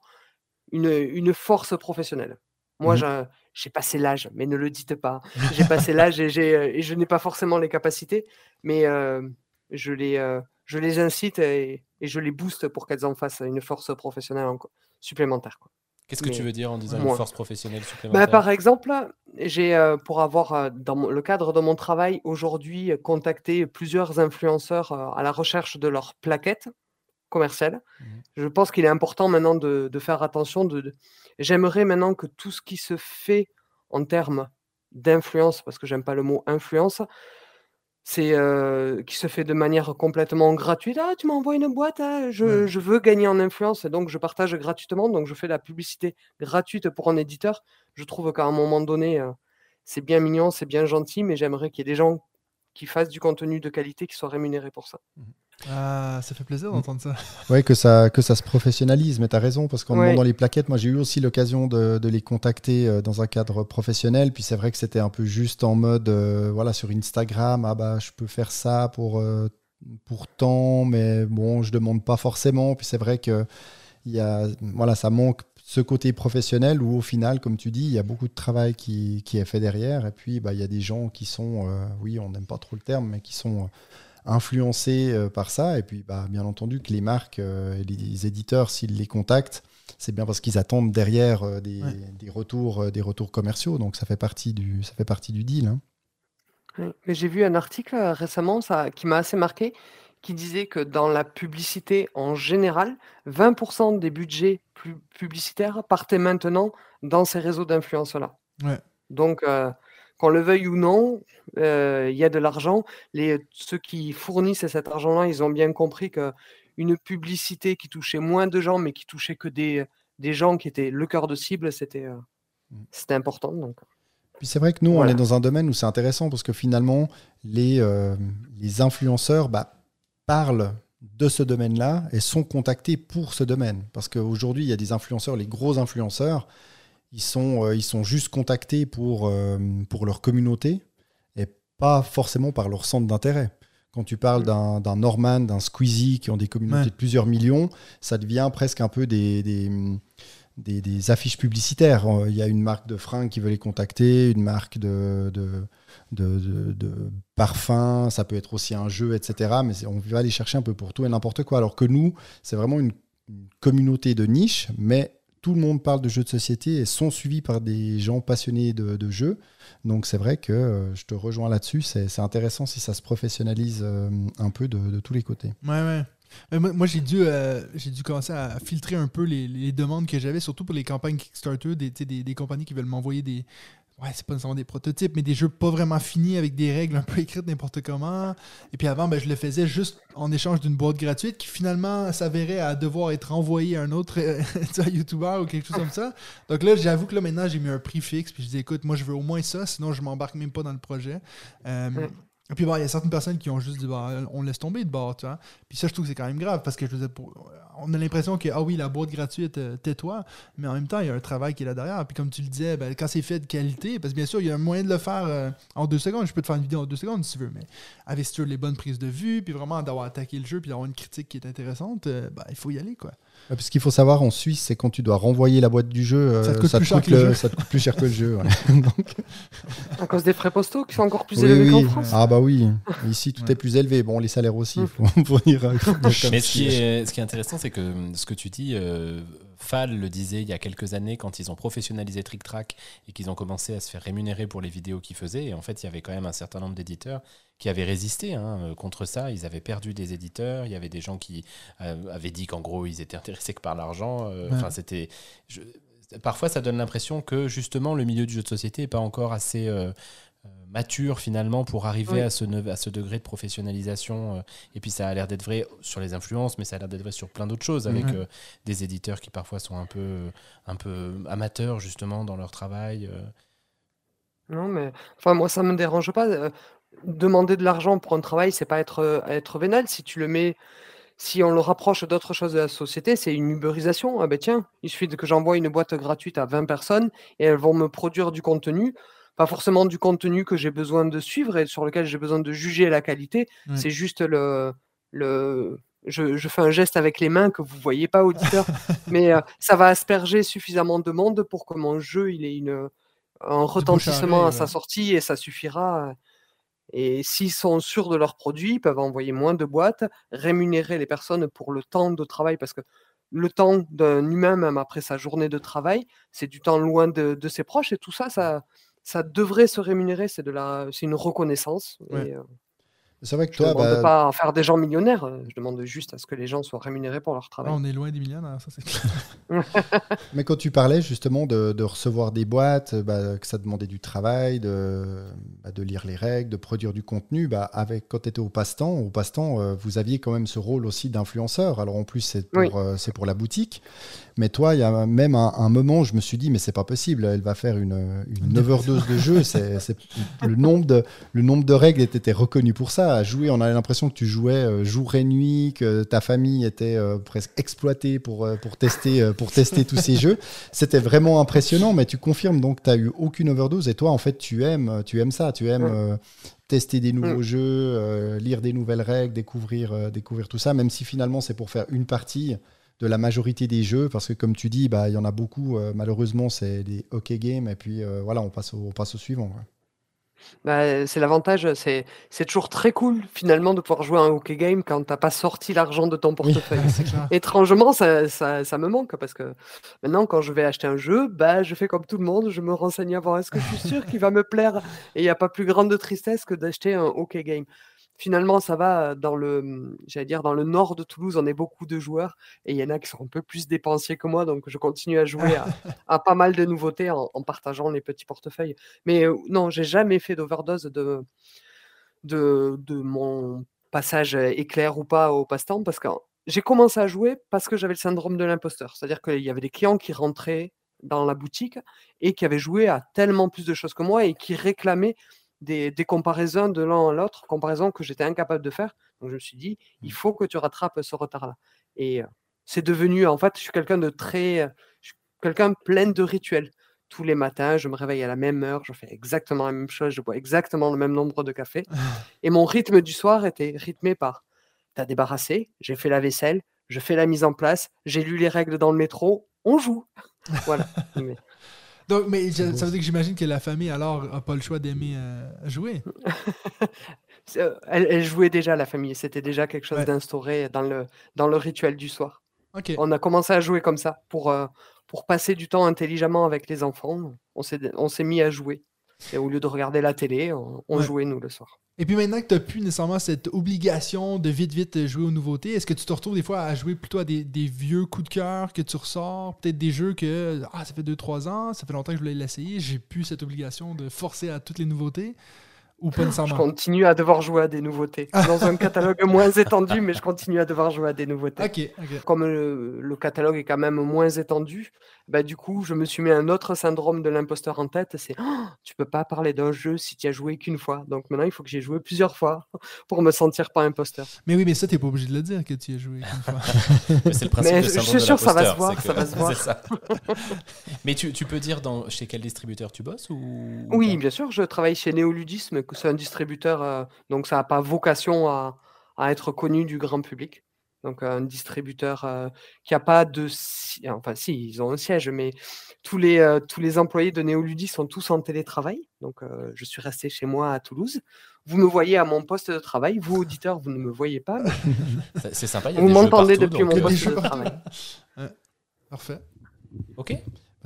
une, une force professionnelle. Moi, Mhm. j'ai- passé l'âge, mais ne le dites pas. J'ai passé l'âge et, euh, et je n'ai pas forcément les capacités, mais euh, je, les, euh, je les incite et, et je les booste pour qu'elles en fassent une force professionnelle supplémentaire. Qu'est-ce que tu veux dire en disant une force professionnelle Bah, supplémentaire? par exemple, j'ai, euh, pour avoir, dans le cadre de mon travail aujourd'hui, contacté plusieurs influenceurs à la recherche de leur plaquette commerciale. Mhm. Je pense qu'il est important maintenant de, de faire attention. De, de- J'aimerais maintenant que tout ce qui se fait en termes d'influence, parce que j'aime pas le mot influence, c'est euh, qui se fait de manière complètement gratuite. Ah, tu m'envoies une boîte, ah, je, veux gagner en influence, et donc je partage gratuitement, donc je fais la publicité gratuite pour un éditeur. Je trouve qu'à un moment donné, euh, c'est bien mignon, c'est bien gentil, mais j'aimerais qu'il y ait des gens qui fassent du contenu de qualité qui soient rémunérés pour ça. Ah, ça fait plaisir d'entendre ça. Ouais, que ça, que ça se professionnalise, mais tu as raison, parce qu'en Ouais. demandant les plaquettes, moi j'ai eu aussi l'occasion de, de les contacter euh, dans un cadre professionnel, puis c'est vrai que c'était un peu juste en mode, euh, voilà, sur Instagram, ah bah je peux faire ça pour, euh, pour tant, mais bon, je demande pas forcément, puis c'est vrai que il y a, voilà, ça manque ce côté professionnel où au final, comme tu dis, il y a beaucoup de travail qui, qui est fait derrière. Et puis, bah, il y a des gens qui sont, euh, oui, on n'aime pas trop le terme, mais qui sont influencés euh, par ça. Et puis, bah, bien entendu, que les marques et les éditeurs, s'ils les contactent, c'est bien parce qu'ils attendent derrière des, Ouais. des retours, des retours commerciaux. Donc, ça fait partie du, ça fait partie du deal. hein. Mais j'ai vu un article euh, récemment ça, qui m'a assez marqué, qui disait que dans la publicité en général, 20% des budgets pu- publicitaires partaient maintenant dans ces réseaux d'influence-là. Ouais. Donc, euh, qu'on le veuille ou non, euh, il y a de l'argent. Les, ceux qui fournissent cet argent-là, ils ont bien compris que une publicité qui touchait moins de gens, mais qui touchait que des, des gens qui étaient le cœur de cible, c'était euh, Mm. c'était important. Donc. Puis c'est vrai que nous, on est dans un domaine où c'est intéressant parce que finalement, les, euh, les influenceurs bah, parlent de ce domaine-là et sont contactés pour ce domaine. Parce qu'aujourd'hui, il y a des influenceurs, les gros influenceurs, ils sont, euh, ils sont juste contactés pour, euh, pour leur communauté et pas forcément par leur centre d'intérêt. Quand tu parles d'un d'un Norman, d'un Squeezie qui ont des communautés Ouais. de plusieurs millions, ça devient presque un peu des, des, des- des affiches publicitaires. Euh, Il y a une marque de fringues qui veut les contacter, une marque de, de, de, de- de parfum, ça peut être aussi un jeu, etc. Mais on va aller chercher un peu pour tout et n'importe quoi. Alors que nous, c'est vraiment une, une communauté de niche, mais tout le monde parle de jeux de société et sont suivis par des gens passionnés de, jeux. Donc c'est vrai que euh, je te rejoins là-dessus. C'est intéressant si ça se professionnalise euh, un peu de, tous les côtés. Ouais, ouais. Mais moi, j'ai dû, euh, j'ai dû commencer à filtrer un peu les, demandes que j'avais, surtout pour les campagnes Kickstarter, des, des, des compagnies qui veulent m'envoyer des. Ouais, c'est pas nécessairement des prototypes, mais des jeux pas vraiment finis avec des règles un peu écrites n'importe comment. Et puis avant, ben, je le faisais juste en échange d'une boîte gratuite qui finalement s'avérait à devoir être envoyée à un autre euh, YouTuber ou quelque chose comme ça. Donc là, j'avoue que là maintenant, j'ai mis un prix fixe. Puis je dis, écoute, moi, je veux au moins ça, sinon je m'embarque même pas dans le projet. Euh, et puis, bon, il y a certaines personnes qui ont juste dit, bah, on laisse tomber de bord, tu vois. Puis ça, je trouve que c'est quand même grave parce que je veux dire, pour- on a l'impression que, ah oui, la boîte gratuite, euh, tais-toi, mais en même temps, il y a un travail qui est là derrière. Puis comme tu le disais, ben, quand c'est fait de qualité, parce que bien sûr, il y a un moyen de le faire euh, en deux secondes. Je peux te faire une vidéo en deux secondes si tu veux, mais avec si tu veux, les bonnes prises de vue, puis vraiment d'avoir attaqué le jeu, puis d'avoir une critique qui est intéressante, euh, ben, il faut y aller, quoi. Ouais, Parce qu'il faut savoir en Suisse, c'est quand tu dois renvoyer la boîte du jeu, Ça te coûte plus cher que le jeu. ça te coûte plus cher que le jeu. ouais. Donc, À cause des frais postaux qui sont encore plus oui, élevés oui. qu'en France. Ah bah oui, ici tout Ouais. est plus élevé. Bon, les salaires aussi, il Mm. faut, faut dire. Mais ce qui, est, ce qui est intéressant, c'est que hum, ce que tu dis, euh, Fall le disait il y a quelques années quand ils ont professionnalisé Trick Track et qu'ils ont commencé à se faire rémunérer pour les vidéos qu'ils faisaient. Et en fait, il y avait quand même un certain nombre d'éditeurs qui avaient résisté hein, euh, contre ça. Ils avaient perdu des éditeurs. Il y avait des gens qui euh, avaient dit qu'en gros, ils étaient intéressés que par l'argent. Euh, Ouais. Enfin, c'était. je- Parfois, ça donne l'impression que justement, le milieu du jeu de société n'est pas encore assez. Euh, euh, mature finalement pour arriver Oui. à, ce, ne- à ce degré de professionnalisation euh, et puis ça a l'air d'être vrai sur les influences, mais ça a l'air d'être vrai sur plein d'autres choses, avec Ouais. euh, des éditeurs qui parfois sont un peu, un peu amateurs justement dans leur travail. euh. Non, mais enfin, moi, ça me dérange pas. euh, demander de l'argent pour un travail, c'est pas être, euh, être vénal. Si tu le mets, si on le rapproche d'autres choses de la société, c'est une uberisation. Ah ben tiens, il suffit que j'envoie une boîte gratuite à 20 personnes et elles vont me produire du contenu. Pas forcément du contenu que j'ai besoin de suivre et sur lequel j'ai besoin de juger la qualité. C'est juste le. le je, je fais un geste avec les mains que vous voyez pas, auditeur, mais euh, ça va asperger suffisamment de monde pour que mon jeu il ait une, un à retentissement à sa sortie et ça suffira. Et s'ils sont sûrs de leurs produits, ils peuvent envoyer moins de boîtes, rémunérer les personnes pour le temps de travail, parce que le temps d'un humain, même après sa journée de travail, c'est du temps loin de, de ses proches, et tout ça, ça, ça devrait se rémunérer, c'est de la, c'est une reconnaissance. Ouais. Et, euh, C'est vrai que je ne toi, demande bah, pas à faire des gens millionnaires, euh, je demande juste à ce que les gens soient rémunérés pour leur travail. on est loin des millionnaires, ça c'est clair. mais quand tu parlais justement de, de recevoir des boîtes, bah, que ça demandait du travail, de, bah, de lire les règles, de produire du contenu, bah, avec, quand tu étais au passe-temps, au passe-temps, euh, vous aviez quand même ce rôle aussi d'influenceur. Alors en plus, c'est pour, Oui. euh, c'est pour la boutique. Mais toi, il y a même un, un moment où je me suis dit, mais c'est pas possible, elle va faire une, une overdose de jeu. C'est, c'est- le, nombre de, le nombre de règles était reconnu pour ça. À jouer, on avait l'impression que tu jouais euh, jour et nuit, que ta famille était euh, presque exploitée pour, euh, pour, tester, pour tester tous ces jeux. C'était vraiment impressionnant, mais tu confirmes donc que tu n'as eu aucune overdose. Et toi, en fait, tu aimes, tu aimes ça. Tu aimes Ouais. euh, tester des nouveaux Mm. jeux, euh, lire des nouvelles règles, découvrir, euh, découvrir tout ça, même si finalement c'est pour faire une partie. De la majorité des jeux, parce que comme tu dis, bah, il y en a beaucoup, euh, malheureusement, c'est des hockey games, et puis euh, voilà, on passe au, on passe au suivant. Bah, c'est l'avantage, c'est c'est toujours très cool finalement de pouvoir jouer à un hockey game quand t'as pas sorti l'argent de ton portefeuille. Étrangement, ça, ça, ça me manque parce que maintenant, quand je vais acheter un jeu, bah, je fais comme tout le monde, je me renseigne avant. Est-ce que je suis sûr qu'il va me plaire? Et il n'y a pas plus grande tristesse que d'acheter un hockey game. Finalement, ça va dans le, mmh, j'allais dire, dans le nord de Toulouse, on est beaucoup de joueurs et il y en a qui sont un peu plus dépensiers que moi, donc je continue à jouer à, à pas mal de nouveautés en, en partageant les petits portefeuilles. Mais euh, non, j'ai jamais fait d'overdose de, de, de mon passage éclair ou pas au passe-temps parce que j'ai commencé à jouer parce que j'avais le syndrome de l'imposteur. C'est-à-dire qu'il y avait des clients qui rentraient dans la boutique et qui avaient joué à tellement plus de choses que moi et qui réclamaient des, des comparaisons de l'un à l'autre, comparaisons que j'étais incapable de faire. Donc je me suis dit, il faut que tu rattrapes ce retard-là. Et euh, c'est devenu, en fait, je suis quelqu'un de très, euh, je suis quelqu'un plein de rituels. Tous les matins, je me réveille à la même heure, je fais exactement la même chose, je bois exactement le même nombre de café. Et mon rythme du soir était rythmé par t'as débarrassé, j'ai fait la vaisselle, je fais la mise en place, j'ai lu les règles dans le métro, on joue. voilà. Mais- Donc, mais ça veut dire que j'imagine que la famille, alors, a pas le choix d'aimer euh, jouer. euh, elle, elle jouait déjà, la famille, c'était déjà quelque chose Ouais. d'instauré dans le, dans le rituel du soir. On a commencé à jouer comme ça pour, euh, pour passer du temps intelligemment avec les enfants. On s'est, on s'est mis à jouer. Et au lieu de regarder la télé, on, on Ouais. jouait nous le soir. Et puis maintenant que tu n'as plus nécessairement cette obligation de vite, vite jouer aux nouveautés, est-ce que tu te retrouves des fois à jouer plutôt à des, des vieux coups de cœur que tu ressors? Peut-être des jeux que ah, ça fait 2-3 ans, ça fait longtemps que je voulais l'essayer, j'ai plus cette obligation de forcer à toutes les nouveautés? Ou Je continue à devoir jouer à des nouveautés. Dans un catalogue moins étendu, mais je continue à devoir jouer à des nouveautés. Comme le, le catalogue est quand même moins étendu, bah, du coup, je me suis mis un autre syndrome de l'imposteur en tête. C'est oh, tu peux pas parler d'un jeu si tu as joué qu'une fois. Donc maintenant, il faut que j'ai joué plusieurs fois pour me sentir pas imposteur. Mais oui, mais ça, t'es pas obligé de le dire que tu y as joué une fois. Mais c'est le principe Mais du je- je suis de sûr que ça va se voir, ça que- va se voir. ça. Mais tu, tu peux dire dans, chez quel distributeur tu bosses ou ou Oui, bien sûr, je travaille chez Néoludisme, c'est un distributeur, euh, donc ça n'a pas vocation à, à être connu du grand public. Donc un distributeur euh, qui n'a pas de... si- Enfin si, ils ont un siège, mais tous les, euh, tous les employés de Néoludis sont tous en télétravail. Donc euh, je suis resté chez moi à Toulouse. Vous me voyez à mon poste de travail. Vous, auditeurs, vous ne me voyez pas. mais C'est- sympa, il y a Vous m'entendez depuis donc, mon euh, poste de travail. Parfait. Ok.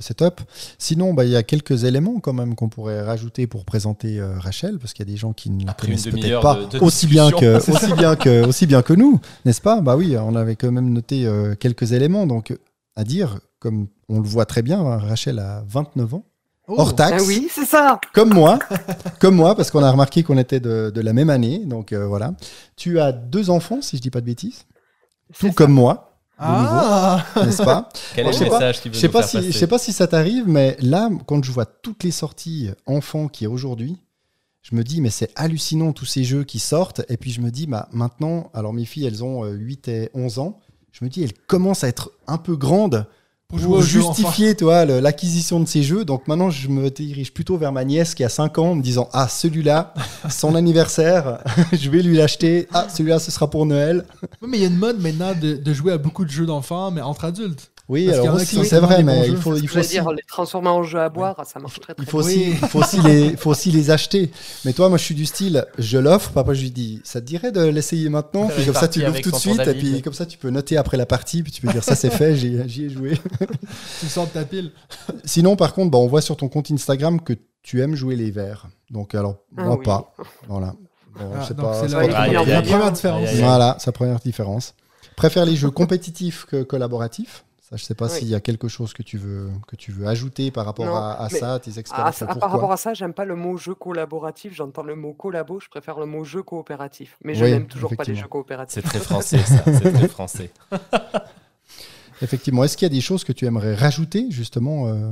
C'est top. Sinon, bah, il y a quelques éléments quand même qu'on pourrait rajouter pour présenter euh, Rachel, parce qu'il y a des gens qui ne la connaissent peut-être pas de- de aussi, bien que, aussi, bien que, aussi bien que nous, n'est-ce pas? Bah oui, on avait quand même noté euh, quelques éléments. Donc, à dire, comme on le voit très bien, Rachel a 29 ans, Oh, hors Ah taxe, oui, c'est ça. comme moi, comme moi, parce qu'on a remarqué qu'on était de, de la même année. Donc euh, voilà. Tu as deux enfants, si je dis pas de bêtises, tout ça. comme moi, Ah n'est-ce pas Quel est je le sais pas- message qu'il veut Je sais pas faire si je sais pas si ça t'arrive, mais là, quand je vois toutes les sorties enfants qui aujourd'hui, je me dis mais c'est hallucinant tous ces jeux qui sortent. Et puis je me dis bah maintenant, alors mes filles elles ont euh, 8 et 11 ans. Je me dis elles commencent à être un peu grandes Pour pour, justifier toi l'acquisition de ces jeux. Donc maintenant je me dirige plutôt vers ma nièce qui a 5 ans en me disant ah celui-là son anniversaire, je vais lui l'acheter. Ah celui-là ce sera pour Noël. Oui, mais il y a une mode maintenant de, de jouer à beaucoup de jeux d'enfants, mais entre adultes. Oui alors aussi c'est vrai mais il faut il faut aussi dire, les transformer en jeu à boire, ça marche très très Il bien. faut, aussi, Oui. il faut, aussi les, faut aussi les acheter. Mais toi, moi, je suis du style, je l'offre. Papa, je lui dis, ça te dirait de l'essayer maintenant? Puis comme ça, tu l'ouvres tout de suite. Et puis comme ça, tu peux noter après la partie. Puis tu peux dire, ça c'est fait, j'y ai joué. Tu sors de ta pile. Sinon, par contre, bah, on voit sur ton compte Instagram que tu aimes jouer les verres. Donc, alors, Ah moi oui. pas. Voilà. Bon, Ah, c'est pas- la, première différence. Voilà, sa première différence. Préfère les jeux compétitifs que collaboratifs? Ça, je sais pas Oui. s'il y a quelque chose que tu veux, que tu veux ajouter par rapport Non, à, à ça, tes expériences. pourquoi par rapport à ça, j'aime pas le mot jeu collaboratif, j'entends le mot collabo, je préfère le mot jeu coopératif. Mais je Oui, n'aime toujours pas les effectivement. jeux coopératifs. C'est très français, ça. C'est très français. Effectivement. Est-ce qu'il y a des choses que tu aimerais rajouter justement euh,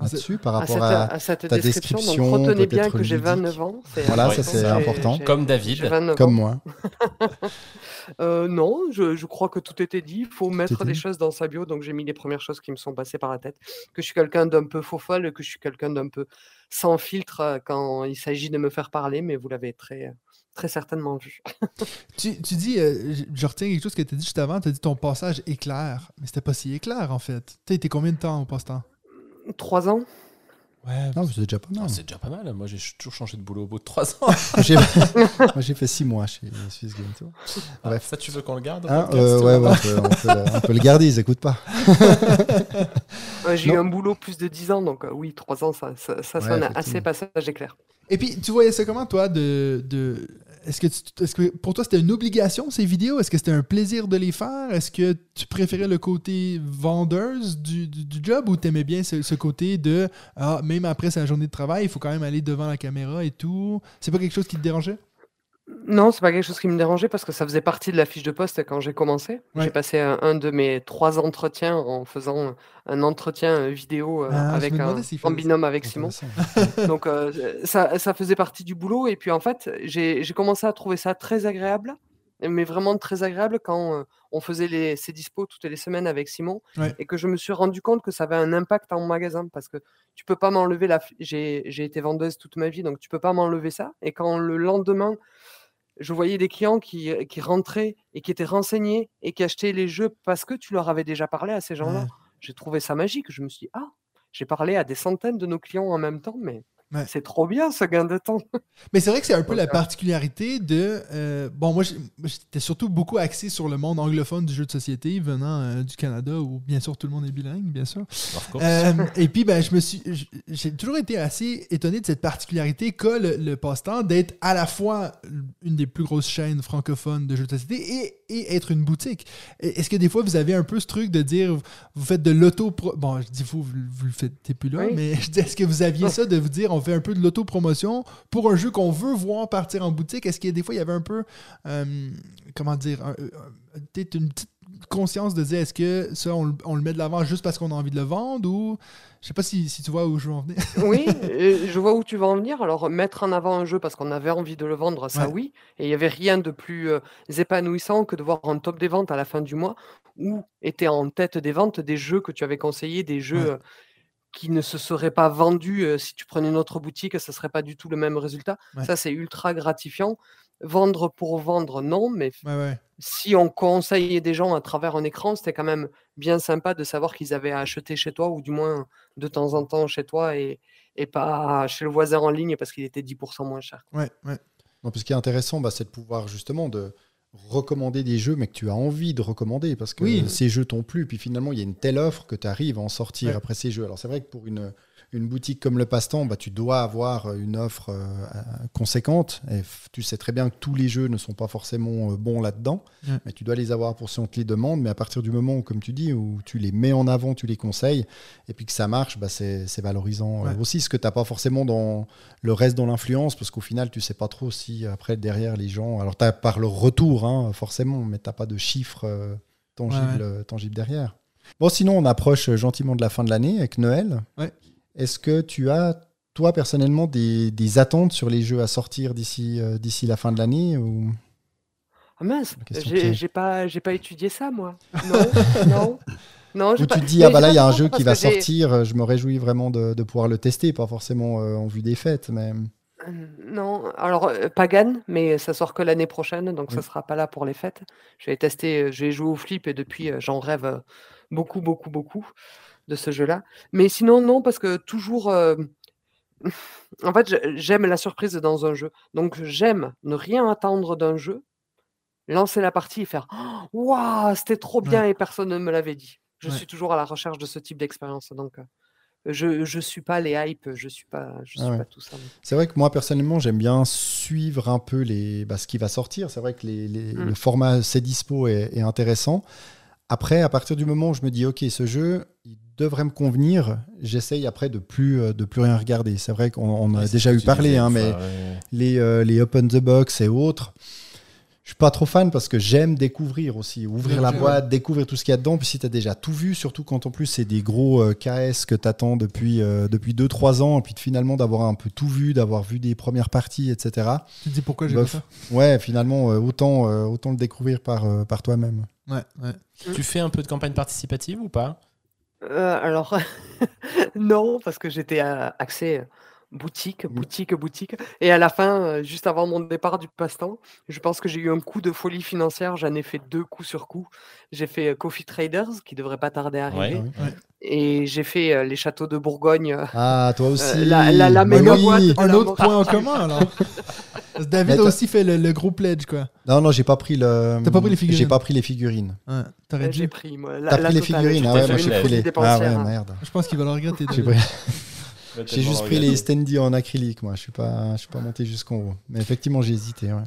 là-dessus par À rapport cette, à, à cette ta description, description, donc retenez bien que j'ai ludique. 29 ans. Voilà, ça, c'est important. Comme David. 29 comme moi Euh, non, je, je crois que tout était dit. Il faut mettre des choses dans sa bio, donc j'ai mis les premières choses qui me sont passées par la tête. Que je suis quelqu'un d'un peu faux folle, que je suis quelqu'un d'un peu sans filtre euh, quand il s'agit de me faire parler, mais vous l'avez très, très certainement vu. Tu, tu dis, euh, je- retiens quelque chose que tu as dit juste avant, tu as dit ton passage éclair. Mais c'était pas si éclair en fait. Tu été combien de temps au passe-temps? Trois ans Ouais. Non, c'est déjà pas mal. Ah, c'est déjà pas mal. Moi, j'ai toujours changé de boulot au bout de 3 ans. Moi, j'ai fait six mois chez Swiss Game Tour. Bref. Ça, tu veux qu'on le garde Hein, euh, ou ouais, on, peut, on peut le- on peut le garder, ils écoutent pas. Ouais, J'ai eu un boulot plus de 10 ans, donc euh, oui, 3 ans, ça, ça, ça Ouais, sonne assez passage éclair. Et puis, tu voyais ça comment, toi, de. de... Est-ce que, pour toi, c'était une obligation, ces vidéos? Est-ce que c'était un plaisir de les faire? Est-ce que tu préférais le côté vendeuse du, job ou t'aimais bien ce, ce côté de ah, même après sa journée de travail, il faut quand même aller devant la caméra et tout? C'est pas quelque chose qui te dérangeait? Non, c'est pas quelque chose qui me dérangeait parce que ça faisait partie de la fiche de poste quand j'ai commencé. Ouais. J'ai passé un, un de mes trois entretiens en faisant un entretien vidéo euh, Ah, avec un, en binôme avec Simon. Donc euh, ça, ça faisait partie du boulot. Et puis en fait, j'ai commencé à trouver ça très agréable, mais vraiment très agréable quand euh, on faisait les, ces dispos toutes les semaines avec Simon Ouais. et que je me suis rendu compte que ça avait un impact en magasin parce que tu peux pas m'enlever la. j'ai été vendeuse toute ma vie, donc tu peux pas m'enlever ça. Et quand le lendemain, je voyais des clients qui, qui rentraient et qui étaient renseignés et qui achetaient les jeux parce que tu leur avais déjà parlé à ces gens-là, Ouais. j'ai trouvé ça magique. Je me suis dit, ah, j'ai parlé à des centaines de nos clients en même temps, mais Ouais. c'est trop bien ce gain de temps. Mais c'est vrai que c'est un peu la particularité de. euh, bon, moi, j'étais surtout beaucoup axé sur le monde anglophone du jeu de société venant euh, du Canada où, bien sûr, tout le monde est bilingue, bien sûr. Of course. Euh, et puis, ben, je me suis, j'ai toujours été assez étonné de cette particularité qu'a le, le passe-temps d'être à la fois une des plus grosses chaînes francophones de jeux de société et, et être une boutique. Est-ce que des fois, vous avez un peu ce truc de dire, vous faites de l'auto... Bon, je dis vous, vous, le faites t'es plus là, Oui. mais je dis, est-ce que vous aviez ça de vous dire, on fait un peu de l'auto-promotion pour un jeu qu'on veut voir partir en boutique? Est-ce que des fois, il y avait un peu, euh, comment dire, un- un- peut-être une petite conscience de dire est-ce que ça on, le- on le met de l'avant juste parce qu'on a envie de le vendre ou je sais pas si, si tu vois où je veux en venir. Oui, euh, je vois où tu vas en venir. Alors, mettre en avant un jeu parce qu'on avait envie de le vendre, ça Ouais. oui. Et il n'y avait rien de plus euh, épanouissant que de voir un top des ventes à la fin du mois où étaient en tête des ventes des jeux que tu avais conseillés, des jeux Ouais. euh, qui ne se seraient pas vendus euh, si tu prenais une autre boutique, ça serait pas du tout le même résultat. Ouais. Ça, c'est ultra gratifiant. Vendre pour vendre, non, mais Ouais, ouais. si on conseillait des gens à travers un écran, c'était quand même bien sympa de savoir qu'ils avaient acheté chez toi, ou du moins de temps en temps chez toi, et, et pas chez le voisin en ligne parce qu'il était 10% moins cher. Ouais, ouais. Non, puis ce qui est intéressant, bah, c'est de pouvoir justement de recommander des jeux, mais que tu as envie de recommander, parce que Oui. ces jeux t'ont plu, puis finalement, il y a une telle offre que tu arrives à en sortir Ouais. après ces jeux. Alors c'est vrai que pour une, une boutique comme le Passe-Temps, bah, tu dois avoir une offre euh, euh, conséquente, et tu sais très bien que tous les jeux ne sont pas forcément euh, bons là-dedans, Ouais. mais tu dois les avoir pour si on te les demande, mais à partir du moment où, comme tu dis, où tu les mets en avant, tu les conseilles, et puis que ça marche, bah, c'est valorisant euh, aussi, ce que tu n'as pas forcément dans le reste dans l'influence, parce qu'au final, tu sais pas trop si après, derrière les gens. Alors, tu as par le retour, hein, forcément, mais tu pas de chiffres euh, tangibles, Ouais, euh, tangibles derrière. Bon, sinon, on approche gentiment de la fin de l'année avec Noël. Ouais. Est-ce que tu as, toi, personnellement, des, des attentes sur les jeux à sortir d'ici euh, d'ici la fin de l'année ou... Ah mince, j'ai j'ai pas, j'ai pas étudié ça, moi. Non, non, non. j'ai pas- tu te dis, mais ah bah j'ai là, il y a un jeu qui va j'ai- sortir, euh, je me réjouis vraiment de, de pouvoir le tester, pas forcément euh, en vue des fêtes, mais... Non, alors Pagan, mais ça sort que l'année prochaine, donc ça sera pas là pour les fêtes. Je vais tester, euh, j'ai joué au flip et depuis j'en rêve beaucoup, beaucoup, beaucoup de ce jeu-là. Mais sinon, non, parce que toujours, euh, en fait, j'aime la surprise dans un jeu. Donc j'aime ne rien attendre d'un jeu, lancer la partie et faire «Oh, Waouh, c'était trop bien et personne ne me l'avait dit. Je Ouais. suis toujours à la recherche de ce type d'expérience. Donc euh, je, je suis pas les hypes, je suis pas, je Ah suis ouais. pas tout ça. C'est vrai que moi, personnellement, j'aime bien suivre un peu les, bah, ce qui va sortir. C'est vrai que les- les- Mm. le format C'est dispo est, est intéressant. Après, à partir du moment où je me dis, OK, ce jeu, il devrait me convenir, j'essaye après de plus, euh, de plus rien regarder. C'est vrai qu'on on a déjà eu parlé, hein, mais ouais. les, euh, les Open the Box et autres, je suis pas trop fan parce que j'aime découvrir aussi, ouvrir la boîte, découvrir tout ce qu'il y a dedans. Puis si tu as déjà tout vu, surtout quand en plus c'est des gros euh, KS que tu attends depuis, euh, depuis 2-3 ans, et puis de finalement d'avoir un peu tout vu, d'avoir vu des premières parties, etc. Tu te dis pourquoi j'ai fait ça? Ouais, finalement, euh, autant, euh, autant le découvrir par, euh, par toi-même. Ouais, ouais. Tu fais un peu de campagne participative ou pas? Euh, alors, non, parce que j'étais euh, axé boutique, boutique, boutique. Et à la fin, euh, juste avant mon départ du passe-temps, je pense que j'ai eu un coup de folie financière. J'en ai fait deux coups sur coup. J'ai fait euh, Coffee Traders, qui devrait pas tarder à arriver. Ouais. Ouais. Et j'ai fait euh, les châteaux de Bourgogne. Ah, toi aussi. la- la- la Bah méga oui. boîte. Un autre point en commun, alors. David a aussi fait le, le gros pledge, quoi. Non, non, j'ai pas pris le. T'as pas pris les figurines? J'ai pas pris les figurines. Ouais, t'aurais euh, J'ai dû. pris, moi. T'as pris les figurines. Ah ouais, moi j'ai pris les. Ah ouais, hein. merde. Je pense qu'il va le regretter. J'ai pris- J'ai juste pris les standees en acrylique, moi. Je suis pas, je suis pas monté jusqu'en haut. Mais effectivement, j'ai hésité. Ouais.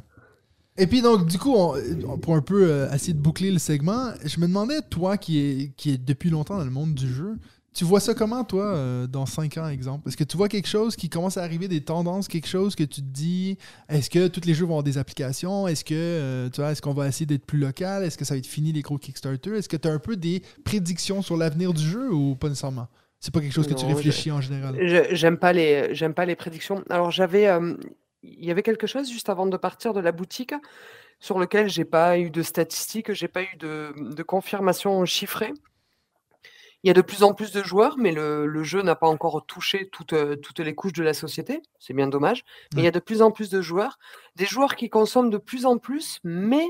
Et puis donc, du coup, on- pour un peu euh, essayer de boucler le segment, je me demandais, toi qui est, qui est depuis longtemps dans le monde du jeu, tu vois ça comment, toi, euh, dans 5 ans, exemple? Est-ce que tu vois quelque chose qui commence à arriver, des tendances, quelque chose que tu te dis, est-ce que tous les jeux vont avoir des applications? Est-ce que, euh, tu vois, est-ce qu'on va essayer d'être plus local? Est-ce que ça va être fini, les gros Kickstarter? Est-ce que tu as un peu des prédictions sur l'avenir du jeu ou pas nécessairement? C'est pas quelque chose que tu réfléchis en général. J'aime pas les, j'aime pas les prédictions. Alors j'avais, euh, il y avait quelque chose juste avant de partir de la boutique sur lequel j'ai pas eu de statistiques, j'ai pas eu de, de confirmation chiffrée. Il y a de plus en plus de joueurs, mais le, le jeu n'a pas encore touché toutes, toutes les couches de la société. C'est bien dommage. Mais il y a de plus en plus de joueurs, des joueurs qui consomment de plus en plus, mais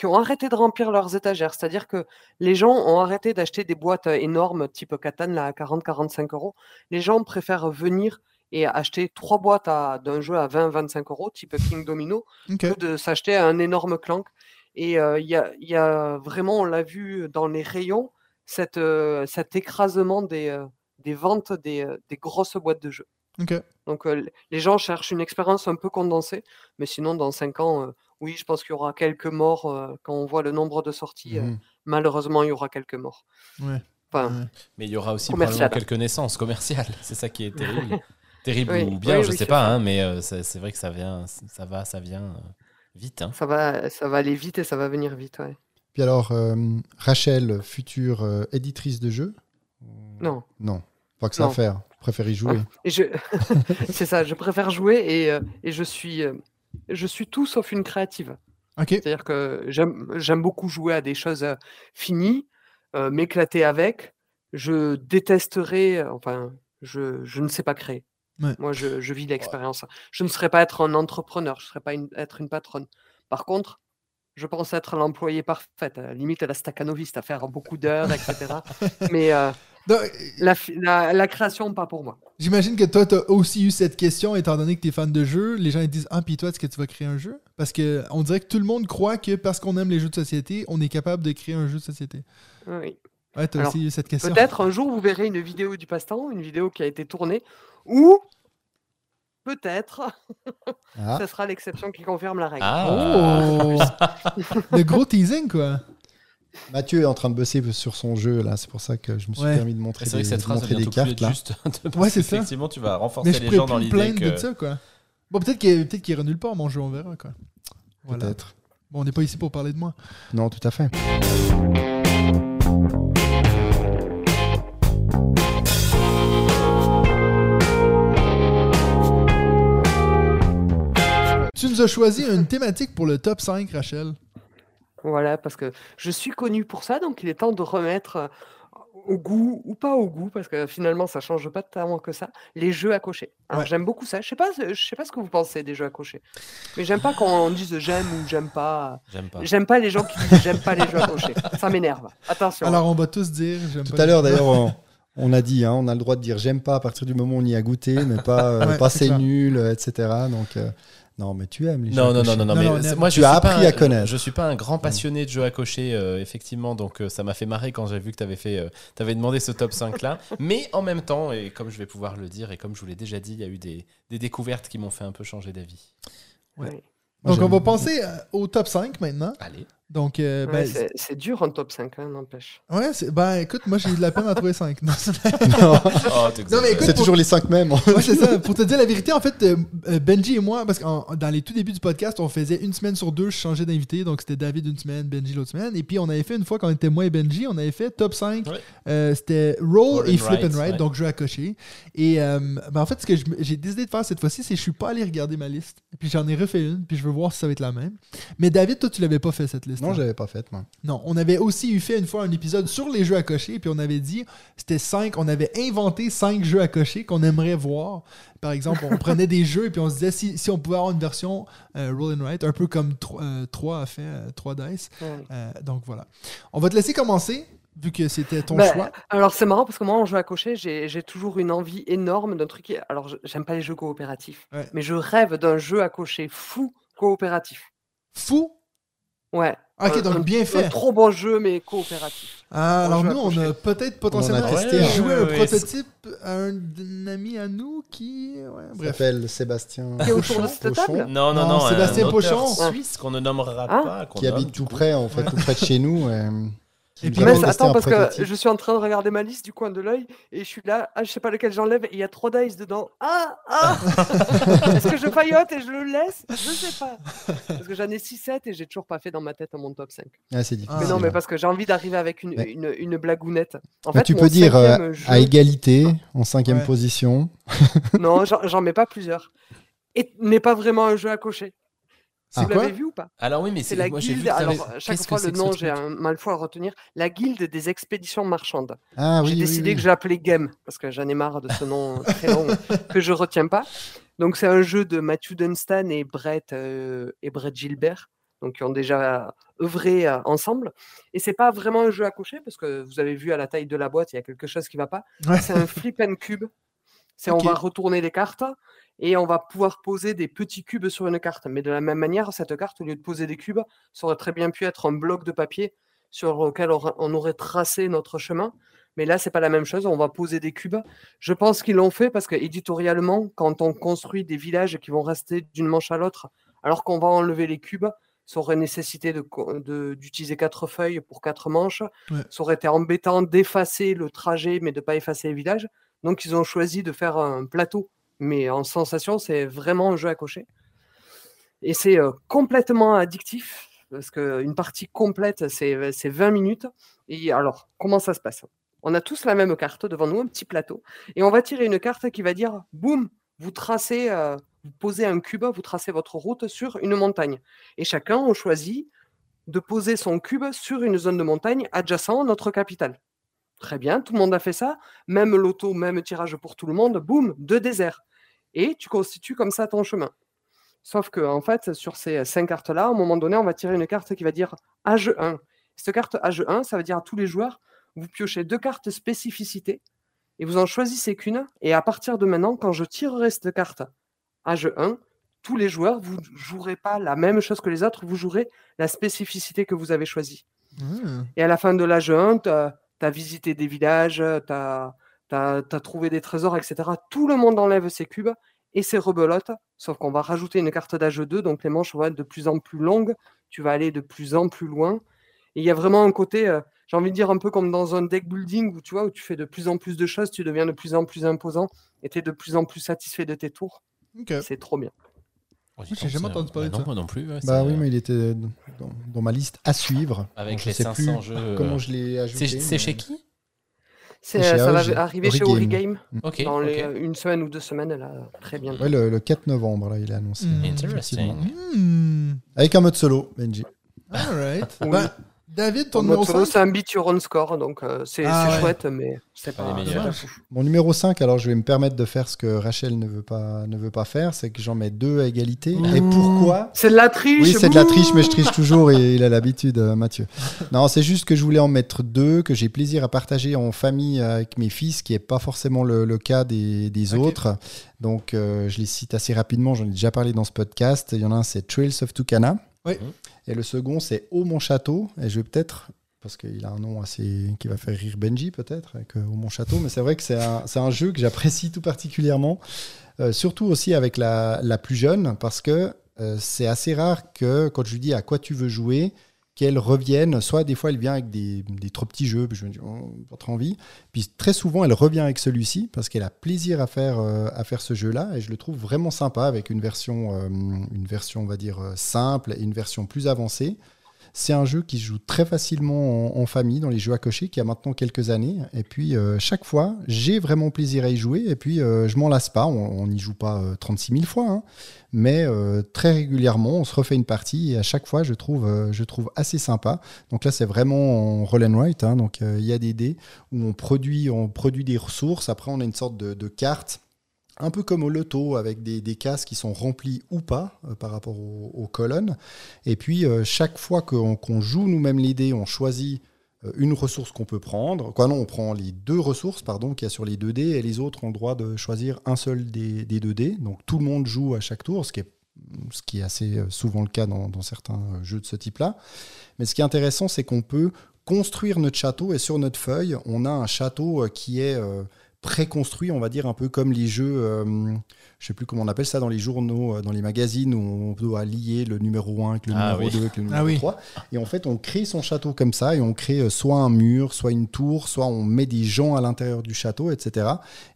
qui ont arrêté de remplir leurs étagères. C'est-à-dire que les gens ont arrêté d'acheter des boîtes euh, énormes, type Catan, là, à 40-45 euros. Les gens préfèrent venir et acheter trois boîtes d'un jeu à 20-25 euros, type King Domino, Ok. que de s'acheter un énorme clank. Et euh, il y, a, il y a vraiment, on l'a vu dans les rayons, cette, euh, cet écrasement des, euh, des ventes des, des grosses boîtes de jeux. Donc les gens cherchent une expérience un peu condensée, mais sinon dans 5 ans, oui, je pense qu'il y aura quelques morts euh, quand on voit le nombre de sorties. euh, Mhm. malheureusement, il y aura quelques morts. Ouais. Enfin, Ouais. Mais il y aura aussi Commercial. probablement quelques naissances commerciales. C'est ça qui est terrible. terrible Oui, ou bien, oui, je oui, sais pas, hein, mais euh, c'est vrai que ça vient, ça va, ça vient euh, vite. hein. ça va, ça va aller vite et ça va venir vite. Ouais. Puis alors, euh, Rachel, future euh, éditrice de jeux? Non. Non, pas que ça à faire. Vous préférez jouer. Et je... c'est ça, je préfère jouer et, euh, et je suis, euh, je suis tout sauf une créative. Ok. C'est-à-dire que j'aime beaucoup jouer à des choses euh, finies, euh, m'éclater avec. Je détesterais, euh, enfin, je, je ne sais pas créer. Ouais. Moi, je, je vis l'expérience. Je ne saurais pas être un entrepreneur, je ne saurais pas une- être une patronne. Par contre, je pense être l'employé parfait, à la limite la staccanoviste, à faire beaucoup d'heures, etc. Mais euh, la, fi- la, la création, pas pour moi. J'imagine que toi, tu as aussi eu cette question, étant donné que tu es fan de jeux. Les gens ils disent Ah, puis toi, est-ce que tu vas créer un jeu? Parce que on dirait que tout le monde croit que parce qu'on aime les jeux de société, on est capable de créer un jeu de société. Oui. Ouais, tu as Alors, aussi eu cette question. Peut-être un jour vous verrez une vidéo du passe-temps, une vidéo qui a été tournée, ou peut-être Ah. ce sera l'exception qui confirme la règle. Ah. Oh Le gros teasing, quoi. Mathieu est en train de bosser sur son jeu, là. C'est pour ça que je me suis Ouais. permis de montrer C'est vrai des, que cette de phrase des cartes, là. juste. Ouais, c'est ça. Effectivement, tu vas renforcer les gens dans l'idée que. de ça, quoi. Bon, peut-être qu'il peut qu'il ira nulle part, mon jeu, on verra, quoi. Voilà. Peut-être. Bon, on n'est pas ici pour parler de moi. Non, tout à fait. Tu nous as choisi une thématique pour le top 5, Rachel. Voilà, parce que je suis connu pour ça, donc il est temps de remettre euh, au goût ou pas au goût, parce que finalement ça change pas tellement que ça, les jeux à cocher. Ouais. j'aime beaucoup ça. Je sais pas, je sais pas ce que vous pensez des jeux à cocher, mais j'aime pas quand on dise j'aime ou j'aime pas. J'aime pas. J'aime pas les gens qui disent j'aime pas les jeux à cocher. Ça m'énerve. Attention. Alors, on va tous dire. j'aime Tout pas à l'heure, d'ailleurs, on, on a dit, hein, on a le droit de dire j'aime pas à partir du moment où on y a goûté, mais pas, euh, Ouais, pas c'est nul, euh, etc. Donc, euh, non, mais tu aimes les Non, jeux non, à non, cocher. non, non, Non, mais moi je Tu suis as pas appris un- à connaître. Je suis pas un grand passionné de jeux à cocher, euh, effectivement, donc euh, ça m'a fait marrer quand j'ai vu que tu avais fait, euh, t'avais demandé ce top 5 là. mais en même temps, et comme je vais pouvoir le dire, et comme je vous l'ai déjà dit, il y a eu des, des découvertes qui m'ont fait un peu changer d'avis. Ouais. Donc, on va passer euh, au top 5 maintenant. Allez. Donc, euh, Ouais, ben, c'est- dur un top 5, hein, n'empêche. ouais, c'est- ben, écoute, moi, j'ai eu de la peine à trouver 5. Non, c'est- Non, Oh, Non, mais écoute, c'est pour- toujours les cinq mêmes. Ouais, c'est ça. Pour te dire la vérité, en fait, euh, euh, Benji et moi, parce que dans les tout débuts du podcast, on faisait une semaine sur deux, je changeais d'invité. Donc, c'était David une semaine, Benji l'autre semaine. Et puis, on avait fait une fois, quand on était moi et Benji, on avait fait top 5. Ouais. Euh, c'était Roll et and Flip and ouais. donc jeu à cocher. Et euh, ben, en fait, ce que j'ai décidé de faire cette fois-ci, c'est que je suis pas allé regarder ma liste. Et puis, j'en ai refait une, puis je veux voir si ça va être la même. Mais David, toi, tu l'avais pas fait cette liste. Non, j'avais pas fait, moi. Non, on avait aussi eu fait une fois un épisode sur les jeux à cocher, puis on avait dit, c'était cinq, on avait inventé cinq jeux à cocher qu'on aimerait voir. Par exemple, on prenait des jeux et puis on se disait si, si on pouvait avoir une version euh, roll and write, un peu comme 3, a fait, 3 Dice. Euh, donc voilà. On va te laisser commencer, vu que c'était ton Bah, choix. Alors c'est marrant parce que moi en jeu à cocher, j'ai j'ai toujours une envie énorme d'un truc. qui- Alors je- j'aime pas les jeux coopératifs, Ouais. mais je rêve d'un jeu à cocher fou coopératif. Fou? Ouais. Ok, Un- donc un- bien fait. Un trop bon jeu mais coopératif. Ah, alors nous, on a peut-être potentiellement On a testé, joué ouais, un ouais, prototype à un, un ami à nous qui. Ouais, bref. s'appelle Sébastien Qui est autour de Pochon, cette table Non, non, Non, non. Sébastien Pochon. Suisse qu'on ne nommera Ah. pas. qu'on qui nomme, habite tout coup. près, en fait, tout près de chez nous. euh, Mais attends parce que je suis en train de regarder ma liste du coin de l'œil et je suis là, ah, je sais pas lequel j'enlève et il y a trois dice dedans. Ah ah Est-ce que je faillote et je le laisse? Je sais pas. Parce que j'en ai 6-7 et j'ai toujours pas fait dans ma tête mon top 5. Ah, c'est difficile. Mais non, mais parce que j'ai envie d'arriver avec une, Ouais. une, une blagounette. En Bah, fait, tu peux dire euh, jeu- à égalité, en cinquième Ouais. position. Non, j'en j'en mets pas plusieurs. Et n'est pas vraiment un jeu à cocher. Ah, Vous quoi l'avez vu ou pas Alors oui, mais C'est la moi j'ai vu guilde. Alors, chaque fois, le nom, j'ai un mal à retenir. La guilde des expéditions marchandes. Ah oui, J'ai oui, décidé oui. que je l'appelais Game parce que j'en ai marre de ce nom très long que je retiens pas. Donc c'est un jeu de Matthew Dunstan et Brett euh, et Brett Gilbert, donc qui ont déjà œuvré euh, ensemble. Et c'est pas vraiment un jeu à cocher parce que vous avez vu à la taille de la boîte, il y a quelque chose qui va pas. Ouais. C'est un flip and cube. C'est on va retourner les cartes et on va pouvoir poser des petits cubes sur une carte. Mais de la même manière, cette carte, au lieu de poser des cubes, ça aurait très bien pu être un bloc de papier sur lequel on aura- on aurait tracé notre chemin. Mais là, c'est pas la même chose. On va poser des cubes. Je pense qu'ils l'ont fait parce que éditorialement, quand on construit des villages qui vont rester d'une manche à l'autre, alors qu'on va enlever les cubes, ça aurait nécessité de co- de- d'utiliser quatre feuilles pour quatre manches. Ouais. Ça aurait été embêtant d'effacer le trajet, mais de pas effacer les villages. Donc, ils ont choisi de faire un plateau. Mais en sensation, c'est vraiment un jeu à cocher. Et c'est euh, complètement addictif parce qu'une partie complète, c'est c'est 20 minutes. Et alors, comment ça se passe? On a tous la même carte devant nous, un petit plateau, et on va tirer une carte qui va dire boum, vous tracez, euh, vous posez un cube, vous tracez votre route sur une montagne. Et chacun, on choisit de poser son cube sur une zone de montagne adjacent à notre capitale. Très bien, tout le monde a fait ça. Même loto, même tirage pour tout le monde, boum, deux déserts. Et tu constitues comme ça ton chemin. Sauf que, en fait, sur ces cinq cartes-là, à un moment donné, on va tirer une carte qui va dire âge 1. Cette carte âge 1, ça veut dire à tous les joueurs, vous piochez deux cartes spécificité et vous en choisissez qu'une. Et à partir de maintenant, quand je tirerai cette carte âge 1, tous les joueurs, vous ne jouerez pas la même chose que les autres, vous jouerez la spécificité que vous avez choisie. Ah. Et à la fin de l'âge 1, tu as, visité des villages, tu as, trouvé des trésors, etc. Tout le monde enlève ses cubes et ses rebelotes, sauf qu'on va rajouter une carte d'âge 2, donc les manches vont être de plus en plus longues, tu vas aller de plus en plus loin. Et il y a vraiment un côté, euh, j'ai envie de dire, un peu comme dans un deck building où tu vois, où tu fais de plus en plus de choses, tu deviens de plus en plus imposant et tu es de plus en plus satisfait de tes tours. Ok. C'est trop bien. Oh, j'ai jamais entendu parler bah de non, ça. Moi non plus. ouais, Bah oui, mais il était dans, dans ma liste à suivre. Avec Je les sais 500 plus jeux. Comment euh, je l'ai ajouté. C'est c'est mais- chez qui? C'est, chez euh, ça va arriver chez Origame. Origame Ok. dans les, euh, une semaine ou deux semaines, là, très bien. Ouais, le, le 4 novembre, là, il a annoncé. Interesting. Hmm. Avec un mode solo, Benji. Alright. Oui. Ben, David, ton numéro mode solo, 5 c'est un beat your own score, donc euh, c'est Ah ouais. chouette, mais c'est Pas pas, les pas fou. Mon numéro 5, alors je vais me permettre de faire ce que Rachel ne veut pas, ne veut pas faire, c'est que j'en mets deux à égalité. Et pourquoi? C'est de la triche Oui, c'est de la triche, mais je triche toujours et il a l'habitude, euh, Mathieu. Non, c'est juste que je voulais en mettre deux, que j'ai plaisir à partager en famille avec mes fils, qui n'est pas forcément le, le cas des, autres. Donc, euh, je les cite assez rapidement, j'en ai déjà parlé dans ce podcast. Il y en a un, c'est Trails of Tucana. Oui. Et le second, c'est Au Mon Château. Et je vais peut-être, parce qu'il a un nom assez qui va faire rire Benji, peut-être, avec euh, Au Mon Château, mais c'est vrai que c'est un, jeu que j'apprécie tout particulièrement. Euh, surtout aussi avec la, la plus jeune, parce que euh, c'est assez rare que quand je lui dis à quoi tu veux jouer, qu'elle revienne. Soit des fois elle vient avec des, trop petits jeux, puis je me dis oh, envie. Puis très souvent elle revient avec celui-ci parce qu'elle a plaisir à faire, euh, à faire ce jeu-là et je le trouve vraiment sympa avec une version, euh, une version on va dire euh, simple et une version plus avancée. C'est un jeu qui se joue très facilement en, famille, dans les jeux à cocher, qui a maintenant quelques années. Et puis, euh, chaque fois, j'ai vraiment plaisir à y jouer. Et puis, euh, je m'en lasse pas. On n'y joue pas euh, 36 000 fois. hein. Mais euh, très régulièrement, on se refait une partie. Et à chaque fois, je trouve, euh, assez sympa. Donc là, c'est vraiment en roll and write. hein. Donc, euh, il y a des dés où on produit, des ressources. Après, on a une sorte de carte un peu comme au loto, avec des, des cases qui sont remplies ou pas euh, par rapport aux, colonnes. Et puis, euh, chaque fois qu'on joue nous-mêmes les dés, on choisit euh, une ressource qu'on peut prendre. Quoi, non, on prend les deux ressources pardon, qu'il y a sur les deux dés, et les autres ont le droit de choisir un seul des, des deux dés. Donc, tout le monde joue à chaque tour, ce qui est, assez souvent le cas dans, certains jeux de ce type-là. Mais ce qui est intéressant, c'est qu'on peut construire notre château, et sur notre feuille, on a un château qui est... préconstruit, on va dire, un peu comme les jeux, euh, je sais plus comment on appelle ça, dans les journaux, euh, dans les magazines, où on doit lier le numéro 1 avec le Ah numéro oui. 2 avec le numéro Ah oui. 3. Et en fait, on crée son château comme ça, et on crée euh, soit un mur, soit une tour, soit on met des gens à l'intérieur du château, etc.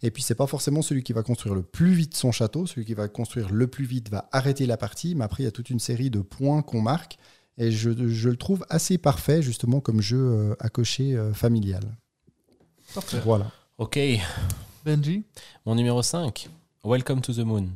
Et puis, c'est pas forcément celui qui va construire le plus vite son château, celui qui va construire le plus vite va arrêter la partie, mais après, il y a toute une série de points qu'on marque. Et je, je le trouve assez parfait, justement, comme jeu euh, à cocher familial. Parfait. Voilà. Ok, Benji mon numéro 5, Welcome to the Moon.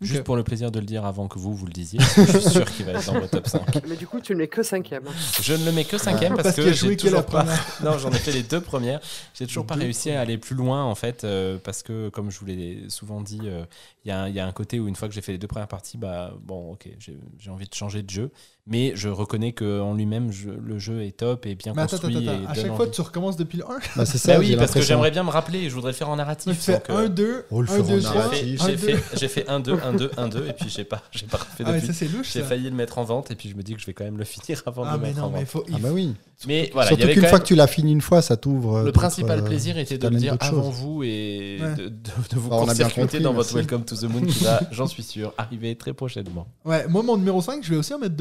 Juste Ok. pour le plaisir de le dire avant que vous, vous le disiez. Je suis sûr qu'il va être dans le top 5. Mais du coup, tu ne mets que cinquième. Je ne le mets que cinquième parce, Parce que j'ai toujours pas. Non, j'en ai fait les deux premières. J'ai toujours pas réussi à aller plus loin en fait euh, parce que comme je vous l'ai souvent dit, euh, il y, a un- il y a un côté où une fois que j'ai fait les deux premières parties, bah bon, ok, j'ai j'ai envie de changer de jeu, mais je reconnais que en lui-même, je- le jeu est top et bien Mais attends, construit. attends, attends. et À chaque fois, tu recommences depuis le 1. Bah, c'est ça, Bah oui, j'ai parce que j'aimerais bien me rappeler et je voudrais le faire en Tu narratif. fais donc, euh, 1, 2, Oh, le 1, faire 2, en j'ai 3. fait- narratif. J'ai fait, j'ai fait 1, 2, 1, 2, 1, 2, et puis j'ai pas, j'ai pas refait Ah, mais depuis. ça, c'est louche. J'ai ça. failli le mettre en vente et puis je me dis que je vais quand même le finir avant Ah, de le mais mettre non, en mais il vente. faut. Ah bah oui. Mais voilà, Surtout avait qu'une fois que tu l'as fini une fois, ça t'ouvre. euh, Le principal euh, plaisir était de le dire avant vous et Ouais. de, vous Bah, on a bien court-circuiter compris, dans votre. Welcome to the Moon qui va, j'en suis sûr, arriver très prochainement. Ouais, moi, mon numéro 5, je vais aussi en mettre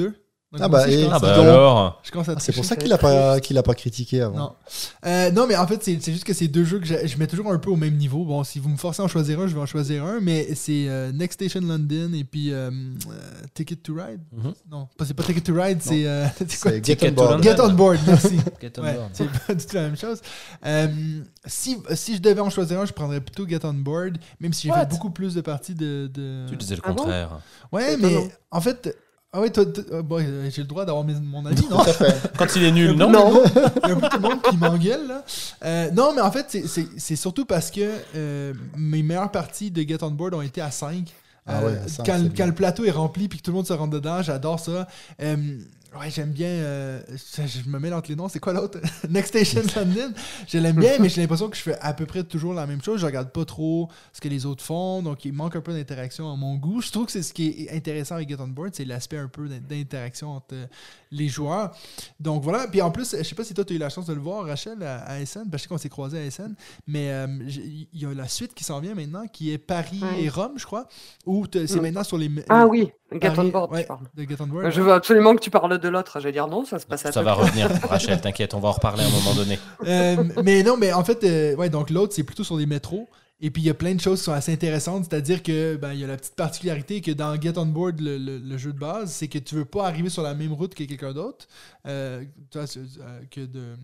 2. Ah bah, et- Ah bah alors Ah, c'est pour ça qu'il a pas qu'il a pas critiqué avant. Non. Euh, non, mais en fait, c'est juste que c'est deux jeux que je, mets toujours un peu au même niveau. Bon, si vous me forcez à en choisir un, je vais en choisir un, mais c'est euh, Next Station London et puis euh, euh, Ticket to Ride. Mhm. Non, pas- c'est pas Ticket to Ride, c'est euh, quoi? Get Ticket on to Board. Get on Board, merci. Get on Ouais, board. c'est pas du tout la même chose. Euh, si, si je devais en choisir un, je prendrais plutôt Get on Board, même si j'ai fait beaucoup plus de parties de. de- Tu disais le Ah bon? contraire. Ouais, mais en fait. Ah ouais, toi, toi- euh, bon, euh, j'ai le droit d'avoir mes- mon avis, non? Tout à fait. Quand il est nul, non Non. Il y a tout le monde qui m'engueule, là. Euh, non, mais en fait, c'est- c'est c'est surtout parce que euh, mes meilleures parties de Get On Board ont été à 5. Ah ouais, à cinq, quand, c'est quand bien. le plateau est rempli puis que tout le monde se rentre dedans, j'adore ça. Euh, ouais, j'aime bien. euh, je, je me mêle entre les noms. C'est quoi l'autre? Next Station London. Je l'aime bien, mais j'ai l'impression que je fais à peu près toujours la même chose. Je regarde pas trop ce que les autres font, donc il manque un peu d'interaction à mon goût. Je trouve que c'est ce qui est intéressant avec Get On Board, c'est l'aspect un peu d'interaction entre euh, les joueurs. Donc voilà. Puis en plus, je sais pas si toi tu as eu la chance de le voir, Rachel, à, à SN. Parce que je sais qu'on s'est croisés à SN. Mais euh, il y a la suite qui s'en vient maintenant, qui est Paris Ouais. et Rome, je crois. Où c'est Mm. maintenant sur les. Ah oui, Get Paris- on board, ouais, tu parles. de Get On Board. Je veux absolument que tu parles de l'autre. Je vais dire non, ça se passe à Ça va revenir, Rachel, t'inquiète, on va en reparler à un moment donné. Euh, mais non, mais en fait, euh, ouais, donc l'autre, c'est plutôt sur des métros. Et puis il y a plein de choses qui sont assez intéressantes, c'est-à-dire que ben, il y a la petite particularité que dans Get On Board, le, le- le jeu de base, c'est que tu veux pas arriver sur la même route que quelqu'un d'autre, euh, que de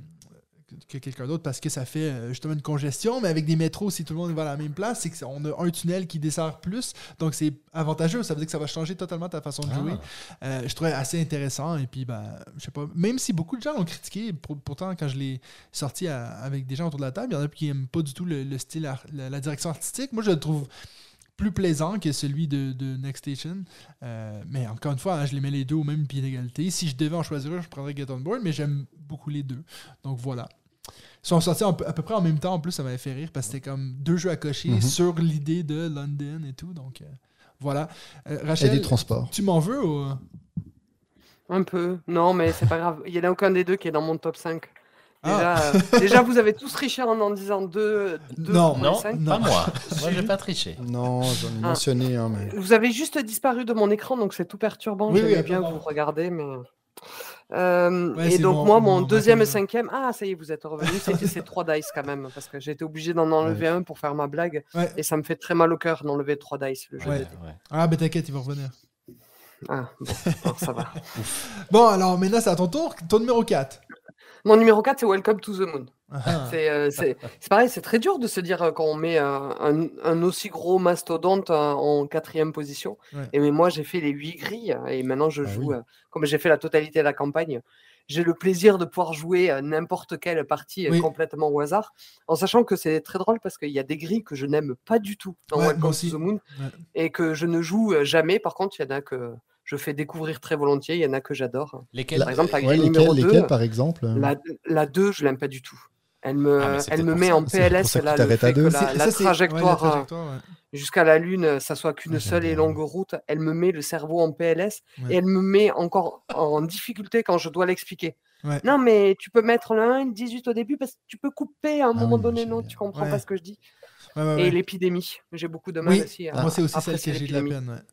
que quelqu'un d'autre parce que ça fait euh, justement une congestion, mais avec des métros, si tout le monde va à la même place, c'est qu'on a un tunnel qui dessert plus, donc c'est avantageux, ça veut dire que ça va changer totalement ta façon de jouer. Euh, je trouvais assez intéressant. Et puis, ben, je sais pas, même si beaucoup de gens l'ont critiqué, pour- pourtant, quand je l'ai sorti à- avec des gens autour de la table, il y en a qui n'aiment pas du tout le, le style, la direction artistique. Moi, je le trouve plus plaisant que celui de, de Next Station. Euh, mais encore une fois, hein, je les mets les deux au même pied d'égalité. Si je devais en choisir un, je prendrais Get On Board, mais j'aime beaucoup les deux. Donc voilà. Ils sont sortis à peu près en même temps. En plus, ça m'avait fait rire parce que c'était comme deux jeux à cocher Mhm. sur l'idée de London et tout. Donc euh, voilà. Euh, Et Rachel, du transport. tu m'en veux ou... Un peu. Non, mais c'est pas grave. Il y en a aucun des deux qui est dans mon top 5. Déjà, Ah. euh, déjà vous avez tous triché en en disant 2 deux, Non. Non, cinq. pas Non. moi. Moi, j'ai pas triché. Non, j'en ai Ah. mentionné un, mais. Vous avez juste disparu de mon écran, donc c'est tout perturbant. Oui, J'aimais oui, bien vous regarder, mais. Euh, Ouais, et donc mon- moi, mon mon deuxième et cinquième, ah ça y est, vous êtes revenu. C'était ces trois dice quand même, parce que j'ai été obligé d'en enlever un pour faire ma blague, Ouais. et ça me fait très mal au cœur d'enlever trois dice le jeu. Ah, ben t'inquiète, il va revenir. Ah, bon, alors ça va. Bon, alors maintenant, c'est à ton tour. Ton numéro 4. Mon numéro 4, c'est Welcome to the Moon. Ah. C'est euh, c'est- pareil, c'est très dur de se dire euh, quand on met euh, un, un aussi gros mastodonte en quatrième position. Ouais. Et mais moi, j'ai fait les huit grilles et maintenant je Ah joue, oui. comme j'ai fait la totalité de la campagne, j'ai le plaisir de pouvoir jouer n'importe quelle partie Oui. complètement au hasard, en sachant que c'est très drôle parce qu'il y a des grilles que je n'aime pas du tout dans Ouais, Welcome to the Moon Ouais. et que je ne joue jamais. Par contre, il y en a que je fais découvrir très volontiers, il y en a que j'adore. Lesquels Par exemple, la Ouais, grille lesquels, numéro 2, lesquels, par exemple la, la 2, je l'aime pas du tout. Elle me, Ah, elle me met ça. en C'est pour PLS ça que là, le t'arrêtes à fait que deux. la, C'est- la ça, ouais, trajectoire, euh, trajectoire, ouais. jusqu'à la Lune, euh, ça soit qu'une Ouais, seule et longue route, elle me met le cerveau en PLS Ouais. et elle me met encore en difficulté quand je dois l'expliquer. Ouais. Non, mais tu peux mettre le 1 et le 18 au début parce que tu peux couper à un Ah moment oui, donné, non, tu comprends Ouais. pas ce que je dis. Ouais, ouais, Et l'épidémie, j'ai beaucoup de mal Oui, aussi. à moi, c'est aussi celle que j'ai de la peine.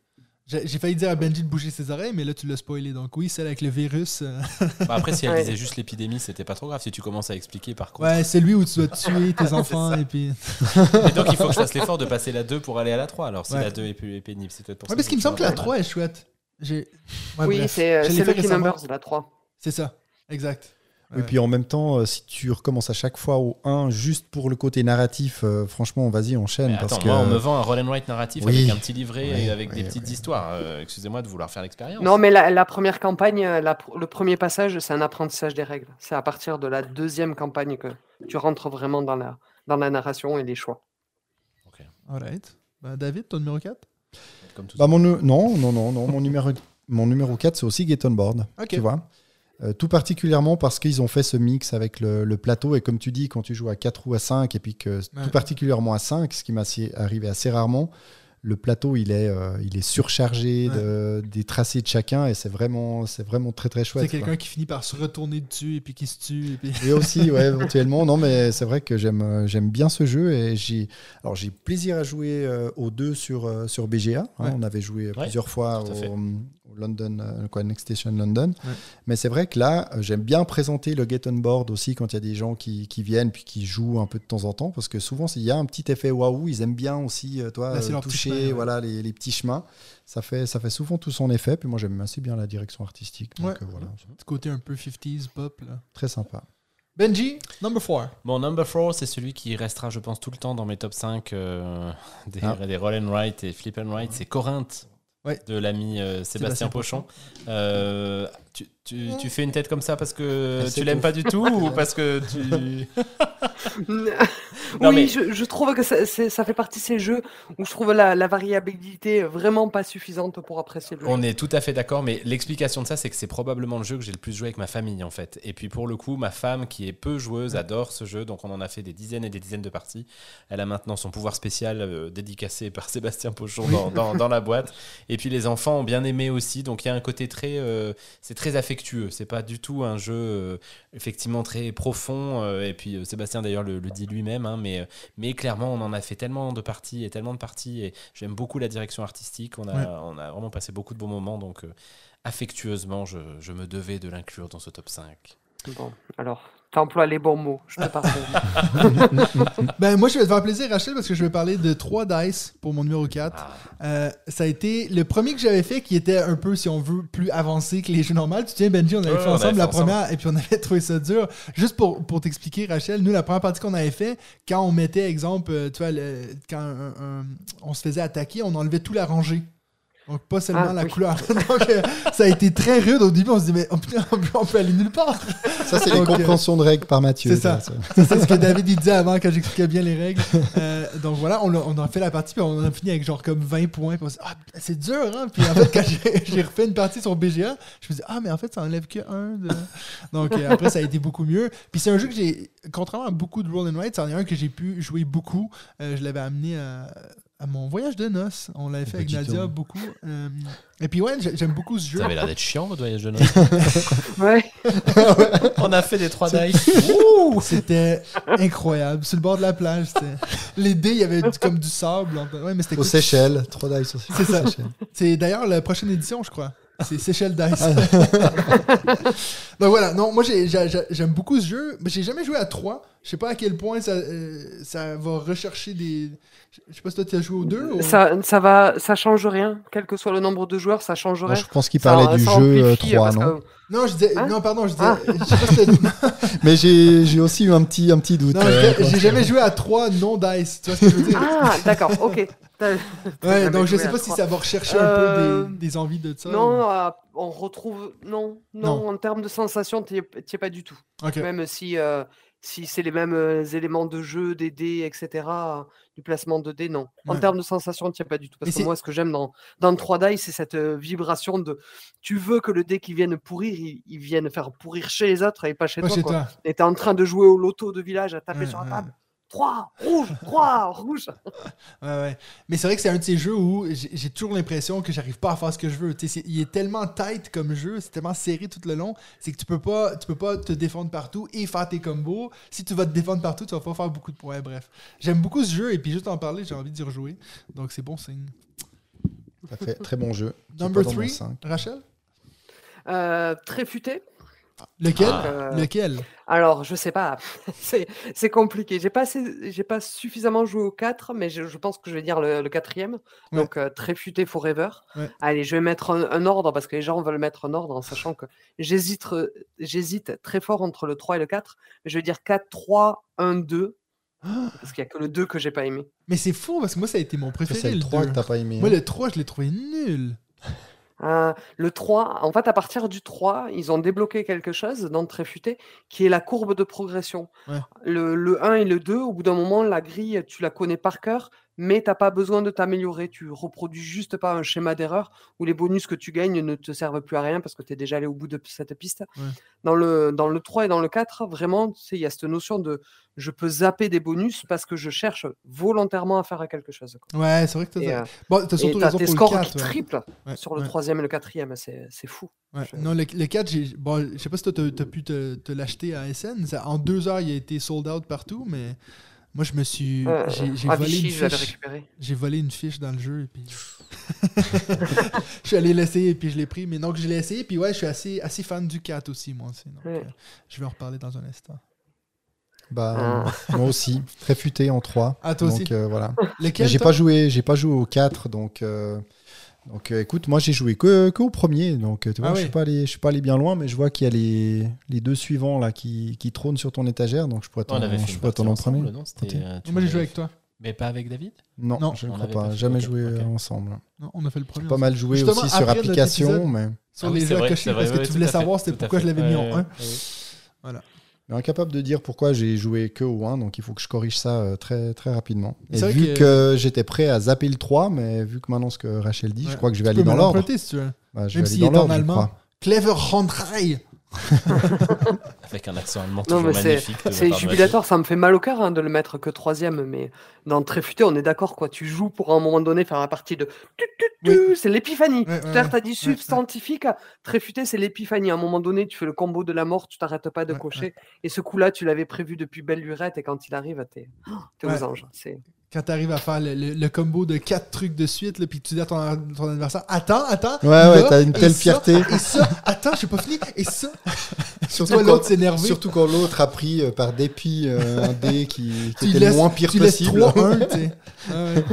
J'ai failli dire à Benji de bouger ses oreilles, mais là, tu l'as spoilé. Donc, oui, celle avec le virus. euh, Bah, Après, si elle Ouais. disait juste l'épidémie, c'était pas trop grave. Si tu commences à expliquer, par contre. Ouais, celui où tu dois tuer tes enfants. et puis... Et donc, il faut que je fasse l'effort de passer la 2 pour aller à la 3. Alors, si Ouais. la 2 est, plus, pénible, c'est peut-être pour Ouais, ça. parce qu'il me semble que la suis 3 est chouette. Oui, c'est euh, c'est fait Lucky. Numbers, la 3. C'est ça, exact. Et puis en même temps, euh, si tu recommences à chaque fois au 1 juste pour le côté narratif, euh, franchement, vas-y, enchaîne. Mais parce attends, que... moi, on me vend un roll and write narratif Oui. avec un petit livret Oui, et avec oui, des petites oui. histoires. Euh, Excusez-moi de vouloir faire l'expérience. Non, mais la, la première campagne, euh, la le premier passage, c'est un apprentissage des règles. C'est à partir de la deuxième campagne que tu rentres vraiment dans la, dans la narration et les choix. Alright. Ben, David, ton numéro 4 Comme tout Bah, mon, non, non, non, non. Mon numéro, mon numéro 4, c'est aussi Get On Board. Ok. Tu vois Euh, tout particulièrement parce qu'ils ont fait ce mix avec le, le plateau. Et comme tu dis, quand tu joues à 4 ou à 5, et puis que Ouais. tout particulièrement à 5, ce qui m'est arrivé assez rarement, le plateau il est, euh, il est surchargé de- des tracés de chacun et c'est vraiment, c'est vraiment très très C'est chouette. quoi. quelqu'un qui finit par se retourner dessus et puis qui se tue. Et puis... Et aussi, ouais, éventuellement. Non, mais c'est vrai que j'aime, euh, j'aime bien ce jeu et j'ai, alors j'ai plaisir à jouer euh, aux deux sur euh, sur BGA. hein. Ouais. On avait joué plusieurs fois au London, euh, quoi, Next Station London. Ouais. Mais c'est vrai que là, euh, j'aime bien présenter le Get on Board aussi quand il y a des gens qui, qui viennent puis qui jouent un peu de temps en temps parce que souvent il y a un petit effet waouh. Ils aiment bien aussi, euh, toi, euh, petits toucher, ouais. voilà, les, les petits chemins. Ça fait, ça fait souvent tout son effet. Puis moi, j'aime assez bien la direction artistique. Donc Ouais. euh, voilà, Ce côté un peu 50s pop. Là. très sympa. Benji, number 4. Mon number 4, c'est celui qui restera, je pense, tout le temps dans mes top 5 euh, des, Ah. des roll and write et flip and write. C'est Corinthe Ouais. de l'ami euh, Sébastien, Sébastien Pochon. Tu, tu- tu fais une tête comme ça parce que Elle tu l'aimes pas du tout ou parce que tu. oui, Non, mais- je, je trouve que ça, ça fait partie de ces jeux où je trouve la, la variabilité vraiment pas suffisante pour apprécier le jeu. On est tout à fait d'accord, mais l'explication de ça, c'est que c'est probablement le jeu que j'ai le plus joué avec ma famille, en fait. Et puis pour le coup, ma femme, qui est peu joueuse, adore ce jeu, donc on en a fait des dizaines et des dizaines de parties. Elle a maintenant son pouvoir spécial euh, dédicacé par Sébastien Pochon dans, dans- dans la boîte. Et puis les enfants ont bien aimé aussi, donc il y a un côté très, euh, c'est très affectueux. C'est pas du tout un jeu euh, effectivement très profond. euh, et puis euh, Sébastien d'ailleurs le, le dit lui-même, hein, mais, euh, mais clairement on en a fait tellement de parties et tellement de parties. Et j'aime beaucoup la direction artistique. On a, Ouais. on a vraiment passé beaucoup de bons moments, donc euh, affectueusement, je, je me devais de l'inclure dans ce top 5. Bon, alors, t'emploies les bons mots, je te pardonne. Ben, moi, je vais te faire plaisir, Rachel, parce que je vais parler de 3 dice pour mon numéro 4. Ah. Euh, ça a été le premier que j'avais fait qui était un peu, si on veut, plus avancé que les jeux normaux. Tu te souviens, Benji, on avait Ouais, fait on ensemble avait la ensemble. première et puis on avait trouvé ça dur. Juste pour, pour t'expliquer, Rachel, nous, la première partie qu'on avait fait, quand on mettait, exemple, euh, tu vois, le- quand un- un- on se faisait attaquer, on enlevait tout la rangée. Donc, pas seulement Ah, la oui. couleur. Donc, euh, ça a été très rude au début. On se dit, mais on peut, on peut- on peut aller nulle part. Ça, c'est les euh, compréhensions de règles par Mathieu. c'est ça. ça. C'est ça ce que David il disait avant quand j'expliquais bien les règles. Euh, donc voilà, on a, on a fait la partie, puis on a fini avec genre comme 20 points. Puis on s'est dit, ah, c'est dur, hein? Puis en fait, quand j'ai- refait une partie sur BGA, je me dis, ah, mais en fait, ça enlève que un. De... Donc euh, après, ça a été beaucoup mieux. Puis c'est un jeu que j'ai, contrairement à beaucoup de Roll and Ride, c'en est un que j'ai pu jouer beaucoup. Euh, je l'avais amené à, à mon voyage de noces. On l'avait fait avec Nadia tour. beaucoup. Euh, et puis ouais, j'ai- j'aime beaucoup ce jeu. Ça avait l'air d'être chiant, votre voyage de noces. Ouais. on a fait des 3 C'est- dice. C'était incroyable. Sur le bord de la plage. Les dés, il y avait du- comme du sable. Ouais, mais c'était Aux cool. Seychelles, trois dice aussi. C'est ça. Seychelles. C'est d'ailleurs la prochaine édition, je crois. C'est Seychelles Dice. Donc voilà, non, moi j'ai- j'ai- j'ai- j'aime beaucoup ce jeu, mais j'ai jamais joué à 3. Je sais pas à quel point ça, euh, ça va rechercher des. Je sais pas si toi tu as joué aux deux. ou- Ça, ça va, ça change rien, quel que soit le nombre de joueurs, ça change rien. je pense qu'il Ça- parlait du ça jeu euh, amplifie, 3, parce non que- Non, je disais. Hein non, pardon, je disais. Ah. je sais pas si t'as- Mais j'ai aussi eu un petit, un petit doute. euh, j'ai- jamais joué à 3 non Dice. Tu vois ce que je veux dire? Ah, d'accord, ok. Ouais, donc je sais pas si ça va rechercher un Euh, peu des, des envies de ça. Non, euh, on retrouve. Non, non, Non. en termes de sensations, t'y es es pas du tout. ou- Ok. Même si, euh, si c'est les mêmes euh, éléments de jeu, des dés, etc., du placement de dés, non. En Ouais. termes de sensations, t'y es pas du tout. Parce Mais que moi, ce que j'aime dans, dans le 3 die, c'est cette euh, vibration de. Tu veux que le dé qui vienne pourrir, il, il vienne faire pourrir chez les autres et pas chez Pas toi. chez quoi. toi. Et t'es en train de jouer au loto de village, à taper Ouais, sur la ouais. Table. 3, rouge, 3, rouge. Ouais, ouais. Mais c'est vrai que c'est un de ces jeux où j'ai toujours l'impression que j'arrive pas à faire ce que je veux. Tu sais, c'est- il est tellement tight comme jeu, c'est tellement serré tout le long, c'est que tu peux pas, tu peux pas te défendre partout et faire tes combos. Si tu vas te défendre partout, tu vas pas faire beaucoup de points. Bref, j'aime beaucoup ce jeu et puis juste en parler, j'ai envie d'y rejouer. Donc c'est bon signe. Ça fait très bon jeu. Number pas dans mon 3, cinq. Rachel? Euh, très futé. Lequel Euh, Lequel Alors, je sais pas, c'est compliqué. J'ai pas, assez- j'ai pas suffisamment joué au 4, mais je, je pense que je vais dire le, le quatrième. Ouais. Donc, euh, très futé forever. Ouais. Allez, je vais mettre un, un ordre parce que les gens veulent mettre un ordre en sachant que j'hésite j'hésite très fort entre le 3 et le 4. Mais je vais dire 4, 3, 1, 2. Parce qu'il y a que le 2 que j'ai pas aimé. Mais c'est fou parce que moi ça a été mon préféré. C'est le 3 2. que t'as pas aimé. Moi hein. le 3, je l'ai trouvé nul. Euh, le 3, en fait, à partir du 3, ils ont débloqué quelque chose dans Très Futé qui est la courbe de progression. Ouais. Le, le 1 et le 2, au bout d'un moment, la grille, tu la connais par cœur, mais tu n'as pas besoin de t'améliorer. Tu reproduis juste pas un schéma d'erreur où les bonus que tu gagnes ne te servent plus à rien parce que tu es déjà allé au bout de cette piste. Ouais. Dans, le, dans le 3 et dans le 4, vraiment, tu il y a cette notion de je peux zapper des bonus parce que je cherche volontairement à faire quelque chose. quoi. Ouais, c'est vrai que t'as Et, euh, bon, et surtout tes scores 4. qui ouais. triplent Ouais, sur le ouais. troisième et le quatrième, c'est c'est fou. Je- Non, le, le 4, j'ai- bon, je sais pas si t'as as pu te, te l'acheter à SN. Ça- en deux heures, il a été sold out partout, mais moi, je me suis. Euh, j'ai volé, Vichy, une fiche- j'ai volé une fiche dans le jeu, et puis. je suis allé l'essayer, et puis je l'ai pris. Mais donc, je l'ai essayé, puis ouais, je suis assez, assez fan du 4 aussi, moi aussi. Donc, euh, je vais en reparler dans un instant. Bah, moi aussi. Très futé en 3. Ah, toi donc, aussi. euh, voilà. Lequel Mais j'ai pas joué, j'ai pas joué au 4, donc. Donc euh, écoute, moi j'ai joué que, que au premier, donc euh, tu vois, Ah je oui. suis pas allé, je suis pas allé bien loin, mais je vois qu'il y a les, les deux suivants là qui, qui trônent sur ton étagère, donc je pourrais t'en Ok. euh, tu Moi, j'ai joué avec toi. Mais pas avec David Non, Non, je ne crois pas, jamais joué ensemble. Non, on a fait le premier. Pas mal joué Justement, aussi sur application, mais, Sur Ah oui, les jeux parce que tu voulais savoir c'était pourquoi je l'avais mis en Ouais, 1. ouais, ouais. Mais incapable de dire pourquoi j'ai joué que au 1, donc il faut que je corrige ça euh, très, très rapidement. Et vrai vu que- que, j'étais prêt à zapper le 3, mais vu que maintenant ce que Rachel dit, Ouais. je crois que je vais aller dans l'ordre. si tu veux. Bah, Même s'il est en allemand. Clever Handrei. Avec un accent allemand Non, toujours mais c'est- magnifique. C'est jubilatoire, ça me fait mal au cœur hein, de le mettre que troisième, mais dans Tréfuté, on est d'accord, quoi. Tu joues pour à un moment donné faire la partie de. tu, tu, tu, C'est l'épiphanie. Tout à l'heure, ouais. t'as dit substantifique. Tréfuté, c'est l'épiphanie. À un moment donné, tu fais le combo de la mort, tu t'arrêtes pas de cocher. Et ce coup-là, tu l'avais prévu depuis belle lurette, et quand il arrive, t'es Ouais. aux anges. C'est. Quand t'arrives à faire le, le- le combo de 4 trucs de suite, là, puis que tu dis à ton, ton adversaire Attends, attends. Ouais, ouais, t'as une et telle ça, fierté. Et ça, attends, j'ai pas fini. Et ça. Surtout Toi, quand- l'autre s'énerve. Surtout quand l'autre a pris euh, par dépit euh, un dé qui, qui Tu était laisses, le moins pire tu possible. 3-1, tu sais. Ouais.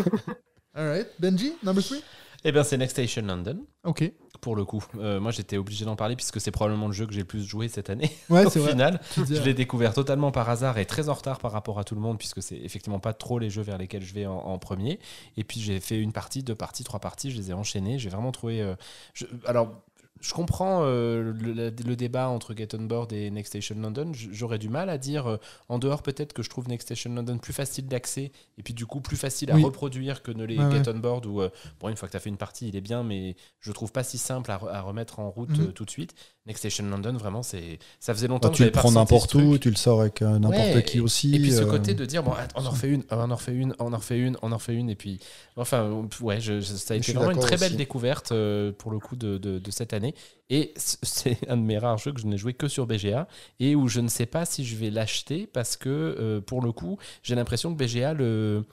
Alright. Benji, number 3 Eh bien, c'est Next Station London. Ok. Pour le coup, Euh, moi j'étais obligé d'en parler puisque c'est probablement le jeu que j'ai le plus joué cette année. Ouais, Au vrai. final, je l'ai découvert totalement par hasard et très en retard par rapport à tout le monde puisque c'est effectivement pas trop les jeux vers lesquels je vais en, en premier. Et puis j'ai fait une partie, deux parties, trois parties, je les ai enchaînées. J'ai vraiment trouvé. euh, je- alors. Je comprends euh, le, la- le débat entre Get On Board et Next Station London. J'aurais du mal à dire, euh, en dehors peut-être que je trouve Next Station London plus facile d'accès et puis du coup plus facile à Oui. reproduire que ne les Get ouais. On Board où, euh, bon, une fois que tu as fait une partie, il est bien, mais je trouve pas si simple à, re- à remettre en route Mhm. euh, tout de suite. Next Station London, vraiment, c'est ça faisait Bah, longtemps que tu le prends n'importe où, tu le sors avec n'importe Ouais, qui et- aussi. Et puis ce côté de dire, bon, on en refait une, on en refait une, on en refait une, on en refait une, et puis, enfin, ouais, je- ça a été vraiment une très belle aussi. découverte pour le coup de, de- de cette année. Et c'est un de mes rares jeux que je n'ai joué que sur BGA et où je ne sais pas si je vais l'acheter parce que, euh, pour le coup, j'ai l'impression que BGA le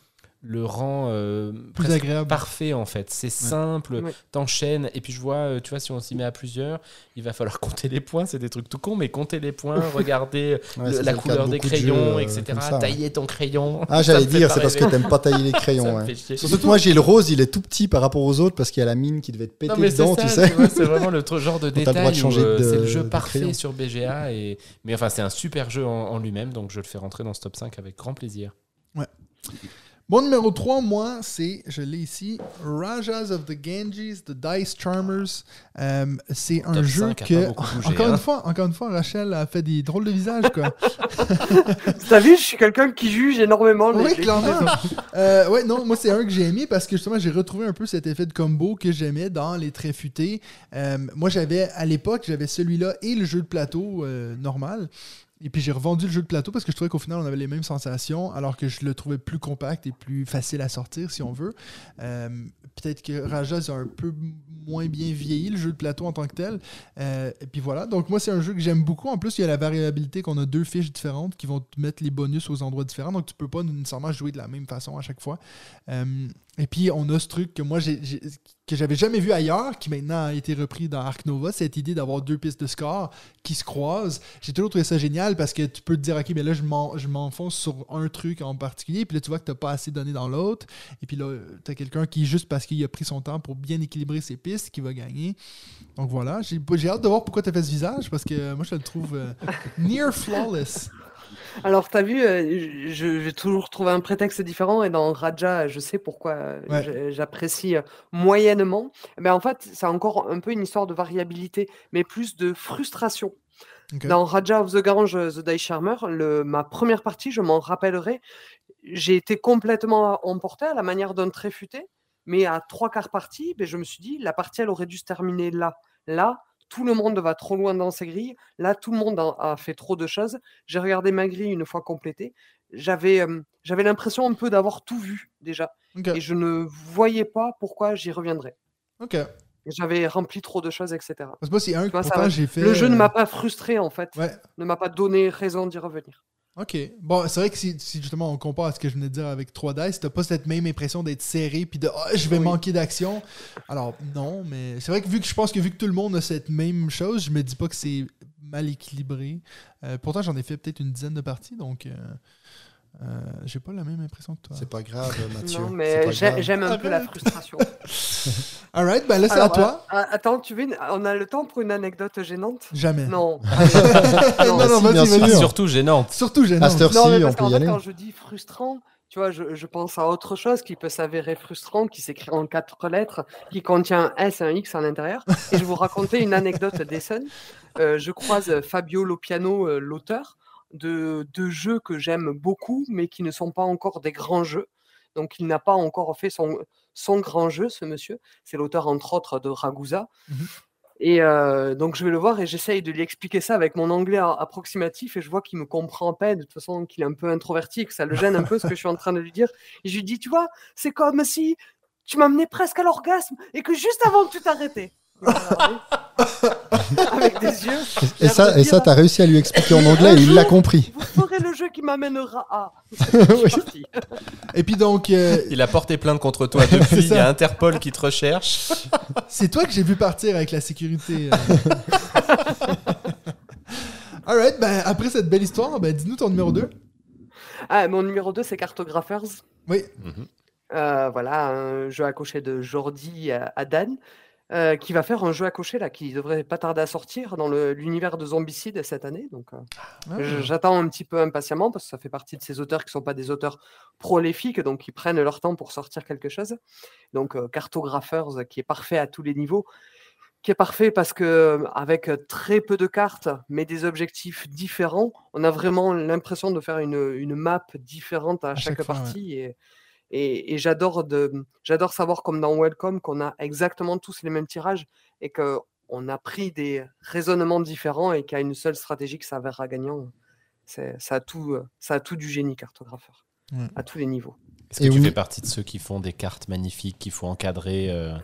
le rend euh, Plus agréable. parfait en fait. C'est simple, Ouais. t'enchaînes et puis je vois, euh, tu vois, si on s'y met à plusieurs, il va falloir compter les points. C'est des trucs tout cons, mais compter les points, regarder Ouais, le- c'est la couleur de des de crayons, jeux, euh, etc. ça, ouais. Tailler ton crayon. Ah, j'allais dire, c'est parce que t'aimes pas tailler les crayons. ouais. chier. Surtout que moi, j'ai le rose, il est tout petit par rapport aux autres parce qu'il y a la mine qui devait être pétée Non, mais c'est dedans, ça, tu sais. c'est vraiment le genre de détail de où changer euh, de- c'est le jeu parfait sur BGA. Et... Mais enfin, c'est un super jeu en, lui-même, donc je le fais rentrer dans ce top 5 avec grand plaisir. Mon numéro 3, moi, c'est, je l'ai ici, Rajas of the Ganges, The Dice Charmers. Euh, c'est un Top jeu 5 a que, encore, hein. une fois, encore une fois, Rachel a fait des drôles de visages, quoi. T'as vu, je suis quelqu'un qui juge énormément les, oui, clairement. Euh, ouais, non, moi, c'est un que j'ai aimé parce que justement, j'ai retrouvé un peu cet effet de combo que j'aimais dans les traits futés. Euh, moi, j'avais, à l'époque, j'avais celui-là et le jeu de plateau euh, normal. Et puis j'ai revendu le jeu de plateau parce que je trouvais qu'au final on avait les mêmes sensations alors que je le trouvais plus compact et plus facile à sortir si on veut. Euh, Peut-être que Rajas a un peu moins bien vieilli le jeu de plateau en tant que tel. Euh, et puis voilà, donc moi c'est un jeu que j'aime beaucoup. En plus il y a la variabilité qu'on a deux fiches différentes qui vont te mettre les bonus aux endroits différents. Donc tu peux pas nécessairement jouer de la même façon à chaque fois. Euh, et puis on a ce truc que moi j'ai- que j'avais jamais vu ailleurs, qui maintenant a été repris dans Ark Nova, cette idée d'avoir deux pistes de score qui se croisent. J'ai toujours trouvé ça génial parce que tu peux te dire, OK, mais là, je m'en- je m'enfonce sur un truc en particulier, puis là, tu vois que tu n'as pas assez donné dans l'autre. Et puis là, tu as quelqu'un qui, juste parce qu'il a pris son temps pour bien équilibrer ses pistes, qui va gagner. Donc voilà, j'ai hâte de voir pourquoi tu as fait ce visage parce que moi, je le trouve euh, near flawless. Alors, t'as vu, euh, je- j'ai toujours trouvé un prétexte différent et dans Raja, je sais pourquoi euh, Ouais. j'apprécie euh, moyennement. Mais en fait, c'est encore un peu une histoire de variabilité, mais plus de frustration. Dans Raja of the Gange, The Die Charmer, le, ma première partie, je m'en rappellerai, j'ai été complètement emporté à la manière d'un trait futé, mais à trois quarts partie, ben, je me suis dit, la partie, elle aurait dû se terminer là. Là, tout le monde va trop loin dans ses grilles. Là, tout le monde a, fait trop de choses. J'ai regardé ma grille une fois complétée. J'avais euh, j'avais l'impression un peu d'avoir tout vu déjà. Et je ne voyais pas pourquoi j'y reviendrais. Ok. J'avais rempli trop de choses, etc. un ça j'ai fait. Le jeu ne m'a pas frustré, en fait. Ouais. Ne m'a pas donné raison d'y revenir. Ok. Bon, c'est vrai que si, si justement on compare à ce que je venais de dire avec 3 Dice, t'as pas cette même impression d'être serré puis de Ah, je vais Oui. manquer d'action. Alors non, mais c'est vrai que vu que je pense que vu que tout le monde a cette même chose, je me dis pas que c'est mal équilibré. Euh, pourtant, j'en ai fait peut-être une dizaine de parties, donc euh, euh, j'ai pas la même impression que toi. C'est pas grave, Mathieu. Non, mais j'aime un peu la frustration. Alright, ben là c'est à toi. euh, attends, tu veux, une- on a le temps pour une anecdote gênante? Jamais. Non. non, non, si, vas-y, sûr. Surtout gênante. Surtout gênant. À cette heure-ci, Non, mais on parce peut qu'en y fait, aller. quand je dis frustrant, tu vois, je, je pense à autre chose qui peut s'avérer frustrant, qui s'écrit en quatre lettres, qui contient un S et un X à l'intérieur. Et je vais vous raconter une anecdote d'Essen. Euh, je croise Fabio Lopiano, euh, l'auteur, de, de jeux que j'aime beaucoup, mais qui ne sont pas encore des grands jeux. Donc, il n'a pas encore fait son, son grand jeu, ce monsieur. C'est l'auteur, entre autres, de Ragusa. Mhm. Et euh, donc, je vais le voir et j'essaye de lui expliquer ça avec mon anglais approximatif. Et je vois qu'il me comprend à peine, de toute façon, qu'il est un peu introverti, que ça le gêne un peu ce que je suis en train de lui dire. Et je lui dis, tu vois, c'est comme si tu m'amenais presque à l'orgasme et que juste avant que tu t'arrêtais. Avec des yeux. Et ça, et ça, t'as réussi à lui expliquer en anglais et il l'a compris. Vous ferez le jeu qui m'amènera à. Oui. Et puis donc, euh, Il a porté plainte contre toi depuis. C'est Il y a Interpol qui te recherche. c'est toi que j'ai vu partir avec la sécurité. euh. Alright, ben après cette belle histoire, ben dis-nous ton numéro 2. Ah, mon numéro 2, c'est Cartographers. Oui. Euh, voilà, un jeu à cocher de Jordi à, à Dan, euh, qui va faire un jeu à cocher là, qui devrait pas tarder à sortir dans l'univers de Zombicide cette année. Donc, euh, Ah. j'attends un petit peu impatiemment parce que ça fait partie de ces auteurs qui sont pas des auteurs prolifiques, donc ils prennent leur temps pour sortir quelque chose. Donc, euh, Cartographers, qui est parfait à tous les niveaux, qui est parfait parce que avec très peu de cartes, mais des objectifs différents, on a vraiment l'impression de faire une, une map différente à, chaque chaque, fois, ouais. partie. Et, et, et j'adore de, j'adore savoir comme dans Welcome qu'on a exactement tous les mêmes tirages et que on a pris des raisonnements différents et qu'il y a une seule stratégie qui s'avérera gagnant. C'est, ça a tout, ça a tout du génie cartographeur Ouais. à tous les niveaux. Est-ce que Et tu oui. fais partie de ceux qui font des cartes magnifiques, qu'il faut encadrer euh,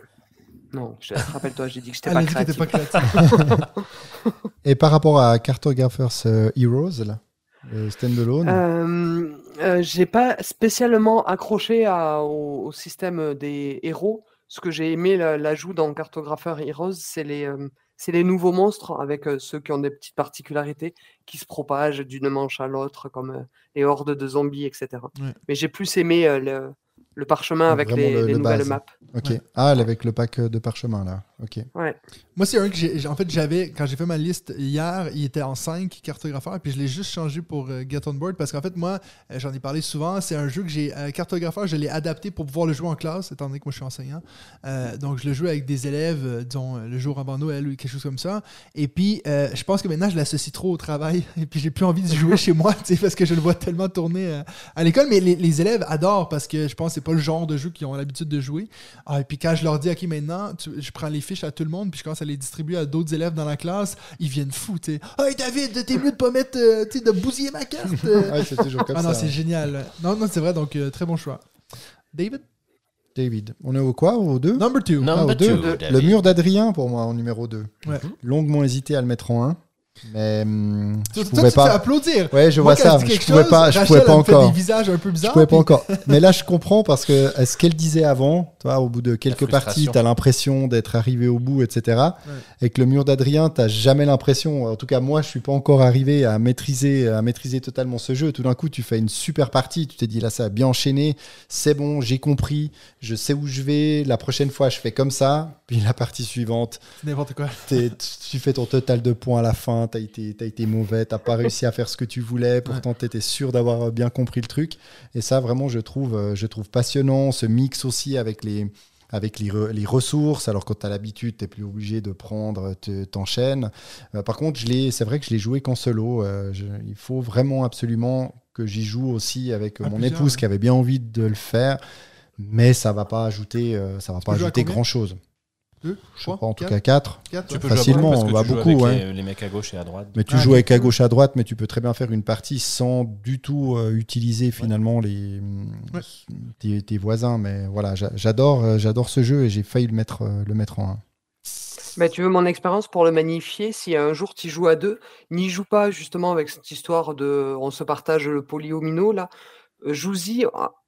Non, je, rappelle-toi, j'ai dit que j'étais Elle pas créatif. pas créatif. Et par rapport à Cartographers euh, Heroes, là, euh, Standalone? Euh, euh, j'ai pas spécialement accroché à- au, au système des héros. Ce que j'ai aimé la- l'ajout dans Cartographeur Heroes, c'est les, euh, c'est les nouveaux monstres avec euh, ceux qui ont des petites particularités qui se propagent d'une manche à l'autre, comme euh, les hordes de zombies, etc. Ouais. Mais j'ai plus aimé euh, le, le parchemin avec Vraiment les, le- les le nouvelles base. maps. Ok. Ouais. Ah, avec le pack de parchemin là. Ok. Ouais. Moi, c'est un que j'ai. En fait, j'avais. Quand j'ai fait ma liste hier, il était en 5 cartographeurs, puis je l'ai juste changé pour euh, Get On Board parce qu'en fait, moi, euh, j'en ai parlé souvent. C'est un jeu que j'ai. euh, cartographeur, je l'ai adapté pour pouvoir le jouer en classe, étant donné que moi, je suis enseignant. Euh, donc, je le joue avec des élèves, disons, le jour avant Noël ou quelque chose comme ça. Et puis, je pense que maintenant, je l'associe trop au travail. Et puis, j'ai plus envie de jouer chez moi, tu sais, parce que je le vois tellement tourner à l'école. Mais les, les élèves adorent parce que je pense que c'est pas le genre de jeu qu'ils ont l'habitude de jouer. Ah, et puis, quand je leur dis, OK, maintenant, tu- je prends les fiches à tout le monde, puis je commence à les distribuer à d'autres élèves dans la classe, ils viennent fous, tu sais. Hey, David, t'es mieux de pas mettre, euh, tu sais, de bousiller ma carte. Ouais, c'est toujours comme ah ça. non, c'est génial. Non, non, c'est vrai, donc euh, très bon choix. David? David. On est au quoi Au 2 Number two. Non. Ah, Le mur d'Adrien pour moi en numéro 2. Ouais. Longuement hésité à le mettre en 1. Mais hum, je Toi, toi, pouvais tu fais pas. applaudir. Ouais, je Moi, vois ça. je Je quelque pouvais chose, pas, je Rachel, pouvais pas encore. des visages un peu Je bizarres. pouvais pas puis- encore. Mais là, je comprends parce que euh, ce qu'elle disait avant, toi, au bout de quelques parties, tu as l'impression d'être arrivé au bout, etc. Et que le mur d'Adrien, tu jamais l'impression, en tout cas, moi, je suis pas encore arrivé à maîtriser, à maîtriser totalement ce jeu. Tout d'un coup, tu fais une super partie, tu t'es dit là, ça a bien enchaîné, c'est bon, j'ai compris, je sais où je vais, la prochaine fois, je fais comme ça. Puis la partie suivante, n'importe quoi. tu fais ton total de points à la fin, tu as été, t'as été mauvais, tu pas réussi à faire ce que tu voulais, pourtant tu étais sûr d'avoir bien compris le truc. Et ça, vraiment, je trouve, euh, je trouve passionnant, ce mix aussi avec les, avec les, re- les ressources, alors quand tu as l'habitude, tu plus obligé de prendre, te- t'enchaînes. Euh, par contre, je l'ai- c'est vrai que je l'ai joué qu'en solo. euh, je- il faut vraiment absolument que j'y joue aussi avec À mon épouse ouais. qui avait bien envie de le faire. Mais ça va pas ajouter, euh, ça va pas ajouter grand chose. Deux, Je trois, crois en tout quatre, cas 4. quatre, Tu ouais. peux Facilement, jouer à beaucoup on va parce que tu joues beaucoup, avec ouais. les, les mecs à gauche et à droite. Mais tu Ah, joues ok. avec à gauche à droite, mais tu peux très bien faire une partie sans du tout euh, utiliser finalement les Ouais. tes, tes voisins. Mais voilà, j'a- j'adore, euh, j'adore ce jeu et j'ai failli le mettre, euh, le mettre en 1. Bah, tu veux mon expérience pour le magnifier? Si un jour tu joues à deux, n'y joue pas justement avec cette histoire de on se partage le polyomino là. Euh, Joue-y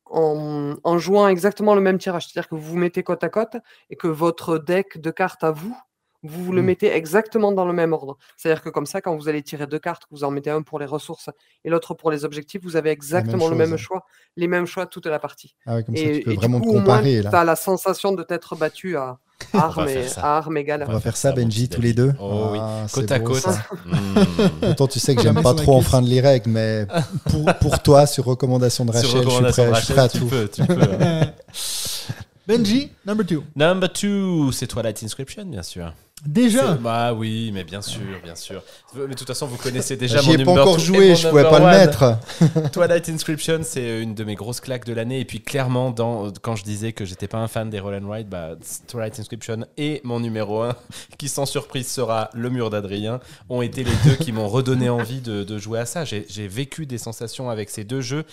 en, en jouant exactement le même tirage. C'est-à-dire que vous vous mettez côte à côte et que votre deck de cartes à vous, vous, vous le Mm. mettez exactement dans le même ordre. C'est-à-dire que comme ça, quand vous allez tirer deux cartes, que vous en mettez un pour les ressources et l'autre pour les objectifs, vous avez exactement le chose, même hein. choix, les mêmes choix toute la partie. Ah ouais, comme ça, et, tu peux et du vraiment coup, comparer. tu as la sensation de t'être battu à armes, et- armes. On va faire ça, Benji, tous les deux. Oh oui. Ah, Côte à beau, côte. ça. Mmh. Pourtant, tu sais que j'aime pas trop enfreindre les règles, mais pour, pour toi, sur recommandation de Rachel, recommandation je suis prêt, je suis prêt à tu tout. peux, tu peux. Benji, number two. Number two, c'est Twilight Inscription, bien sûr. Déjà. Bah oui, mais bien sûr, bien sûr. Mais de toute façon, vous connaissez déjà J'y mon ai pas number encore two et joué, mon je pouvais number pas le one. mettre. Twilight Inscription, c'est une de mes grosses claques de l'année. Et puis clairement, dans, quand je disais que j'étais pas un fan des Roll and Ride, bah, Twilight Inscription et mon numéro 1, qui sans surprise sera le mur d'Adrien, ont été les deux qui m'ont redonné envie de, de jouer à ça. J'ai j'ai vécu des sensations avec ces deux jeux.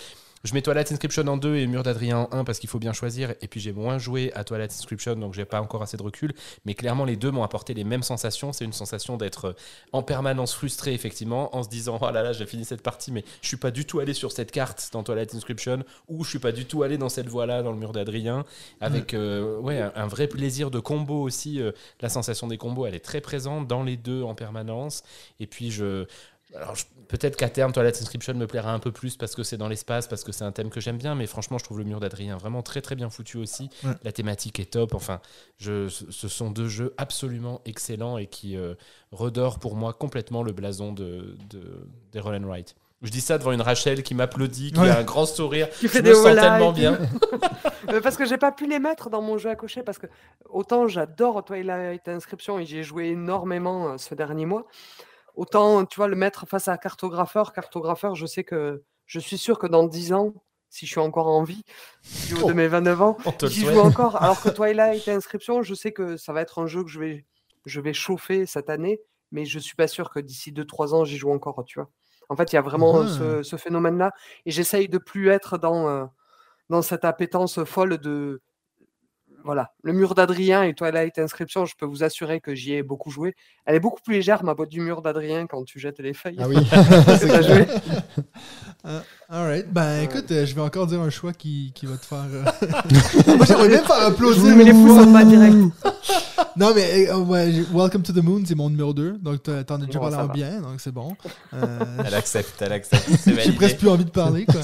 Je mets Twilight Inscription en 2 et Mur d'Adrien en 1 parce qu'il faut bien choisir. Et puis j'ai moins joué à Twilight Inscription, donc j'ai pas encore assez de recul. Mais clairement, les deux m'ont apporté les mêmes sensations. C'est une sensation d'être en permanence frustré, effectivement, en se disant Oh là là, j'ai fini cette partie, mais je suis pas du tout allé sur cette carte dans Twilight Inscription, ou je suis pas du tout allé dans cette voie-là, dans le mur d'Adrien. Avec euh, ouais, un, un vrai plaisir de combo aussi. euh, la sensation des combos, elle est très présente dans les deux en permanence. Et puis je. Alors, je- peut-être qu'à terme, Twilight Inscription me plaira un peu plus parce que c'est dans l'espace, parce que c'est un thème que j'aime bien, mais franchement, je trouve le mur d'Adrien vraiment très très bien foutu aussi. Ouais. La thématique est top. Enfin, je, ce sont deux jeux absolument excellents et qui euh, redorent pour moi complètement le blason de, de, des Roll and Write. Je dis ça devant une Rachel qui m'applaudit, qui Ouais. a un grand sourire. Qui fait je des me sens tellement bien. Euh, parce que j'ai pas pu les mettre dans mon jeu à cocher parce que autant j'adore Twilight Inscription et j'y ai joué énormément euh, ce dernier mois, autant tu vois le mettre face à cartographeur, cartographeur, je sais que je suis sûr que dans 10 ans, si je suis encore en vie, du haut de mes 29 ans, j'y joue encore. Alors que Twilight Inscription, je sais que ça va être un jeu que je vais, je vais chauffer cette année, mais je suis pas sûr que d'ici 2-3 ans, j'y joue encore, tu vois. En fait, il y a vraiment ce, ce phénomène-là, et j'essaye de plus être dans, euh, dans cette appétence folle de voilà, le mur d'Adrien et Twilight Inscription, je peux vous assurer que j'y ai beaucoup joué. Elle est beaucoup plus légère, ma boîte du mur d'Adrien, quand tu jettes les feuilles. Ah oui. que t'as joué. Alright. Ben écoute, euh, je vais encore dire un choix qui, qui va te faire. euh, Moi, j'aimerais même faire applaudir. Je vous mets les pouces en bas direct. Non, mais euh, ouais, Welcome to the Moon, c'est mon numéro 2. Donc, t'as- t'en as déjà Bon, parlé ça en bien, donc c'est bon. Euh, Elle accepte, elle accepte. C'est J'ai presque plus envie de parler. Quoi.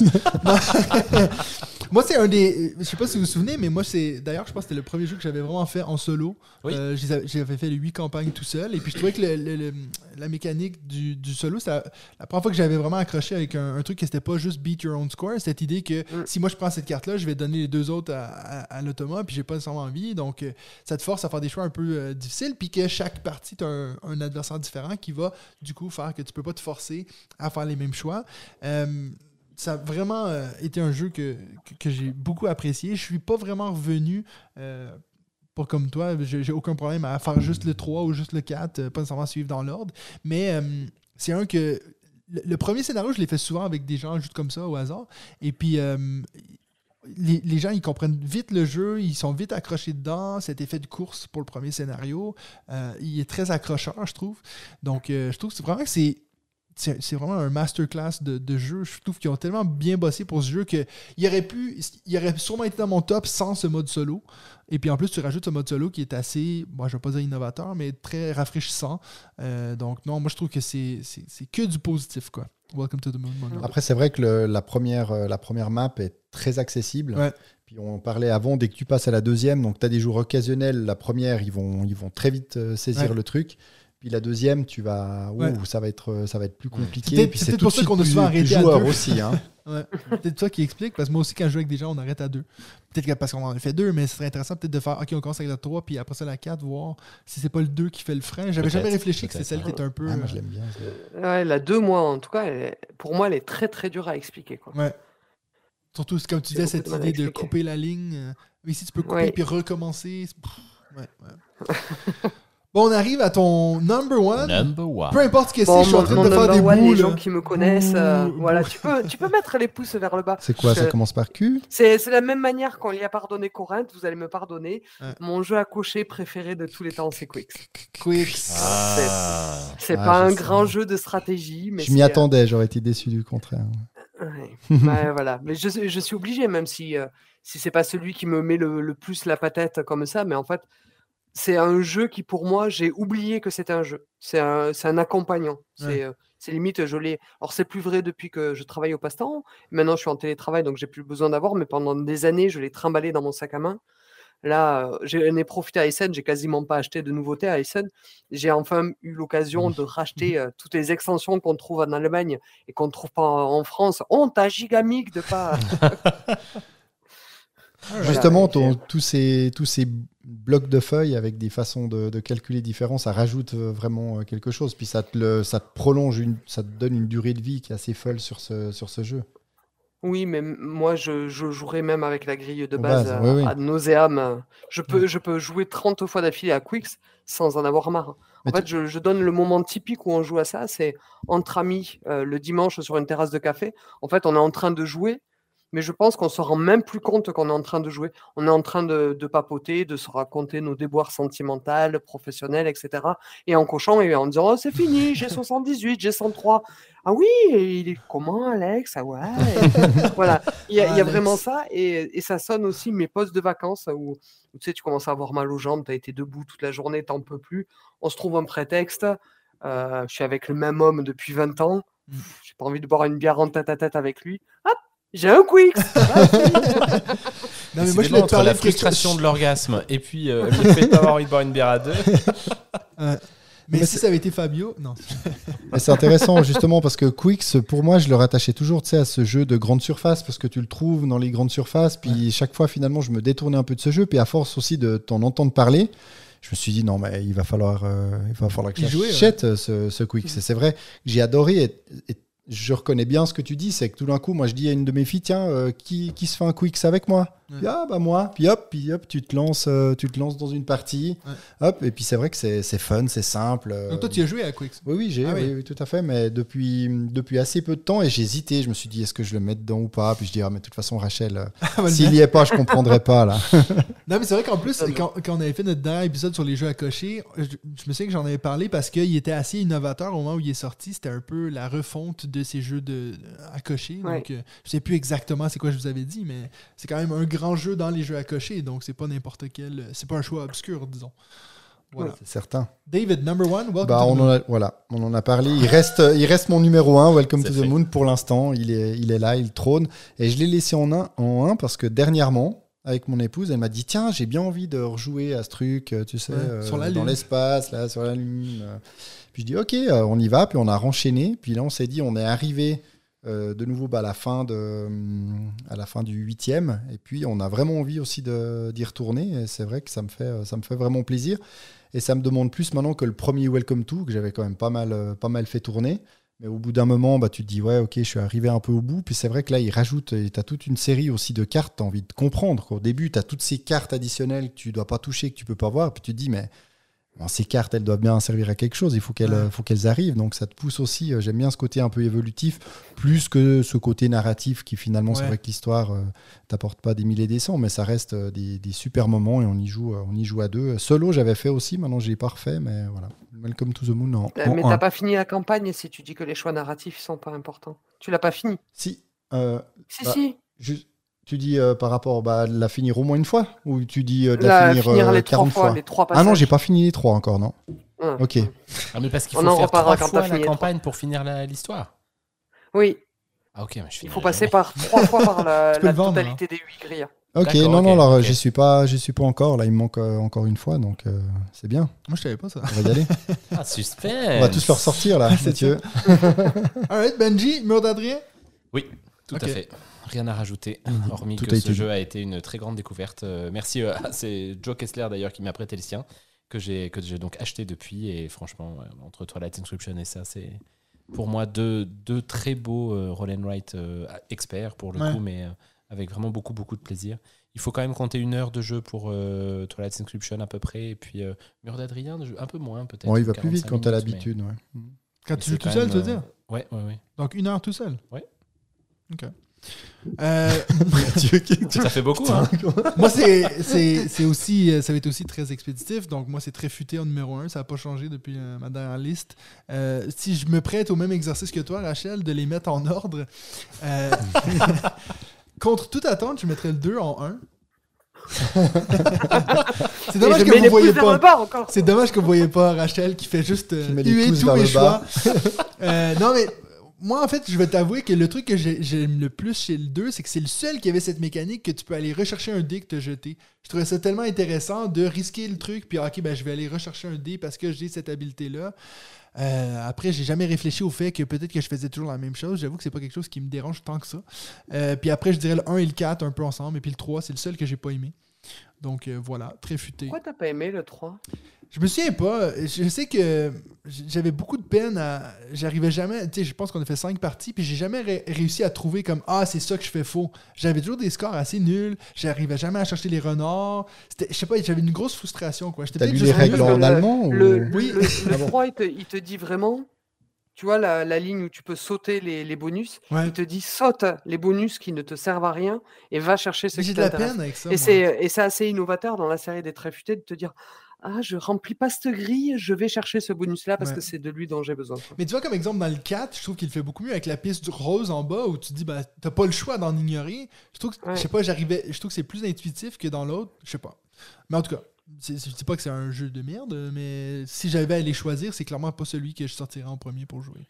Moi, c'est un des. Je sais pas si vous vous souvenez, mais moi, c'est. D'ailleurs, je pense que c'était le premier jeu que j'avais vraiment fait en solo. Oui. Euh, j'avais fait les huit campagnes tout seul. Et puis, je trouvais que le- le- le- la mécanique du, du solo, c'est la, première fois que j'avais vraiment accroché avec un, un truc qui c'était pas juste beat your own score. Cette idée que Mm. si moi je prends cette carte-là, je vais donner les deux autres à, à, à l'automa, puis j'ai pas nécessairement envie. Donc, euh, ça te force à faire des choix un peu euh, difficiles. Puis que chaque partie, tu as un, un adversaire différent qui va, du coup, faire que tu peux pas te forcer à faire les mêmes choix. Euh, ça a vraiment euh, été un jeu que, que, j'ai beaucoup apprécié. Je suis pas vraiment revenu, euh, pas comme toi, j'ai aucun problème à faire juste le 3 ou juste le 4, euh, pas nécessairement suivre dans l'ordre. Mais euh, c'est un que. Le, premier scénario, je l'ai fait souvent avec des gens juste comme ça au hasard. Et puis. les, les gens, ils comprennent vite le jeu, ils sont vite accrochés dedans. Cet effet de course pour le premier scénario, il est très accrocheur, je trouve. Donc, je trouve que vraiment que c'est c'est vraiment un masterclass de, de jeu. Je trouve qu'ils ont tellement bien bossé pour ce jeu qu'il aurait pu, il aurait sûrement été dans mon top sans ce mode solo. Et puis en plus, tu rajoutes ce mode solo qui est assez, moi je vais pas dire innovateur, mais très rafraîchissant. Euh, donc non, moi je trouve que c'est que du positif quoi. Welcome to the moon. Après, c'est vrai que le- la, première, euh, la première map est très accessible. Ouais. Puis on parlait avant, dès que tu passes à la deuxième, donc tu as des joueurs occasionnels. La première, ils vont, ils vont très vite euh, saisir Ouais. le truc. Puis la deuxième, tu vas, ouh, Ouais. ça va être, ça va être plus compliqué. c'est peut-être pour ça qu'on a plus, souvent plus arrêté à joueur deux. aussi. Hein. Ouais. Peut-être ça qui explique, parce que moi aussi, quand je joue avec des gens, on arrête à deux. Peut-être que parce qu'on en a fait deux, mais ce serait intéressant peut-être de faire, OK, on commence avec la 3, puis après ça la 4, voir si c'est pas le 2 qui fait le frein. J'avais jamais réfléchi que c'est celle qui est un peu. Ah, moi, euh, je l'aime bien. Ouais, la 2, moi, en tout cas, elle est- pour moi, elle est très très dure à expliquer. Quoi. Ouais. Surtout, comme tu disais, cette idée de couper la ligne. euh, Ici, tu peux couper Ouais. puis recommencer. pff, ouais, ouais. bon, on arrive à ton number one. Number one. Peu importe ce que c'est, Bon, je suis en train de faire number des one, les gens qui me connaissent, euh, voilà, tu peux, tu peux mettre les pouces vers le bas. C'est quoi Ça commence par Q? C'est c'est la même manière qu'on lui a pardonné Corinthe, vous allez me pardonner. Ouais. Mon jeu à cocher préféré de tous les temps, c'est Quicks. Quick. Ah. C'est Ah, pas je un sais. grand jeu de stratégie, mais Je m'y c'est, euh, attendais, j'aurais été déçu du contraire. Ouais. Ouais, voilà. Mais je, je suis obligé, même si, euh, si c'est pas celui qui me met le, le plus la patate comme ça, mais en fait, c'est un jeu qui, pour moi, j'ai oublié que c'était un jeu. C'est un, c'est un accompagnant. C'est Ouais. euh, c'est limite, je l'ai. Alors, c'est plus vrai depuis que je travaille au passe-temps. Maintenant, je suis en télétravail, donc j'ai plus besoin d'avoir, mais pendant des années, je l'ai trimballé dans mon sac à main. Là, euh, j'en ai profité à Essen, j'ai quasiment pas acheté de nouveautés à Essen. J'ai enfin eu l'occasion de racheter euh, toutes les extensions qu'on trouve en Allemagne et qu'on ne trouve pas en, France. Honte à Gigamic de pas. Voilà, Justement, ton- tous, ces, tous ces blocs de feuilles avec des façons de, de calculer différentes, ça rajoute euh, vraiment euh, quelque chose. Puis ça te, le, ça te prolonge, une, ça te donne une durée de vie qui est assez folle sur ce, sur ce jeu. Oui, mais moi, je, je jouerai même avec la grille de base, base, euh, oui, oui. euh, Je peux, je peux jouer 30 fois d'affilée à Quicks sans en avoir marre. En fait, je, je donne le moment typique où on joue à ça, c'est entre amis, euh, le dimanche sur une terrasse de café. En fait, on est en train de jouer, mais je pense qu'on se rend même plus compte qu'on est en train de jouer. On est en train de, de papoter, de se raconter nos déboires sentimentales, professionnels, etc. Et en cochant et en disant, oh, c'est fini, j'ai 78, j'ai 103. Ah oui, il est comment, Alex? Ah ouais. voilà, il y a, il y a Alex. vraiment ça. Et, et ça sonne aussi mes postes de vacances où, où, tu sais, tu commences à avoir mal aux jambes, tu as été debout toute la journée, t'en peux plus. On se trouve un prétexte. euh, je suis avec le même homme depuis 20 ans. Mm. J'ai pas envie de boire une bière en tête à tête avec lui. Hop, j'ai un quick. Non, mais moi, je entre la frustration de l'orgasme et puis euh, le fait de pas avoir envie de boire une bière à deux. Mais, Mais si ça avait été Fabio, non. Mais c'est intéressant justement parce que Quicks, pour moi, je le rattachais toujours tu sais, à ce jeu de grande surface parce que tu le trouves dans les grandes surfaces. Puis chaque fois, finalement, je me détournais un peu de ce jeu. Puis à force aussi de t'en entendre parler, je me suis dit non, mais il va falloir, euh, il va falloir que j'achète euh, ce, ce Quicks. Et c'est vrai, que j'ai adoré. Et, et je reconnais bien ce que tu dis, c'est que tout d'un coup, moi, je dis à une de mes filles, tiens, euh, qui, qui se fait un Quicks avec moi? Puis, ah bah moi, puis hop, puis hop, tu te lances, euh, tu te lances dans une partie, hop, et puis c'est vrai que c'est c'est fun, c'est simple. euh, Donc toi, tu as joué à Quicks. Oui, oui, j'ai, Ah oui. oui, oui, tout à fait, mais depuis, depuis assez peu de temps, et j'ai hésité, je me suis dit, est-ce que je le mets dedans ou pas? Puis je dis, ah, mais de toute façon, Rachel, euh, Ah, bah, s'il y est pas, je comprendrai pas, là. Non, mais c'est vrai qu'en plus, quand, quand on avait fait notre dernier épisode sur les jeux à cocher, je, je me souviens que j'en avais parlé parce qu'il était assez innovateur au moment où il est sorti. C'était un peu la refonte de ces jeux de, à cocher. Ouais. Donc, euh, je sais plus exactement c'est quoi je vous avais dit, mais c'est quand même un grand jeu dans les jeux à cocher. Donc, c'est pas n'importe quel. C'est pas un choix obscur, disons. Voilà. C'est certain. David, number one, welcome Bah, to the on moon. en a, voilà, on en a parlé. Il reste, il reste mon numéro 1, Welcome to the. Moon, pour l'instant. Il est, il est là, il trône. Et je l'ai laissé en 1 en un parce que dernièrement, avec mon épouse, elle m'a dit Tiens, j'ai bien envie de rejouer à ce truc, euh, tu sais, Ouais, euh, sur la dans l'espace, là, sur la Lune. euh. Puis je dis Ok, euh, on y va. Puis on a renchaîné. Puis là, on s'est dit On est arrivé. Euh, de nouveau bah, à, la fin de, hum, à la fin du huitième et puis on a vraiment envie aussi d'y retourner et c'est vrai que ça me fait ça me fait vraiment plaisir et ça me demande plus maintenant que le premier Welcome to, que j'avais quand même pas mal, euh, pas mal fait tourner. Mais au bout d'un moment, bah, tu te dis, ouais, ok, je suis arrivé un peu au bout. Puis c'est vrai que là, il rajoute, tu as toute une série aussi de cartes, tu as envie de comprendre. quoi. Au début, tu as toutes ces cartes additionnelles que tu dois pas toucher, que tu peux pas voir. Puis tu te dis, mais bon, ces cartes, elles doivent bien servir à quelque chose. Il faut qu'elles Ouais. faut qu'elles arrivent. Donc ça te pousse aussi. euh, J'aime bien ce côté un peu évolutif, plus que ce côté narratif qui finalement, c'est vrai que l'histoire euh, t'apporte pas des milliers des cents, mais ça reste euh, des, des super moments et on y joue, on y joue à deux. Solo, j'avais fait aussi. Maintenant, je l'ai pas refait, mais voilà. Welcome to the Moon en, en Mais un. t'as pas fini la campagne si tu dis que les choix narratifs sont pas importants? Tu l'as pas fini? Si, euh, Si, Bah, si. Tu dis euh, par rapport bah, de la finir au moins une fois Ou tu dis euh, de La- la, finir, finir euh, les trois 40 fois, fois? les trois passages. Ah non, j'ai pas fini les trois encore, non? Hum, Ok. hum. Ah, mais parce qu'il On faut en faire trois quand fois la campagne pour finir l'histoire. Oui, Ah ok, mais je il faut passer jamais. par trois fois par la, Tu la vendre, totalité des huit grilles. Ok, non, ok, non, alors euh, ok. j'y suis pas, j'y suis pas encore. Là, il me manque euh, encore une fois, donc euh, c'est bien. Moi, je savais pas ça. On va y aller. Ah, suspense On va tous le ressortir là, C'est Mathieu. Alright, Benji, mur d'Adrien? Oui, tout Ok. à fait. Rien à rajouter, hormis Tout que ce jeu a été une très grande découverte. Euh, merci, euh, c'est Joe Kessler d'ailleurs qui m'a prêté le sien, que j'ai que j'ai donc acheté depuis. Et franchement, ouais, entre Twilight Inscription et ça, c'est pour moi deux, deux très beaux euh, roll and write euh, experts pour le Ouais. coup, mais euh, avec vraiment beaucoup beaucoup de plaisir. Il faut quand même compter une heure de jeu pour euh, Twilight Inscription à peu près, et puis euh, Mur d'Adrien, un peu moins peut-être. Bon, il va plus vite 45 quand mais- l'habitude. ouais. Quand mais tu joues tout seul, tu veux euh, dire Ouais, ouais, ouais. Donc une heure tout seul Ouais. Ok. Euh, Ça fait beaucoup, hein moi, c'est, aussi, euh, ça va être aussi très expéditif. Donc, moi, c'est très futé en numéro 1. Ça n'a pas changé depuis euh, ma dernière liste. Euh, si je me prête au même exercice que toi, Rachel, de les mettre en ordre, euh, contre toute attente, je mettrais le 2 en 1. c'est dommage que vous voyez pas. C'est dommage que vous voyez pas Rachel qui fait juste euh, Qui met les huer tous mes choix. bas. Euh, non, mais moi, en fait, je vais t'avouer que le truc que j'ai- j'aime le plus chez le 2, c'est que c'est le seul qui avait cette mécanique que tu peux aller rechercher un dé que tu as jeté. Je trouvais ça tellement intéressant de risquer le truc, puis ok, ben, je vais aller rechercher un dé parce que j'ai cette habileté-là. Euh, après, j'ai jamais réfléchi au fait que peut-être que je faisais toujours la même chose. J'avoue que c'est pas quelque chose qui me dérange tant que ça. Euh, puis après, je dirais le 1 et le 4 un peu ensemble, et puis le 3, c'est le seul que j'ai pas aimé. Donc euh, voilà, très futé. Pourquoi t'as pas aimé le 3 Je me souviens pas. Je sais que j'avais beaucoup de peine à. J'arrivais jamais. Tu sais, je pense qu'on a fait cinq parties, puis j'ai jamais ré- réussi à trouver comme Ah, c'est ça que je fais faux. J'avais toujours des scores assez nuls. J'arrivais jamais à chercher les renards. C'était- Je sais pas, j'avais une grosse frustration, quoi. J'étais peut-être lu les juste règles en le- allemand Le, ou... le- Oui. le- le Ah bon 3, il te, il te dit vraiment, tu vois la, la ligne où tu peux sauter les, les bonus, Ouais. il te dit saute les bonus qui ne te servent à rien et va chercher ce Mais qui J'ai de la t'intéresse. peine avec ça. Et moi. c'est et c'est assez innovateur dans la série des Tréfutés de te dire ah je remplis pas cette grille, je vais chercher ce bonus là parce Ouais. que c'est de lui dont j'ai besoin. Mais tu vois, comme exemple, dans le 4, je trouve qu'il le fait beaucoup mieux avec la piste rose en bas où tu dis, bah, t'as pas le choix d'en ignorer. Je trouve que, Ouais. je sais pas, j'arrivais, je trouve que c'est plus intuitif que dans l'autre. Je sais pas. Mais en tout cas, je dis pas que c'est un jeu de merde, mais si j'avais à les choisir, c'est clairement pas celui que je sortirais en premier pour jouer.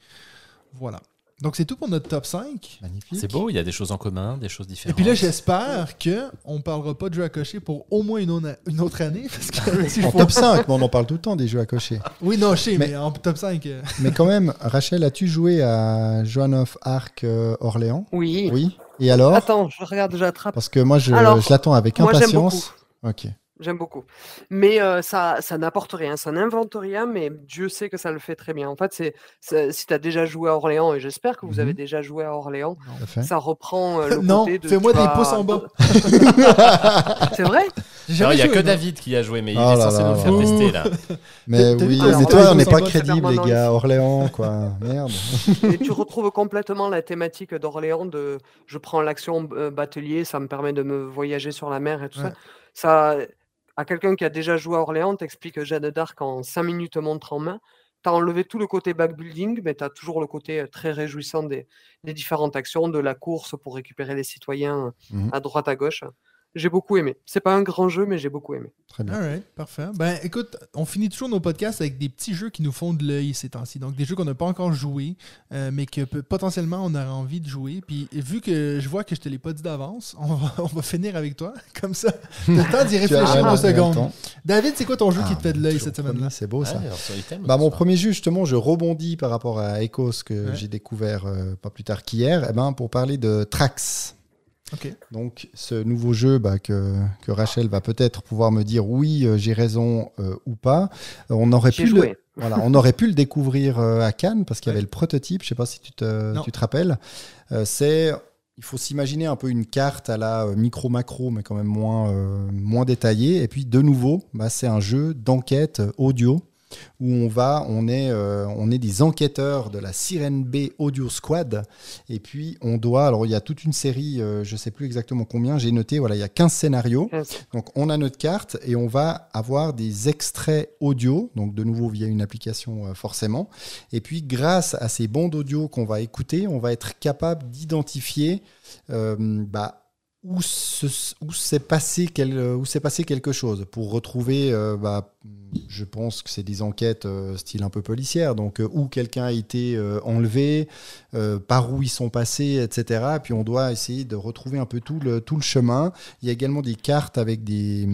Voilà. Donc c'est tout pour notre top 5. Magnifique. C'est beau, il y a des choses en commun, des choses Et différentes. puis là, j'espère que on parlera pas de jeu à cocher pour au moins une, autre- une autre année. Parce que si je En faut- top 5, mais on en parle tout le temps des jeux à cocher. Oui, non, je sais, mais, Mais- en top 5. euh, Mais quand même, Rachel, as-tu joué à Joan of Arc euh, Orléans? Oui. Oui. Et alors? Attends, je regarde, j'attrape. Parce que moi, je, Alors, je l'attends avec moi, j'aime impatience. Ok. J'aime beaucoup. Mais euh, ça, ça n'apporte rien, ça n'invente rien, mais Dieu sait que ça le fait très bien. En fait, c'est, c'est- si tu as déjà joué à Orléans, et j'espère que vous avez Mhm. déjà joué à Orléans, ça reprend euh, le Non, côté de. fais-moi des vas- pouces en bas. C'est vrai? Il y a joué, que non. David qui a joué, mais il Oh est là censé là nous le faire tester là. Mais oui, mais toi, on n'est pas crédible, les gars. Orléans, quoi. Merde. Et tu retrouves complètement la thématique d'Orléans de je prends l'action euh, batelier, ça me permet de me voyager sur la mer et tout Ouais. ça. Ça, à quelqu'un qui a déjà joué à Orléans, t'explique Jeanne d'Arc en 5 minutes montre en main. T'as enlevé tout le côté backbuilding, mais t'as toujours le côté euh, très réjouissant des, des différentes actions, de la course pour récupérer les citoyens Mhm. à droite à gauche. J'ai beaucoup aimé. C'est pas un grand jeu, mais j'ai beaucoup aimé. Très bien. Alright, parfait. Ben écoute, on finit toujours nos podcasts avec des petits jeux qui nous font de l'œil ces temps-ci. Donc des jeux qu'on n'a pas encore joués, euh, mais que peut- potentiellement on aurait envie de jouer. Puis vu que je vois que je te l'ai pas dit d'avance, on va, on va finir avec toi. Comme ça, t'as le temps d'y réfléchir deux secondes. David, c'est quoi ton jeu qui Ah, te fait de l'œil Dieu, cette semaine-là? C'est beau ça. Ouais, alors, Bah, mon ça. premier jeu, justement, je rebondis par rapport à Ecos que Ouais. j'ai découvert euh, pas plus tard qu'hier, eh ben, pour parler de Trax. Donc, ce nouveau jeu bah, que, que Rachel va peut-être pouvoir me dire oui, euh, j'ai raison euh, ou pas. On, aurait pu le, joué. voilà, on aurait pu le découvrir euh, à Cannes parce qu'il y avait le prototype. Je sais pas si tu te, tu te rappelles. Euh, C'est. Il faut s'imaginer un peu une carte à la micro-macro, mais quand même moins, euh, moins détaillée. Et puis, de nouveau, bah, c'est un jeu d'enquête audio où on va, on est, euh, on est des enquêteurs de la Sirène B Audio Squad. Et puis, on doit, alors il y a toute une série, euh, je sais plus exactement combien, j'ai noté, voilà, il y a 15 scénarios. Donc, on a notre carte et on va avoir des extraits audio, donc de nouveau via une application euh, forcément. Et puis, grâce à ces bandes audio qu'on va écouter, on va être capable d'identifier bah, où se- où s'est passé, quelque chose pour retrouver, euh, bah, je pense que c'est des enquêtes euh, style un peu policière, donc euh, où quelqu'un a été euh, enlevé, euh, par où ils sont passés, etc. Et puis on doit essayer de retrouver un peu tout le, chemin. Il y a également des cartes avec des,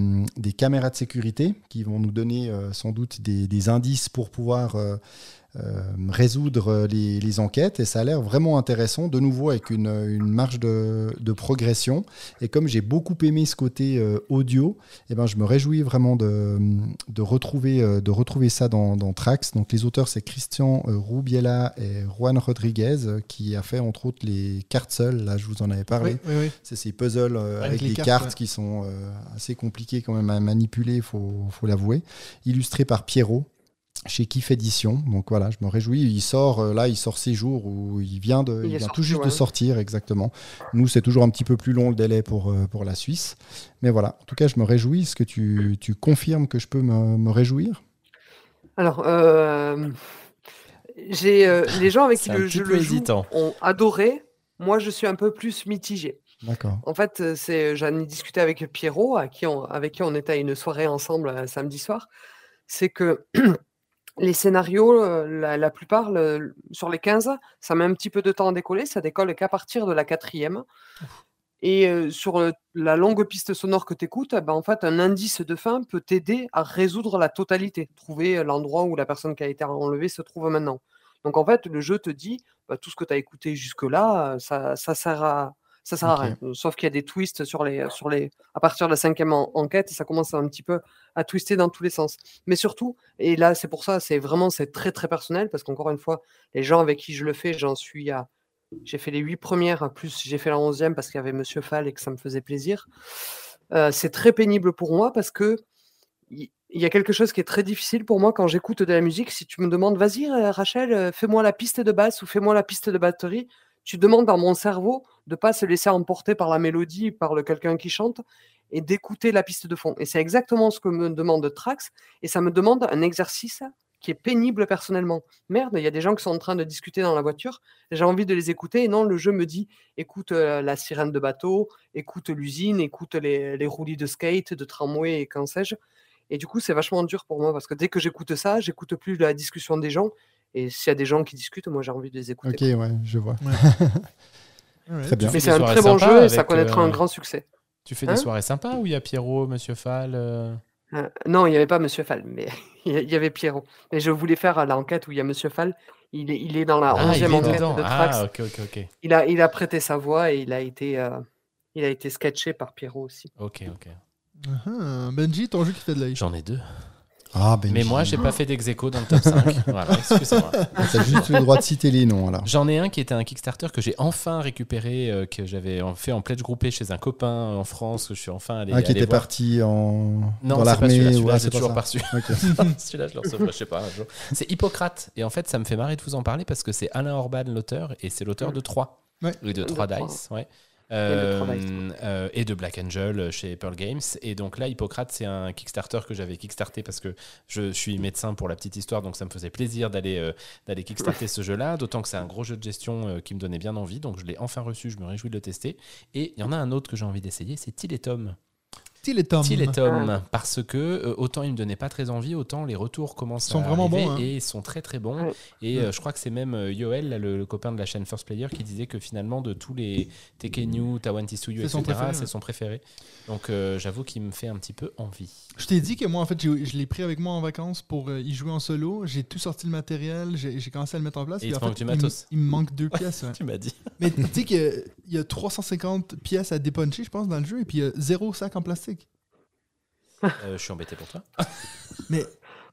caméras de sécurité qui vont nous donner euh, sans doute des, indices pour pouvoir euh, euh, résoudre les, les enquêtes. Et ça a l'air vraiment intéressant, de nouveau avec une, une marge de, de progression. Et comme j'ai beaucoup aimé ce côté euh, audio, eh ben, je me réjouis vraiment de, de, retrouver, euh, de retrouver ça dans, dans Trax. Donc les auteurs, c'est Christian euh, Rubiela et Juan Rodriguez, euh, qui a fait entre autres les cartes seules. Là, je vous en avais parlé. Oui, oui, oui. C'est ces puzzles euh, Avec avec, les des cartes, cartes, ouais. qui sont euh, assez compliquées quand même à manipuler, il faut, faut l'avouer. Illustré par Pierrot chez Kiff Édition. Donc voilà, je me réjouis. Il sort euh, là, il sort ces jours où il vient de, Il vient sorti, tout juste ouais. de sortir exactement. Nous, c'est toujours un petit peu plus long le délai pour euh, pour la Suisse, mais voilà. En tout cas, je me réjouis. Est-ce que tu, tu confirmes que je peux me, me réjouir? Alors, euh, j'ai euh, les gens avec qui un le le joue hésitant. ont adoré. Moi, je suis un peu plus mitigé. D'accord. En fait, c'est j'en ai discuté avec Pierrot, à qui on- avec qui on était à une soirée ensemble samedi soir. C'est que les scénarios, euh, la, la plupart, le- sur les 15, ça met un petit peu de temps à décoller. Ça décolle qu'à partir de la quatrième. Et euh, sur euh, la longue piste sonore que tu écoutes, en fait, un indice de fin peut t'aider à résoudre la totalité, trouver l'endroit où la personne qui a été enlevée se trouve maintenant. Donc en fait, le jeu te dit, bah, tout ce que tu as écouté jusque-là, ça, ça sert à, ça sert à rien. Sauf qu'il y a des twists sur les, sur les, à partir de la cinquième en- enquête, ça commence un petit peu à twister dans tous les sens. Mais surtout, et là c'est pour ça, c'est vraiment c'est très très personnel parce qu'encore une fois, les gens avec qui je le fais, j'en suis à, j'ai fait les huit premières, plus j'ai fait la onzième parce qu'il y avait Monsieur Fall et que ça me faisait plaisir. Euh, c'est très pénible pour moi parce que il il y a quelque chose qui est très difficile pour moi quand j'écoute de la musique. Si tu me demandes, vas-y Rachel, fais-moi la piste de basse ou fais-moi la piste de batterie, tu demandes dans mon cerveau de pas se laisser emporter par la mélodie, par le quelqu'un qui chante et d'écouter la piste de fond. Et c'est exactement ce que me demande Trax et ça me demande un exercice qui est pénible personnellement. Merde, il y a des gens qui sont en train de discuter dans la voiture, j'ai envie de les écouter et non, le jeu me dit écoute euh, la sirène de bateau, écoute l'usine, écoute les, les roulis de skate, de tramway et qu'en sais-je. Et du coup, c'est vachement dur pour moi parce que dès que j'écoute ça, j'écoute plus la discussion des gens. Et s'il y a des gens qui discutent, moi j'ai envie de les écouter. Ok, ouais, je vois. Très bien. Mais c'est un très bon jeu et ça connaîtra euh, un grand succès. Tu fais Hein des soirées sympas où il y a Pierrot, Monsieur Fall euh, Euh, non, il n'y avait pas Monsieur Fall, mais il y avait Pierrot. Mais je voulais faire l'enquête où il y a Monsieur Fall. Il est, il est dans la Ah, il 11e est enquête dedans. de Trax. Ah, ok. Il, a, il a prêté sa voix et il a été, euh, il a été sketché par Pierrot aussi. Ok, ok. Ah, Benji, ton jeu qui fait de l'œil. J'en ai deux. Ah, ben Mais moi, j'ai pas fait d'ex dans le top 5. voilà, excusez-moi. T'as juste le droit de citer les noms, alors. J'en ai un qui était un Kickstarter que j'ai enfin récupéré, euh, que j'avais fait en pledge groupé chez un copain en France, que je suis enfin allé, Un qui allé était voir. parti en... Non, dans c'est pas celui-là, l'armée. celui-là, ouais, j'ai c'est pas toujours pas celui-là, je le recevrai, je sais pas, un jour. C'est Hippocrate. Et en fait, ça me fait marrer de vous en parler parce que c'est Alain Orban, l'auteur, et c'est l'auteur de 3. Ouais. Et de De 3 trois. Dice, ouais. Euh, euh, et de Black Angel euh, chez Pearl Games. Et donc là, Hippocrate, c'est un Kickstarter que j'avais kickstarté parce que je suis médecin pour la petite histoire, donc ça me faisait plaisir d'aller euh, d'aller kickstarter ce jeu-là. D'autant que c'est un gros jeu de gestion euh, qui me donnait bien envie, donc je l'ai enfin reçu, je me réjouis de le tester. Et il y en a un autre que j'ai envie d'essayer, c'est Till et Tom. Till et Tom. Till et Tom, Ah. parce que euh, autant il me donnait pas très envie, autant les retours commencent Ils sont à vraiment arriver bons, hein. et ils sont très très bons. Ouais. Et euh, je crois que c'est même euh, Yoel, là, le, le copain de la chaîne First Player, qui disait que finalement de tous les Tawanti Suyu, C'est son etc., préféré, c'est ouais. son préféré. Donc euh, j'avoue qu'il me fait un petit peu envie. Je t'ai dit que moi, en fait, je l'ai pris avec moi en vacances pour euh, y jouer en solo. J'ai tout sorti le matériel, j'ai j'ai commencé à le mettre en place. Et puis il en te manque fait, du matos. Il, me manque deux pièces. ouais. Tu m'as dit. Mais tu sais qu'il y a 350 pièces à dépuncher, je pense, dans le jeu, et puis il y a zéro sac en plastique. Euh, je suis embêté pour toi. Mais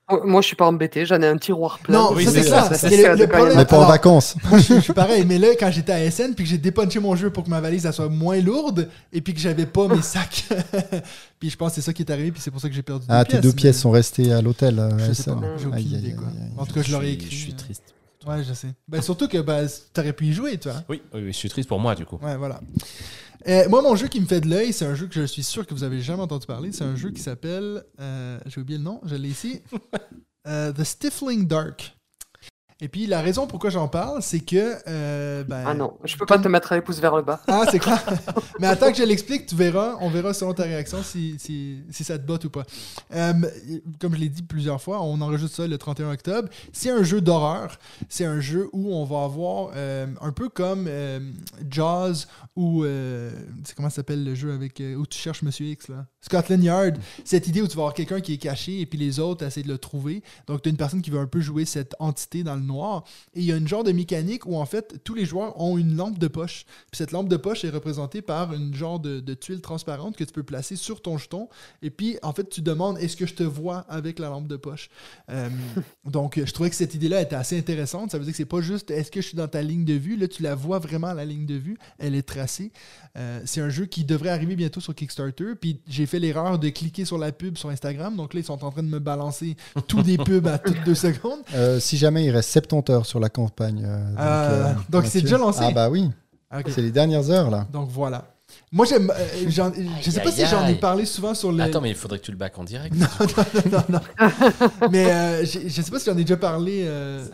Moi, moi, je suis pas embêté, j'en ai un tiroir plein. Non, Oui, ça c'est ça, ça. le, de le problème. Mais pas en vacances. moi, je, je suis pareil, mais là, quand j'étais à SN, puis que j'ai dépunché mon jeu pour que ma valise elle soit moins lourde, et puis que j'avais pas mes sacs, puis je pense que c'est ça qui est arrivé, puis c'est pour ça que j'ai perdu Ah, deux tes pièces. deux mais pièces sont restées à l'hôtel. Je sais ça. pas, j'ai aucune idée, quoi. aïe. En tout cas, je leur ai suis- écrit. Je suis triste. Ouais, je sais. Ben, surtout que ben, t'aurais pu y jouer, toi. Oui, oui, oui, je suis triste pour moi du coup. Ouais, voilà. Euh, moi, mon jeu qui me fait de l'œil, c'est un jeu que je suis sûr que vous avez jamais entendu parler. C'est un jeu qui s'appelle. euh, J'ai oublié le nom, je l'ai ici. Euh, The Stifling Dark. Et puis, la raison pourquoi j'en parle, c'est que. euh, ben, Ah non, je peux pas te mettre les pouces vers le bas. Ah, c'est clair. Mais attends que je l'explique, tu verras. On verra selon ta réaction si, si, si ça te botte ou pas. Euh, comme je l'ai dit plusieurs fois, on enregistre ça le 31 octobre. C'est un jeu d'horreur. C'est un jeu où on va avoir euh, un peu comme Jaws ou. c'est comment ça s'appelle le jeu avec où tu cherches Monsieur X là? Scotland Yard. Cette idée où tu vas avoir quelqu'un qui est caché et puis les autres essaient de le trouver. Donc, tu as une personne qui veut un peu jouer cette entité dans le noir. Et il y a une genre de mécanique où en fait tous les joueurs ont une lampe de poche. Puis cette lampe de poche est représentée par une genre de, de tuile transparente que tu peux placer sur ton jeton. Et puis en fait tu demandes est-ce que je te vois avec la lampe de poche? Euh, donc je trouvais que cette idée-là était assez intéressante. Ça veut dire que c'est pas juste est-ce que je suis dans ta ligne de vue? Là tu la vois vraiment la ligne de vue. Elle est tracée. Euh, c'est un jeu qui devrait arriver bientôt sur Kickstarter. Puis j'ai fait l'erreur de cliquer sur la pub sur Instagram. Donc là ils sont en train de me balancer tous des pubs à toutes deux secondes. Euh, si jamais il reste 70 heures sur la campagne. euh, donc, Euh, donc c'est déjà lancé? Ah bah oui, Ah, c'est les dernières heures là. Donc voilà. Moi, j'aime. euh, je sais pas Aïe, si j'en ai parlé souvent sur le. Attends, mais il faudrait que tu le back en direct. Non, non, non. mais euh, je sais pas si j'en ai déjà parlé euh,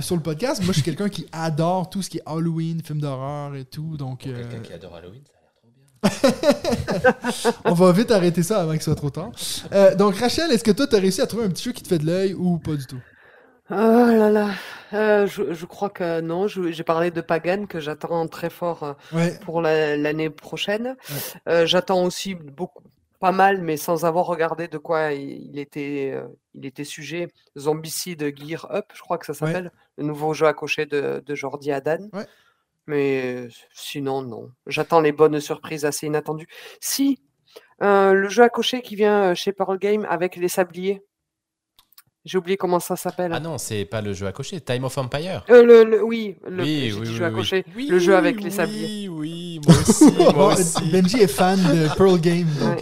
sur le podcast. Moi, je suis quelqu'un qui adore tout ce qui est Halloween, films d'horreur et tout. Donc, euh, Quelqu'un qui adore Halloween, ça a l'air trop bien. on va vite arrêter ça avant qu'il soit trop tard. Euh, donc, Rachel, est-ce que toi, tu as réussi à trouver un petit jeu qui te fait de l'œil ou pas du tout? Oh là là, Euh, je, je crois que non. je- J'ai parlé de Pagan que j'attends très fort euh, Ouais. pour la- l'année prochaine. Ouais. Euh, j'attends aussi beaucoup, pas mal, mais sans avoir regardé de quoi il, il était, euh, il était sujet. Zombicide Gear Up, je crois que ça s'appelle, le nouveau jeu à cocher de, de Jordi Adan. Ouais. Mais sinon, non. J'attends les bonnes surprises assez inattendues. Si, euh, le jeu à cocher qui vient euh, chez Pearl Game avec les sabliers. J'ai oublié comment ça s'appelle. Ah non, c'est pas le jeu à cocher, Time of Empire. Euh, le, le- oui, le oui, j'ai oui, dit oui, jeu à cocher. Oui, le jeu avec les sabliers. Oui, oui, moi aussi, moi Bon, aussi. Benji est fan de Pearl Game. Donc,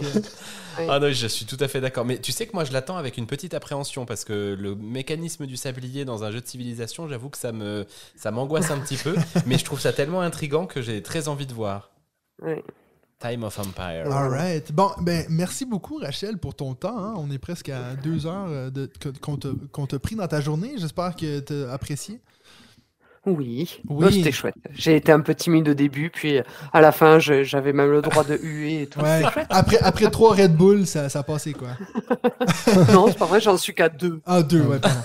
Ouais. euh, Ah non, je suis tout à fait d'accord. Mais tu sais que moi, je l'attends avec une petite appréhension parce que le mécanisme du sablier dans un jeu de civilisation, j'avoue que ça me, ça m'angoisse un petit peu. Mais je trouve ça tellement intrigant que j'ai très envie de voir. Ouais. Time of Empire. All right. Bon, ben, merci beaucoup, Rachel, pour ton temps. hein. On est presque à deux heures euh, de- qu'on t'a t'a pris dans ta journée. J'espère que tu as apprécié. Oui, Oui. Oh, c'était chouette. J'ai été un peu timide au début, puis euh, à la fin, je- j'avais même le droit de huer et tout. Ouais. Après, après trois Red Bull, ça, ça a passé, quoi. non, c'est pas vrai, j'en suis qu'à deux. Ah, deux, ouais, pardon.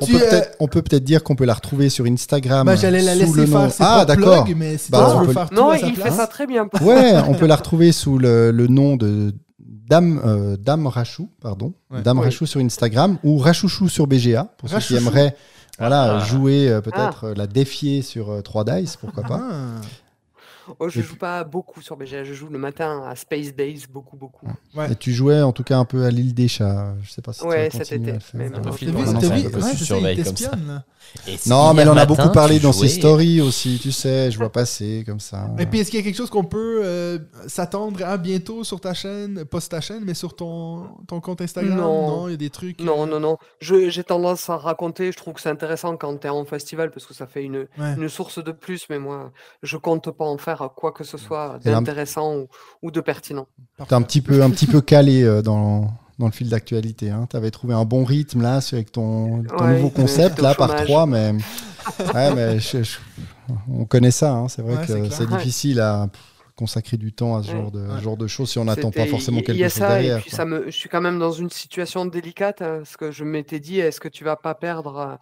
On Tu, peut euh, peut-être on peut peut-être dire qu'on peut la retrouver sur Instagram. Ben, J'allais la sous laisser le nom. faire ses Ah d'accord. mais si Bah, on peut- faire tout Non, il fait place. ça très bien. Ouais, on peut la retrouver sous le, le nom de Dame, euh, Dame Rachou, pardon. Ouais. Dame Oui. Rachou sur Instagram ou Rachouchou sur BGA pour ceux qui aimeraient voilà, Ah. jouer, euh, peut-être euh, la défier sur euh, 3 Dice, pourquoi pas. Oh, je Et joue pas beaucoup sur BGA. Je joue le matin à Space Base, beaucoup, beaucoup. Ouais. Et tu jouais en tout cas un peu à l'île des chats. Je sais pas si tu Ouais, vas cet été, à le faire. mais Un peu flippant. Non, c'est un peu ouais, surveille comme ça. Et si Non, mais en a beaucoup parlé tu dans ses stories aussi, tu sais, je vois passer comme ça. Et puis, est-ce qu'il y a quelque chose qu'on peut euh, s'attendre à bientôt sur ta chaîne, pas sur ta chaîne, mais sur ton, ton compte Instagram? Non. il y a des trucs. euh, Non, non, non. Je- J'ai tendance à raconter. Je trouve que c'est intéressant quand tu es en festival parce que ça fait une, une source de plus. Mais moi, je compte pas en faire quoi que ce soit d'intéressant ou, ou de pertinent. T'es un petit peu, un petit peu calé euh, dans, dans le fil d'actualité. Hein. Tu avais trouvé un bon rythme là avec ton, ton Ouais, nouveau concept là par trois, mais, ouais, mais je- je- on connaît ça. hein. C'est vrai Ouais, que c'est difficile à consacrer du temps à ce genre de, Ouais. genre de choses si on n'attend pas forcément quelque Il y a chose ça, derrière. et puis ça me, je suis quand même dans une situation délicate hein, parce que je m'étais dit, est-ce que tu vas pas perdre euh,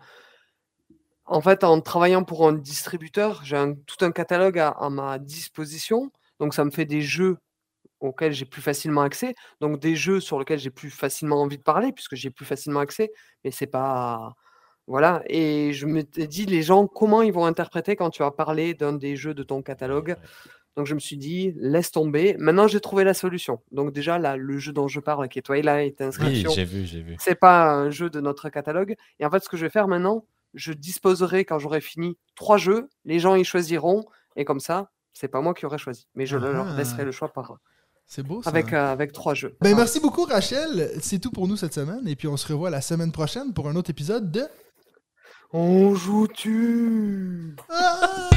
En fait, en travaillant pour un distributeur, j'ai un- tout un catalogue à, à ma disposition, donc ça me fait des jeux auxquels j'ai plus facilement accès, donc des jeux sur lesquels j'ai plus facilement envie de parler puisque j'ai plus facilement accès, mais c'est pas voilà. Et je m'étais dit, les gens, comment ils vont interpréter quand tu vas parler d'un des jeux de ton catalogue? Donc je me suis dit, laisse tomber. Maintenant, j'ai trouvé la solution. Donc déjà, là, le jeu dont je parle, qui est Twilight Oui, Inscription, j'ai vu, j'ai vu. c'est pas un jeu de notre catalogue. Et en fait, ce que je vais faire maintenant, je disposerai quand j'aurai fini trois jeux. Les gens y choisiront. Et comme ça, c'est pas moi qui aurai choisi. Mais je leur Ah. laisserai le choix par, C'est beau, ça. avec, euh, avec trois jeux. Ben, Ah. merci beaucoup, Rachel. C'est tout pour nous cette semaine. Et puis, on se revoit la semaine prochaine pour un autre épisode de. On joue-tu? Ah!